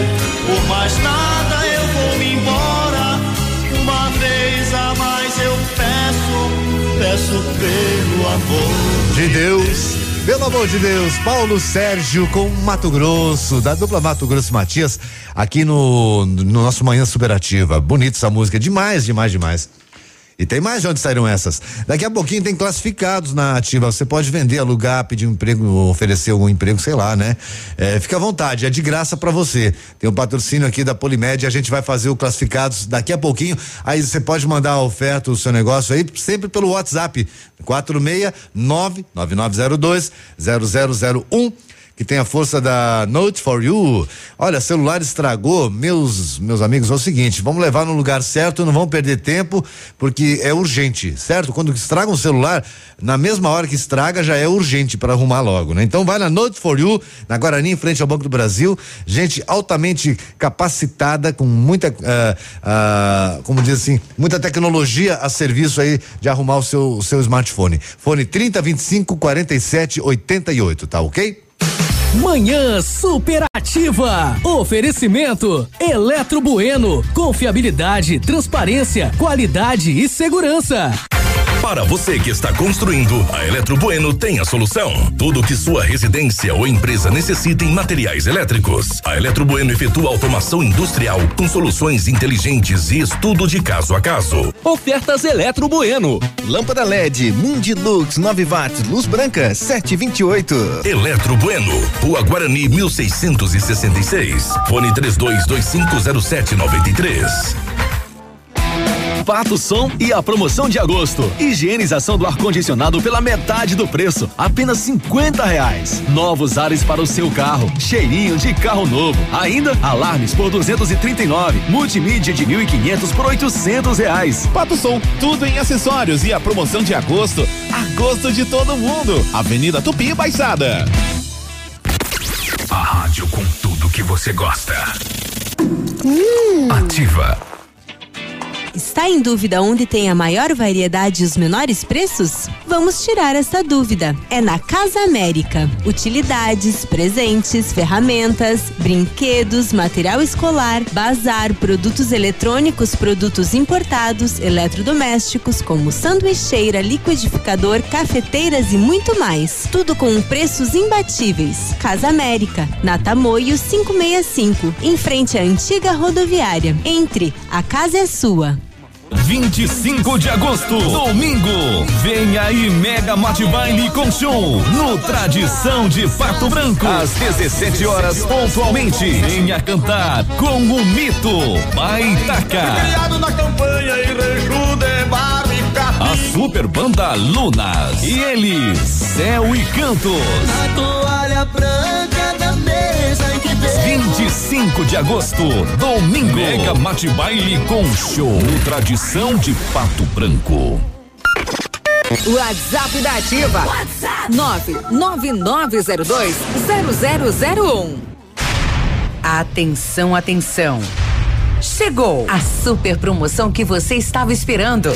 Speaker 10: por mais nada, eu vou me embora. Uma vez a mais eu peço, peço pelo amor
Speaker 4: De Deus. Pelo amor de Deus, Paulo Sérgio com Mato Grosso, da dupla Mato Grosso Matias, aqui no, no nosso Manhã Superativa. Bonita essa música, demais, demais, demais. E tem mais de onde saíram essas. Daqui a pouquinho tem classificados na ativa. Você pode vender, alugar, pedir um emprego, oferecer algum emprego, sei lá, né? É, fica à vontade, é de graça para você. Tem um patrocínio aqui da Polimed, a gente vai fazer o classificados daqui a pouquinho. Aí você pode mandar a oferta, o seu negócio aí, sempre pelo WhatsApp. 469 9902 0001 que tem a força da Note for You. Olha, celular estragou, meus meus amigos, é o seguinte, vamos levar no lugar certo, não vamos perder tempo, porque é urgente, certo? Quando estraga um celular, na mesma hora que estraga, já é urgente para arrumar logo, né? Então vai na Note for You, na Guarani, em frente ao Banco do Brasil, gente altamente capacitada, com muita, ah, ah, como diz assim, muita tecnologia a serviço aí de arrumar o seu, o seu smartphone. Fone 30 25 47 88, tá ok?
Speaker 29: Manhã superativa. Oferecimento Eletro Bueno. Confiabilidade, transparência, qualidade e segurança.
Speaker 16: Para você que está construindo, a Eletro Bueno tem a solução. Tudo que sua residência ou empresa necessita em materiais elétricos. A Eletro Bueno efetua automação industrial com soluções inteligentes e estudo de caso a caso.
Speaker 21: Ofertas Eletro Bueno.
Speaker 51: Lâmpada LED Mundilux 9 watts, luz branca 728.
Speaker 16: Eletro Bueno, Rua Guarani 1666. Fone 32250793.
Speaker 21: Pato Som e a promoção de agosto. Higienização do ar-condicionado pela metade do preço, apenas 50 reais. Novos ares para o seu carro, cheirinho de carro novo. Ainda alarmes por 239, multimídia de 1.500 por 800 reais.
Speaker 52: Pato Som, tudo em acessórios e a promoção de agosto, agosto de todo mundo. Avenida Tupi Baixada.
Speaker 16: A rádio com tudo que você gosta.
Speaker 17: Hum.
Speaker 16: Ativa.
Speaker 17: Está em dúvida onde tem a maior variedade e os menores preços? Vamos tirar essa dúvida. É na Casa América. Utilidades, presentes, ferramentas, brinquedos, material escolar, bazar, produtos eletrônicos, produtos importados, eletrodomésticos, como sanduicheira, liquidificador, cafeteiras e muito mais. Tudo com preços imbatíveis. Casa América, na Tamoio 565, em frente à antiga rodoviária. Entre, a casa é sua.
Speaker 16: 25 de agosto, domingo. Vem aí Mega Mate Baile com show no Tradição de Pato Branco. Às 17 horas pontualmente. Venha cantar com o mito Baitaca.
Speaker 53: Criado na campanha e rejude
Speaker 16: A super banda Lunas. E eles, Céu e Cantos.
Speaker 53: Na toalha branca
Speaker 16: 25 de agosto, domingo. Mega Mate Baile com show Tradição de Pato Branco.
Speaker 14: WhatsApp da Ativa. WhatsApp 999020001. Atenção, atenção. Chegou a super promoção que você estava esperando.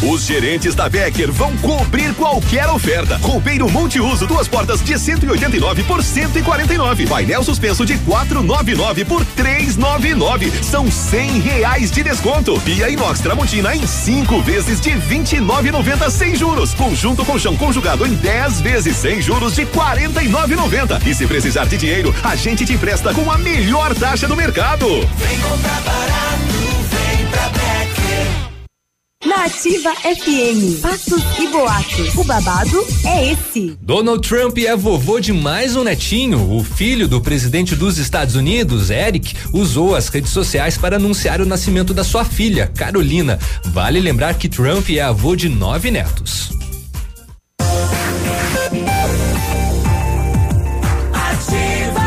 Speaker 16: Os gerentes da Becker vão cobrir qualquer oferta. Roupeiro multiuso, duas portas de 189 por 149. Painel suspenso de 499 por 399. São 100 reais de desconto. Pia inox Tramontina em cinco vezes de 29,90 sem juros. Conjunto colchão conjugado em 10 vezes sem juros de 49,90. E se precisar de dinheiro, a gente te empresta com a melhor taxa do mercado.
Speaker 53: Vem comprar barato, vem pra Becker.
Speaker 17: Na Ativa FM, fatos e boatos. O babado é esse.
Speaker 54: Donald Trump é vovô de mais um netinho. O filho do presidente dos Estados Unidos, Eric, usou as redes sociais para anunciar o nascimento da sua filha, Carolina. Vale lembrar que Trump é avô de nove netos.
Speaker 55: Ativa.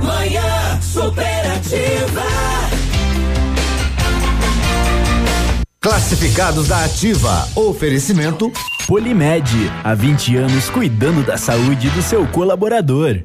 Speaker 55: Manhã superativa.
Speaker 4: Classificados da Ativa. Oferecimento
Speaker 56: Polimed, há 20 anos cuidando da saúde do seu colaborador.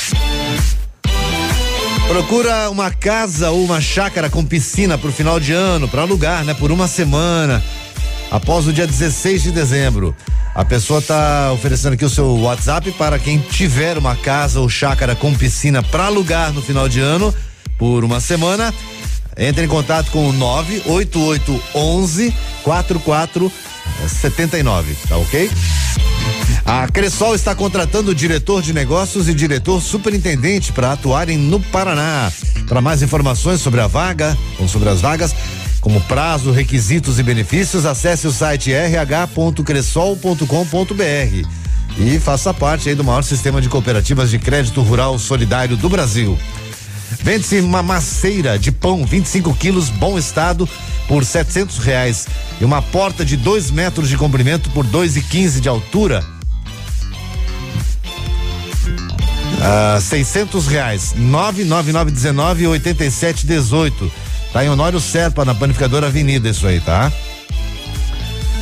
Speaker 4: Procura uma casa ou uma chácara com piscina pro final de ano, para alugar, né? Por uma semana. Após o dia 16 de dezembro. A pessoa tá oferecendo aqui o seu WhatsApp para quem tiver uma casa ou chácara com piscina para alugar no final de ano por uma semana. Entre em contato com o 98811 4479, tá ok? A Cressol está contratando diretor de negócios e diretor superintendente para atuarem no Paraná. Para mais informações sobre a vaga ou sobre as vagas, como prazo, requisitos e benefícios, acesse o site rh.cressol.com.br e faça parte aí do maior sistema de cooperativas de crédito rural solidário do Brasil. Vende-se uma maceira de pão 25 quilos, bom estado, por 700 reais e uma porta de 2 metros de comprimento por 2,15 de altura. Ah, 600 reais, 99919 8718. Tá em Honório Serpa, na Panificadora Avenida, isso aí, tá?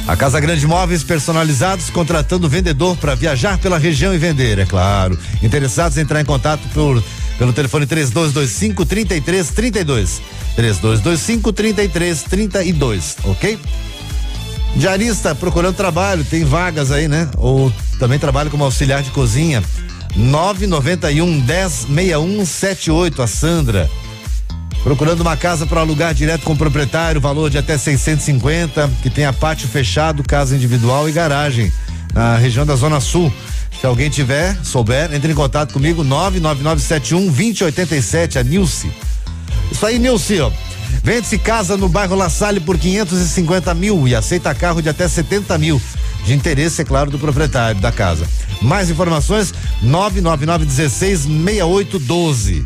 Speaker 4: A Casa Grande Móveis personalizados, contratando vendedor para viajar pela região e vender, é claro. Interessados em entrar em contato por, pelo telefone 3225 3332. 3225 3332, ok? Diarista procurando trabalho, tem vagas aí, né? Ou também trabalho como auxiliar de cozinha. 991 10 6178, a Sandra. Procurando uma casa para alugar direto com o proprietário, valor de até 650, que tenha pátio fechado, casa individual e garagem, na região da Zona Sul. Se alguém tiver, souber, entre em contato comigo, 99971 2087, a Nilce. Isso aí, Nilce, ó. Vende-se casa no bairro La Salle por 550 mil e aceita carro de até 70 mil. De interesse, é claro, do proprietário da casa. Mais informações: 999 16 6812.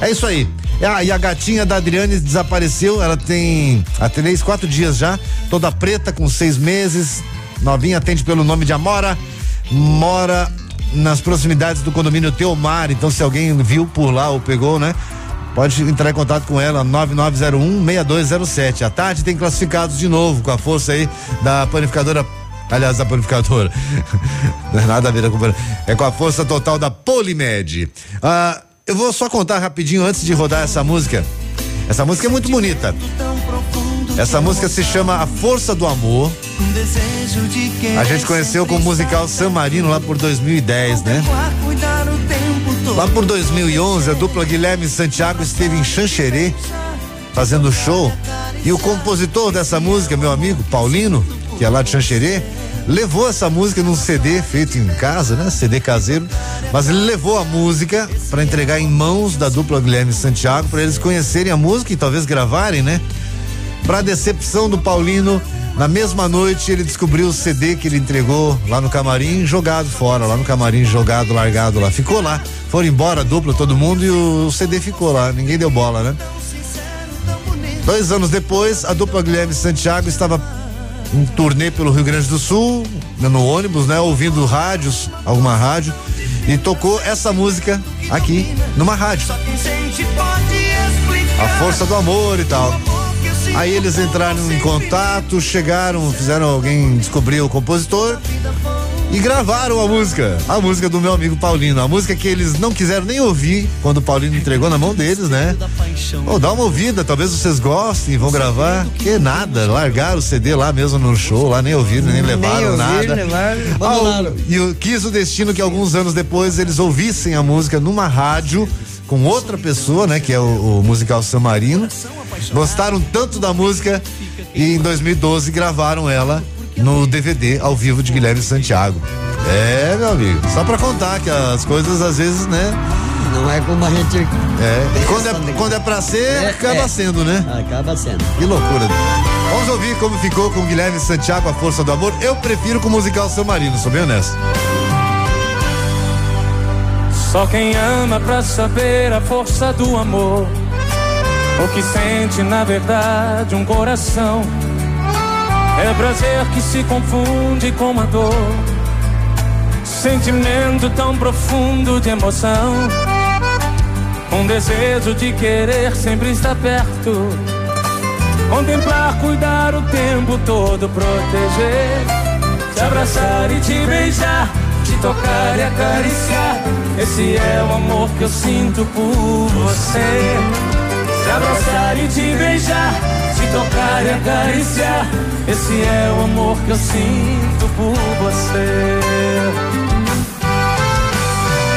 Speaker 4: É isso aí. Ah, e a gatinha da Adriane desapareceu. Ela tem há três, quatro dias já. Toda preta, com seis meses. Novinha, atende pelo nome de Amora. Mora nas proximidades do condomínio Teomar. Então, se alguém viu por lá ou pegou, né? Pode entrar em contato com ela, 9901-6207. À tarde tem classificados de novo, com a força aí da panificadora. Aliás, da panificadora. [LAUGHS] Não é nada a ver com É com a força total da Polimed. Ah, eu vou só contar rapidinho antes de rodar essa música. Essa música é muito bonita. Essa música se chama A Força do Amor. A gente conheceu com o musical San Marino lá por 2010, né? Lá por 2011, a dupla Guilherme Santiago esteve em Xanxerê fazendo show e o compositor dessa música, meu amigo Paulino, que é lá de Xanxerê, levou essa música num CD feito em casa, né? CD caseiro, mas ele levou a música para entregar em mãos da dupla Guilherme Santiago para eles conhecerem a música e talvez gravarem, né? Para decepção do Paulino, na mesma noite ele descobriu o CD que ele entregou lá no camarim, jogado fora, lá no camarim, jogado, largado lá. Ficou lá. Foram embora a dupla, todo mundo, e o CD ficou lá. Ninguém deu bola, né? Dois anos depois, a dupla Guilherme Santiago estava em turnê pelo Rio Grande do Sul, no ônibus, né? Ouvindo rádios, alguma rádio, e tocou essa música aqui, numa rádio. A força do amor e tal. Aí eles entraram em contato, chegaram, fizeram alguém descobrir o compositor e gravaram a música. A música do meu amigo Paulino. A música que eles não quiseram nem ouvir quando o Paulino entregou na mão deles, né? Oh, dá uma ouvida, talvez vocês gostem e vão gravar. Que nada, largaram o CD lá mesmo no show, lá nem ouviram, nem levaram nem ouviram, nada. Levaram, e quis o destino que alguns anos depois eles ouvissem a música numa rádio com outra pessoa, né? Que é o, o musical Samarino. Gostaram tanto da música e em 2012 gravaram ela no DVD ao vivo de Guilherme Santiago. É, meu amigo, só pra contar que as coisas às vezes, né?
Speaker 8: Não é como a gente.
Speaker 4: É, quando é, quando é pra ser, é, acaba é. sendo, né?
Speaker 8: Acaba sendo.
Speaker 4: Que loucura. Vamos ouvir como ficou com Guilherme Santiago, A Força do Amor. Eu prefiro com o musical São Marino, sou bem honesto.
Speaker 9: Só quem ama pra saber a força do amor. O que sente na verdade um coração. É prazer que se confunde com uma dor. Sentimento tão profundo de emoção. Um desejo de querer sempre estar perto. Contemplar, cuidar o tempo todo, proteger. Te abraçar e te beijar te tocar e acariciar. Esse é o amor que eu sinto por você. Te abraçar e te beijar, te tocar e acariciar. Esse é o amor que eu sinto por você.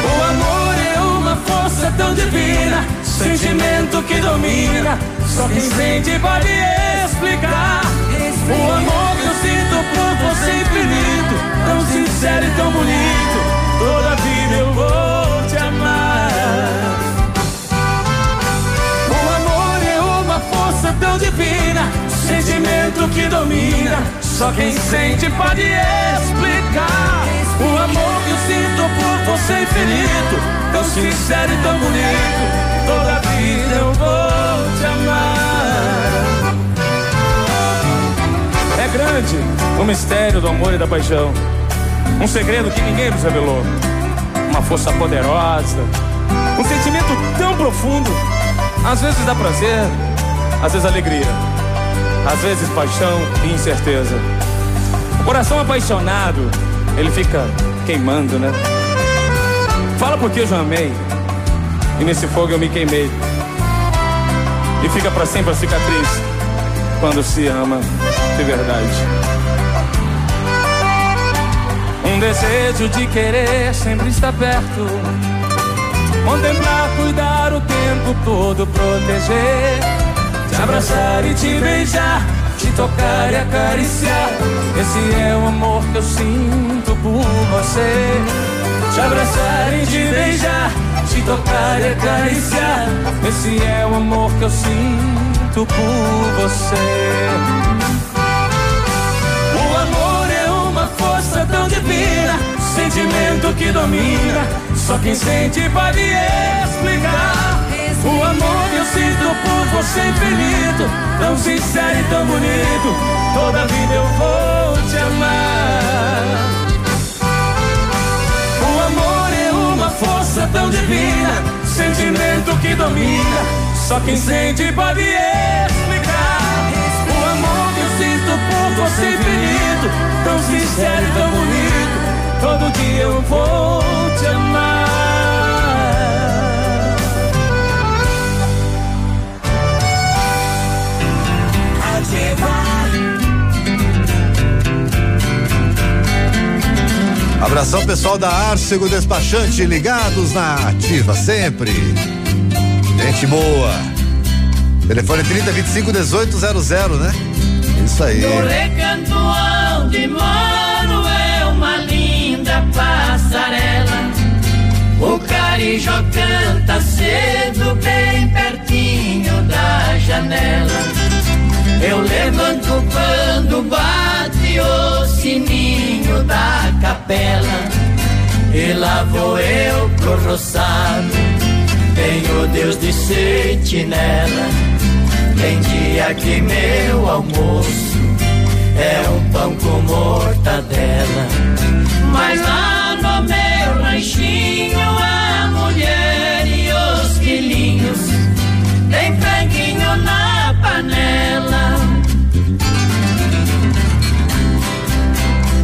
Speaker 9: O amor é uma força tão divina, sentimento que domina. Só quem sente pode explicar. O amor que eu sinto por você infinito, tão sincero e tão bonito. Toda vida eu vou te amar. O amor é uma força tão divina, sentimento que domina. Só quem sente pode explicar. O amor que eu sinto por você infinito, tão sincero e tão bonito. Toda vida eu vou te amar grande o mistério do amor e da paixão. Um segredo que ninguém nos revelou. Uma força poderosa. Um sentimento tão profundo. Às vezes dá prazer, às vezes alegria. Às vezes paixão e incerteza. O coração apaixonado, ele fica queimando, né? Fala porque eu já amei. E nesse fogo eu me queimei. E fica para sempre a cicatriz quando se ama de verdade. Desejo de querer sempre estar perto. Contemplar, cuidar o tempo todo proteger, te abraçar e te beijar, te tocar e acariciar. Esse é o amor que eu sinto por você. Te abraçar e te beijar, te tocar e acariciar. Esse é o amor que eu sinto por você. Que domina. Só quem sente pode explicar. O amor que eu sinto por você infinito, tão sincero e tão bonito. Toda vida eu vou te amar. O amor é uma força tão divina, sentimento que domina. Só quem sente pode explicar. O amor que eu sinto por você infinito, tão sincero e tão bonito. Todo dia eu vou te amar.
Speaker 4: Abração pessoal da Arcego Despachante, ligados na ativa sempre. Gente boa. Telefone 30 25 18 00, né? Isso aí.
Speaker 11: No recanto linda passarela. O carijó canta cedo, bem pertinho da janela. Eu levanto quando bate o sininho da capela. E lá vou eu pro roçado. Tenho Deus de sentinela. Tem dia que meu almoço é um pão com mortadela. Mas lá no meu ranchinho a mulher e os filhinhos tem franguinho na panela.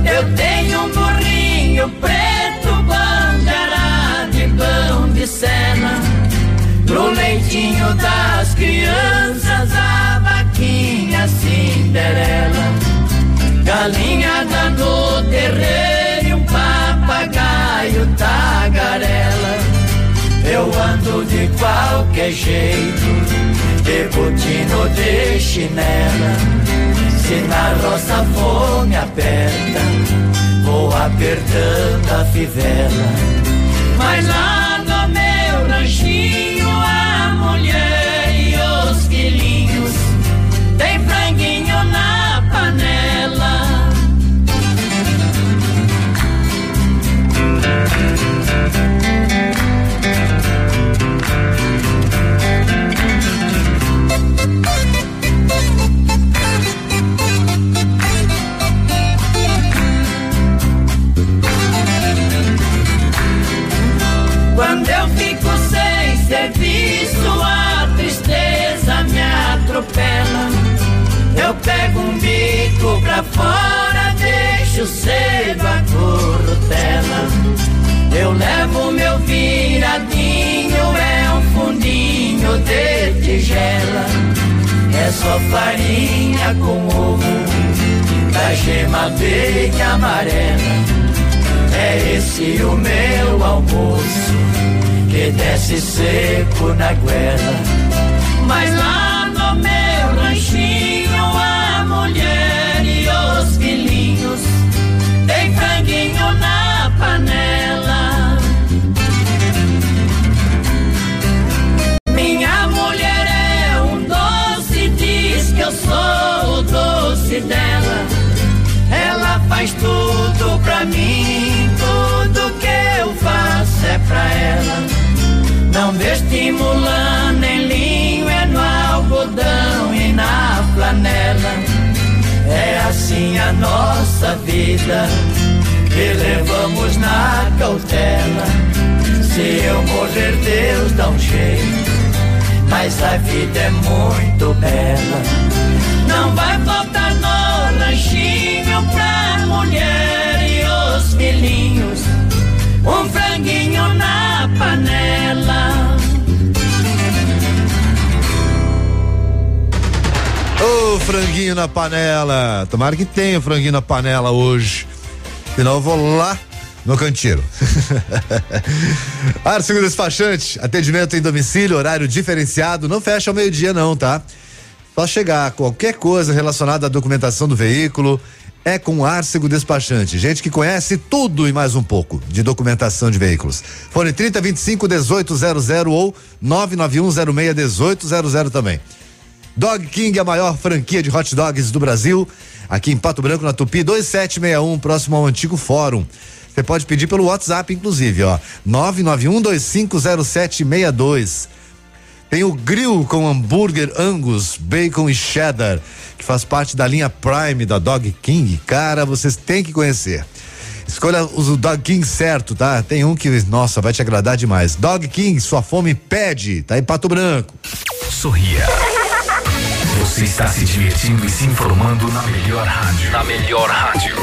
Speaker 11: Eu tenho um burrinho preto, bandeira de pão de cena. Pro leitinho das crianças, a vaquinha Cinderela. Galinhada no terreiro papagaio tagarela. Eu ando de qualquer jeito, de botino de chinela. Se na roça fome aperta, vou apertando a fivela. Mas lá Eu pego um bico pra fora, deixo cedo a corrutela. Eu levo meu viradinho, é um fundinho de tigela. É só farinha com ovo, da gema bem amarela. É esse o meu almoço que desce seco na goela. Mas lá no meu ranchinho mulher e os filhinhos tem franguinho na panela. Minha mulher é um doce, diz que eu sou o doce dela. Ela faz tudo pra mim, tudo que eu faço é pra ela. Não vestimula nem linho, é no algodão e na flanela. Assim a nossa vida, que levamos na cautela. Se eu morrer, Deus dá um jeito, mas a vida é muito bela. Não vai faltar no lanchinho pra mulher Franguinho na panela.
Speaker 4: Tomara que tenha franguinho na panela hoje. Senão eu vou lá no canteiro. [LAUGHS] Arcego Despachante, atendimento em domicílio, horário diferenciado, não fecha ao meio-dia não, tá? Só chegar qualquer coisa relacionada à documentação do veículo, é com Arcego Despachante. Gente que conhece tudo e mais um pouco de documentação de veículos. Fone 3025 1800 ou 99106 1800 também. Dog King, a maior franquia de hot dogs do Brasil, aqui em Pato Branco, na Tupi 2761, próximo ao antigo fórum. Você pode pedir pelo WhatsApp, inclusive, ó. 991250762. Tem o grill com hambúrguer Angus, bacon e cheddar, que faz parte da linha Prime da Dog King. Cara, vocês têm que conhecer. Escolha o Dog King certo, tá? Tem um que, nossa, vai te agradar demais. Dog King, sua fome pede, tá em Pato Branco.
Speaker 16: Sorria. Você está se divertindo e se informando na melhor rádio. Na melhor rádio.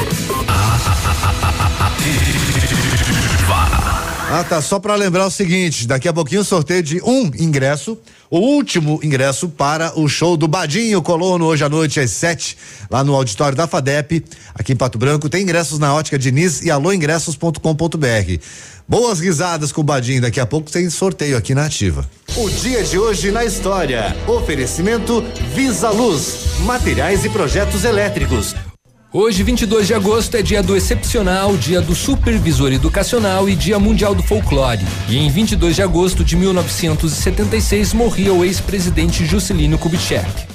Speaker 4: Ah, tá. Só para lembrar o seguinte: daqui a pouquinho sorteio de um ingresso, o último ingresso para o show do Badinho Colono hoje à noite às sete, lá no auditório da FADEP, aqui em Pato Branco. Tem ingressos na ótica Diniz e alôingressos.com.br. Boas risadas com o Badinho. Daqui a pouco tem sorteio aqui na Ativa. O dia de hoje na história. Oferecimento Visa Luz, materiais e projetos elétricos.
Speaker 5: Hoje, 22 de agosto, é dia do excepcional, dia do supervisor educacional e dia mundial do folclore. E em 22 de agosto de 1976 morria o ex-presidente Juscelino Kubitschek.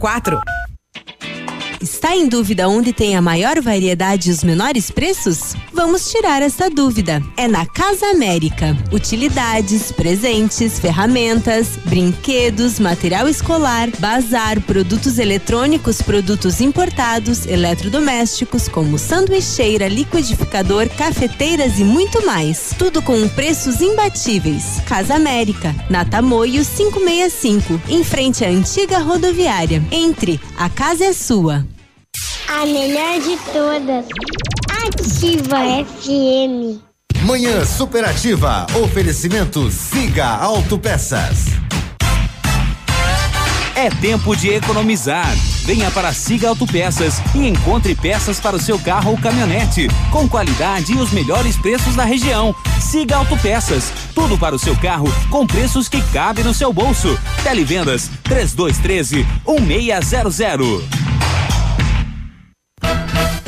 Speaker 14: quatro.
Speaker 17: Está em dúvida onde tem a maior variedade e os menores preços? Vamos tirar essa dúvida. É na Casa América. Utilidades, presentes, ferramentas, brinquedos, material escolar, bazar, produtos eletrônicos, produtos importados, eletrodomésticos, como sanduicheira, liquidificador, cafeteiras e muito mais. Tudo com preços imbatíveis. Casa América, na Tamoio 565, em frente à antiga rodoviária. Entre, a casa é sua.
Speaker 1: A melhor de todas. Ativa FM.
Speaker 4: Manhã Superativa. Oferecimento Siga Autopeças.
Speaker 2: É tempo de economizar. Venha para Siga Autopeças e encontre peças para o seu carro ou caminhonete, com qualidade e os melhores preços da região. Siga Autopeças, tudo para o seu carro com preços que cabem no seu bolso. Televendas 3213 1600.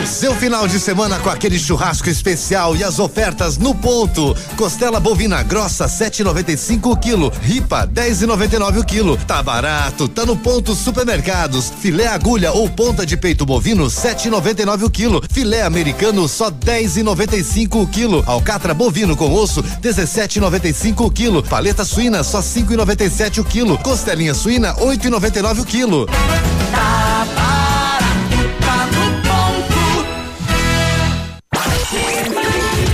Speaker 4: Seu final de semana com aquele churrasco especial e as ofertas no ponto. Costela bovina grossa 7,95 o quilo, ripa 10,99 o quilo. Tá barato, tá no ponto supermercados. Filé agulha ou ponta de peito bovino 7,99 o quilo. Filé americano só 10,95 o quilo. Alcatra bovino com osso 17,95 o quilo. Paleta suína só 5,97 o quilo. Costelinha suína 8,99 o quilo.
Speaker 57: Tá barato,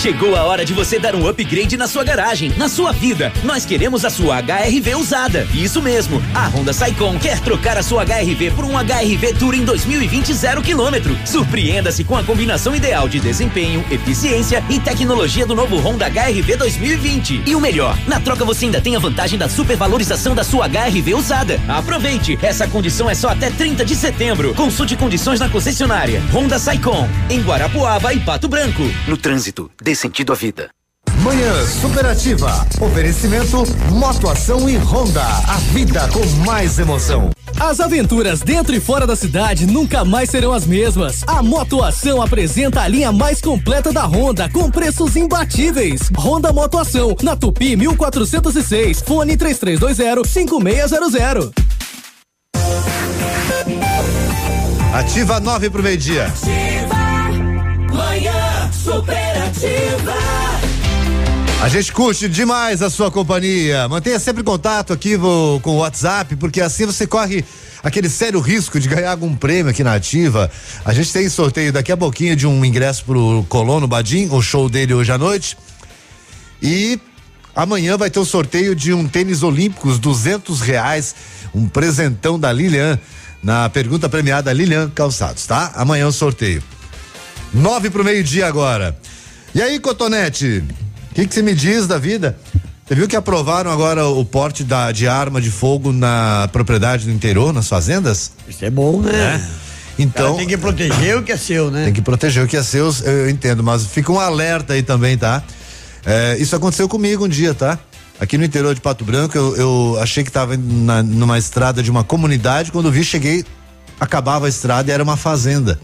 Speaker 58: Chegou a hora de você dar um upgrade na sua garagem, na sua vida. Nós queremos a sua HRV usada. Isso mesmo. A Honda Saicon quer trocar a sua HRV por um HRV Touring 2020 zero quilômetro. Surpreenda-se com a combinação ideal de desempenho, eficiência e tecnologia do novo Honda HRV 2020. E o melhor, na troca você ainda tem a vantagem da supervalorização da sua HRV usada. Aproveite, essa condição é só até 30 de setembro. Consulte condições na concessionária. Honda Saicon, em Guarapuava e Pato Branco.
Speaker 16: No trânsito, dê sentido à vida.
Speaker 4: Manhã Superativa. Oferecimento Motoação e Honda. A vida com mais emoção.
Speaker 29: As aventuras dentro e fora da cidade nunca mais serão as mesmas. A Motoação apresenta a linha mais completa da Honda com preços imbatíveis. Honda Motoação, na Tupi 1406, fone 3320 5600.
Speaker 4: Ativa 9 pro meio-dia. A gente curte demais a sua companhia. Mantenha sempre contato aqui vo- com o WhatsApp, porque assim você corre aquele sério risco de ganhar algum prêmio aqui na Ativa, a gente tem sorteio daqui a pouquinho de um ingresso pro Colono Badim, o show dele hoje à noite. E amanhã vai ter o sorteio de um tênis olímpicos, duzentos reais, um presentão da Lilian, na pergunta premiada Lilian Calçados, tá? Amanhã o sorteio. Nove pro meio-dia agora. E aí, Cotonete, o que que você me diz da vida? Você viu que aprovaram agora o porte da, de arma de fogo na propriedade do interior, nas fazendas?
Speaker 8: Isso é bom, né?
Speaker 4: Então.
Speaker 8: Cara, tem que proteger o que é seu, né?
Speaker 4: Tem que proteger o que é seu, eu, eu entendo, mas fica um alerta aí também, tá? É, isso aconteceu comigo um dia, tá? Aqui no interior de Pato Branco, eu, eu achei que estava numa estrada de uma comunidade, quando vi, cheguei, acabava a estrada e era uma fazenda.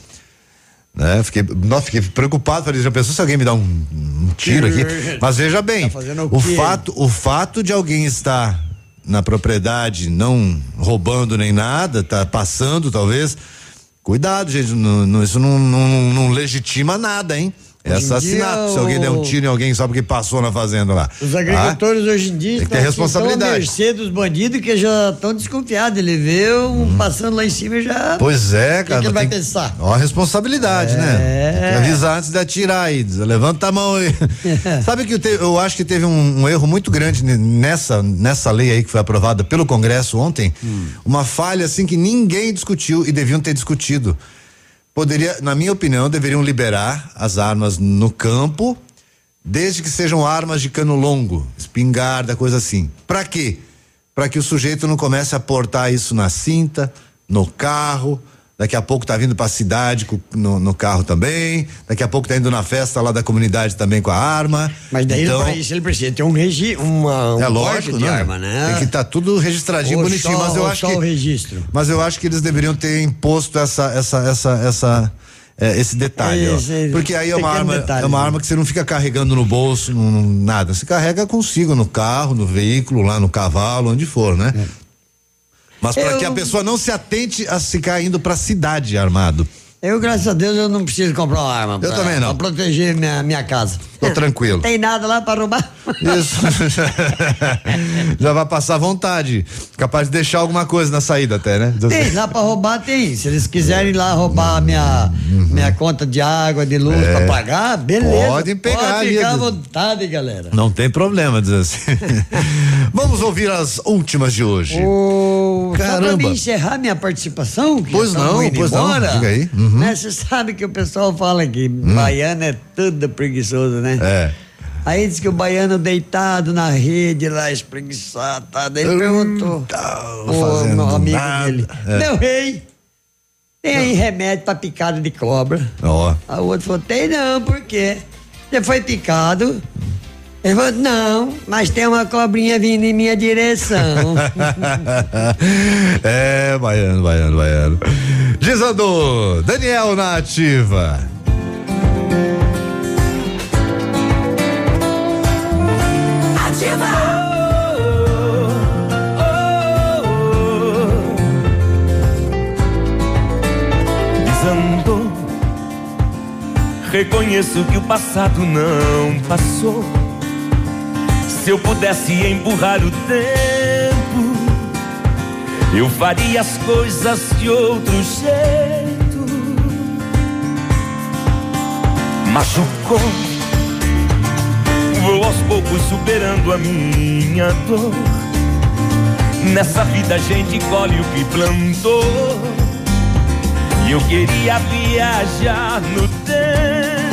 Speaker 4: Né? Fiquei, nossa, fiquei preocupado, falei, já pensou se alguém me dá um, um tiro aqui? [LAUGHS] Mas veja bem,
Speaker 8: Tá
Speaker 4: o
Speaker 8: o
Speaker 4: fato, o fato de alguém estar na propriedade, não roubando nem nada, tá passando talvez, cuidado, gente, não- não- isso não, não- não legitima nada, hein? É
Speaker 8: Hoje
Speaker 4: assassinato.
Speaker 8: dia,
Speaker 4: Se alguém der um tiro em alguém só porque passou na fazenda lá.
Speaker 8: Os agricultores hoje em dia estão,
Speaker 4: responsabilidade.
Speaker 8: estão à mercê dos bandidos que já estão desconfiados. Ele vê um passando lá em cima e já.
Speaker 4: Hum. Pois é,
Speaker 8: O que
Speaker 4: cara.
Speaker 8: ele vai pensar?
Speaker 4: Ó, a responsabilidade,
Speaker 8: É.
Speaker 4: né? Tem que avisar antes de atirar aí. Levanta a mão aí. [LAUGHS] Sabe que eu, te- eu acho que teve um, um erro muito grande ne- nessa, nessa lei aí que foi aprovada pelo Congresso ontem.
Speaker 8: Hum.
Speaker 4: Uma falha assim que ninguém discutiu e deviam ter discutido. Poderia, na minha opinião, deveriam liberar as armas no campo, desde que sejam armas de cano longo, espingarda, coisa assim. Pra quê? Pra que o sujeito não comece a portar isso na cinta, no carro. Daqui a pouco tá vindo pra cidade no, no carro também. Daqui a pouco tá indo na festa lá da comunidade também com a arma.
Speaker 8: Mas daí
Speaker 4: então,
Speaker 8: isso ele precisa ter um regi uma, um
Speaker 4: é lógico,
Speaker 8: de
Speaker 4: né?
Speaker 8: arma, né?
Speaker 4: Tem que estar tudo registradinho,
Speaker 8: Ou
Speaker 4: bonitinho,
Speaker 8: só-
Speaker 4: mas eu acho
Speaker 8: só
Speaker 4: que
Speaker 8: o registro.
Speaker 4: mas eu acho que eles deveriam ter imposto essa essa essa essa é, esse detalhe.
Speaker 8: Esse- esse
Speaker 4: porque aí é uma arma
Speaker 8: detalhe,
Speaker 4: é uma
Speaker 8: né?
Speaker 4: arma que você não fica carregando no bolso, não, não- nada, você carrega consigo no carro, no veículo, lá no cavalo, onde for, né? Mas para
Speaker 8: Eu-
Speaker 4: que a pessoa não se atente a ficar indo pra cidade armado.
Speaker 8: Eu, graças a Deus, eu não preciso comprar uma arma.
Speaker 4: Eu também não.
Speaker 8: Pra proteger minha, minha casa.
Speaker 4: Tô tranquilo.
Speaker 8: Não tem nada lá para roubar.
Speaker 4: Isso. [LAUGHS] Já vai passar vontade. Capaz de deixar alguma coisa na saída até, né?
Speaker 8: Tem, lá pra roubar tem. Se eles quiserem lá roubar minha, minha conta de água, de luz
Speaker 4: Uhum. É.
Speaker 8: pra pagar, beleza.
Speaker 4: Podem pegar
Speaker 8: Pode
Speaker 4: ali,
Speaker 8: ficar à vontade, galera.
Speaker 4: Não tem problema, diz assim. [LAUGHS] Vamos ouvir as últimas de hoje.
Speaker 8: Ô, Só pra
Speaker 4: Caramba.
Speaker 8: mim encerrar minha participação, que
Speaker 4: Pois não, pois não.
Speaker 8: embora,
Speaker 4: Diga aí. Uhum.
Speaker 8: Né? Você sabe que o pessoal fala que baiano é tudo preguiçoso, né?
Speaker 4: É.
Speaker 8: Aí diz que o baiano deitado na rede lá, espreguiçado, tá? Daí ele perguntou, o meu amigo
Speaker 4: nada.
Speaker 8: dele,
Speaker 4: É.
Speaker 8: meu rei, tem aí remédio pra picada de cobra?
Speaker 4: Ó.
Speaker 8: Aí o outro falou, tem não, por quê? Você foi picado? Ele falou, não, mas tem uma cobrinha vindo em minha direção. [LAUGHS]
Speaker 4: é, baiano, baiano, baiano. Desandou. Daniel na ativa.
Speaker 59: Desandou. Reconheço que o passado não passou. Se eu pudesse empurrar o tempo, eu faria as coisas de outro jeito. Machucou. Vou aos poucos superando a minha dor. Nessa vida a gente colhe o que plantou. E eu queria viajar no tempo.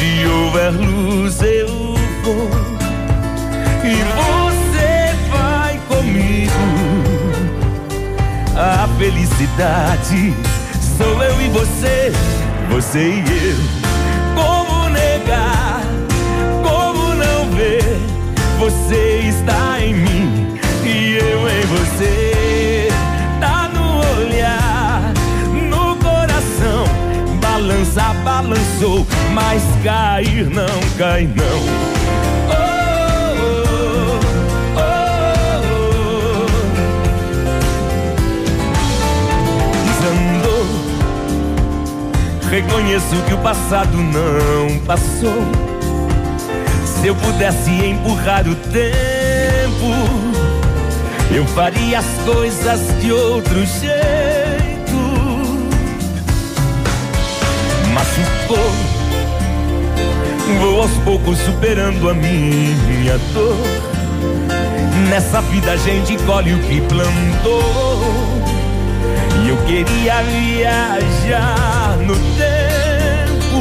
Speaker 59: Houver luz eu vou. E você vai comigo. A felicidade sou eu e você, você e eu. Como negar? Como não ver? Você está cair não cai não. Desandou. Reconheço que o passado não passou. Se eu pudesse empurrar o tempo,
Speaker 60: eu faria as coisas de outro jeito. Mas ficou, vou aos poucos superando a minha dor. Nessa vida a gente colhe o que plantou. E eu queria viajar no tempo.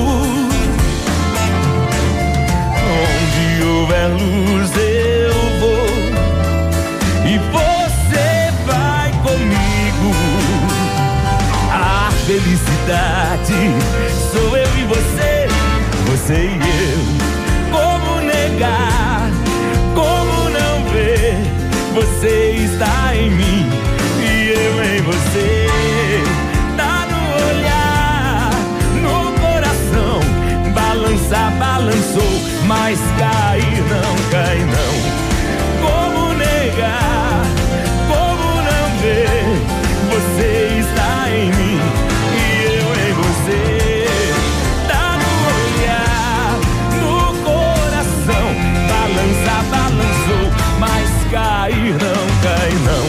Speaker 60: Onde houver luz eu vou. E você vai comigo. A felicidade sou eu e você. E eu. Como negar? Como não ver? Você está em mim e eu em você. Tá no olhar, no coração. Balança, balançou, mas cair não cai não. Cair não cai não.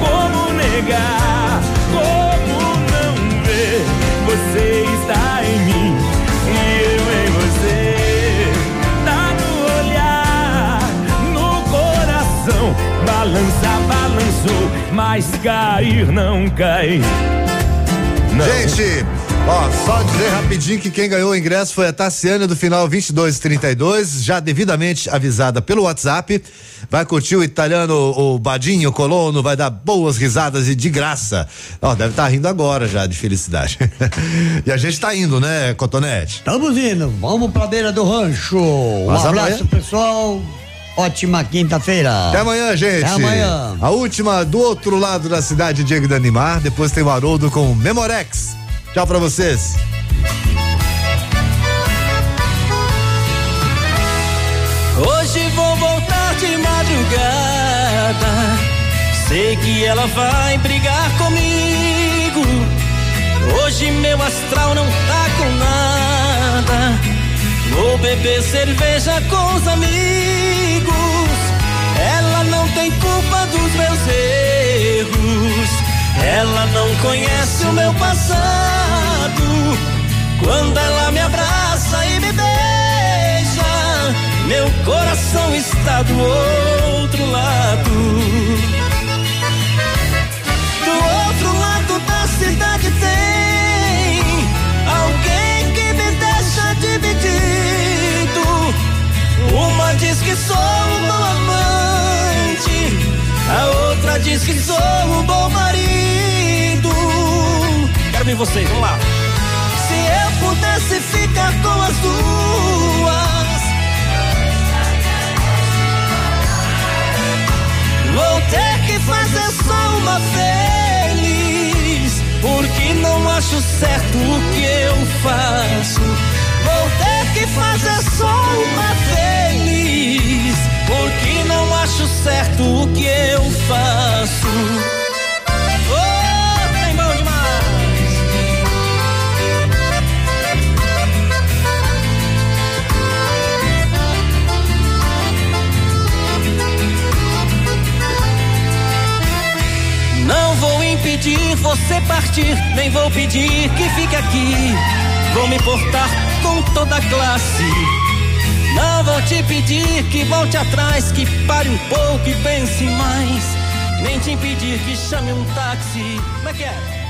Speaker 60: Como negar? Como não ver? Você está em mim e eu em você. Tá no olhar, no coração. Balança, balançou, mas cair não cai. Não.
Speaker 4: Gente, ó, só dizer rapidinho que quem ganhou o ingresso foi a Tassiane do final 2232, já devidamente avisada pelo WhatsApp. Vai curtir o italiano, o Badinho Colono, vai dar boas risadas e de graça. Ó, deve estar rindo agora já de felicidade. [LAUGHS] e a gente tá indo, né, Cotonete?
Speaker 8: Estamos indo, vamos pra beira do rancho. Um
Speaker 4: Mas
Speaker 8: abraço,
Speaker 4: amanhã-
Speaker 8: pessoal. Ótima quinta-feira.
Speaker 4: Até amanhã, gente.
Speaker 8: Até amanhã.
Speaker 4: A última do outro lado da cidade, Diego de Animar. Depois tem o Haroldo com Memorex. Tchau pra vocês.
Speaker 12: Hoje vou voltar de madrugada. Sei que ela vai brigar comigo. Hoje meu astral não tá com nada. Vou beber cerveja com os amigos. Ela não tem culpa dos meus erros. Ela não conhece o meu passado. Quando ela me abraça coração está do outro lado. Do outro lado da cidade tem alguém que me deixa dividido. Uma diz que sou um bom amante, a outra diz que sou um bom marido. Quero ver vocês, vamos lá. Se eu pudesse ficar com as duas, fazer só uma feliz, porque não acho certo o que eu faço. Vou ter que fazer só uma feliz, porque não acho certo o que eu faço. Impedir você partir, nem vou pedir que fique aqui. Vou me portar com toda classe. Não vou te pedir que volte atrás, que pare um pouco e pense mais. Nem te impedir que chame um táxi. Como é que é?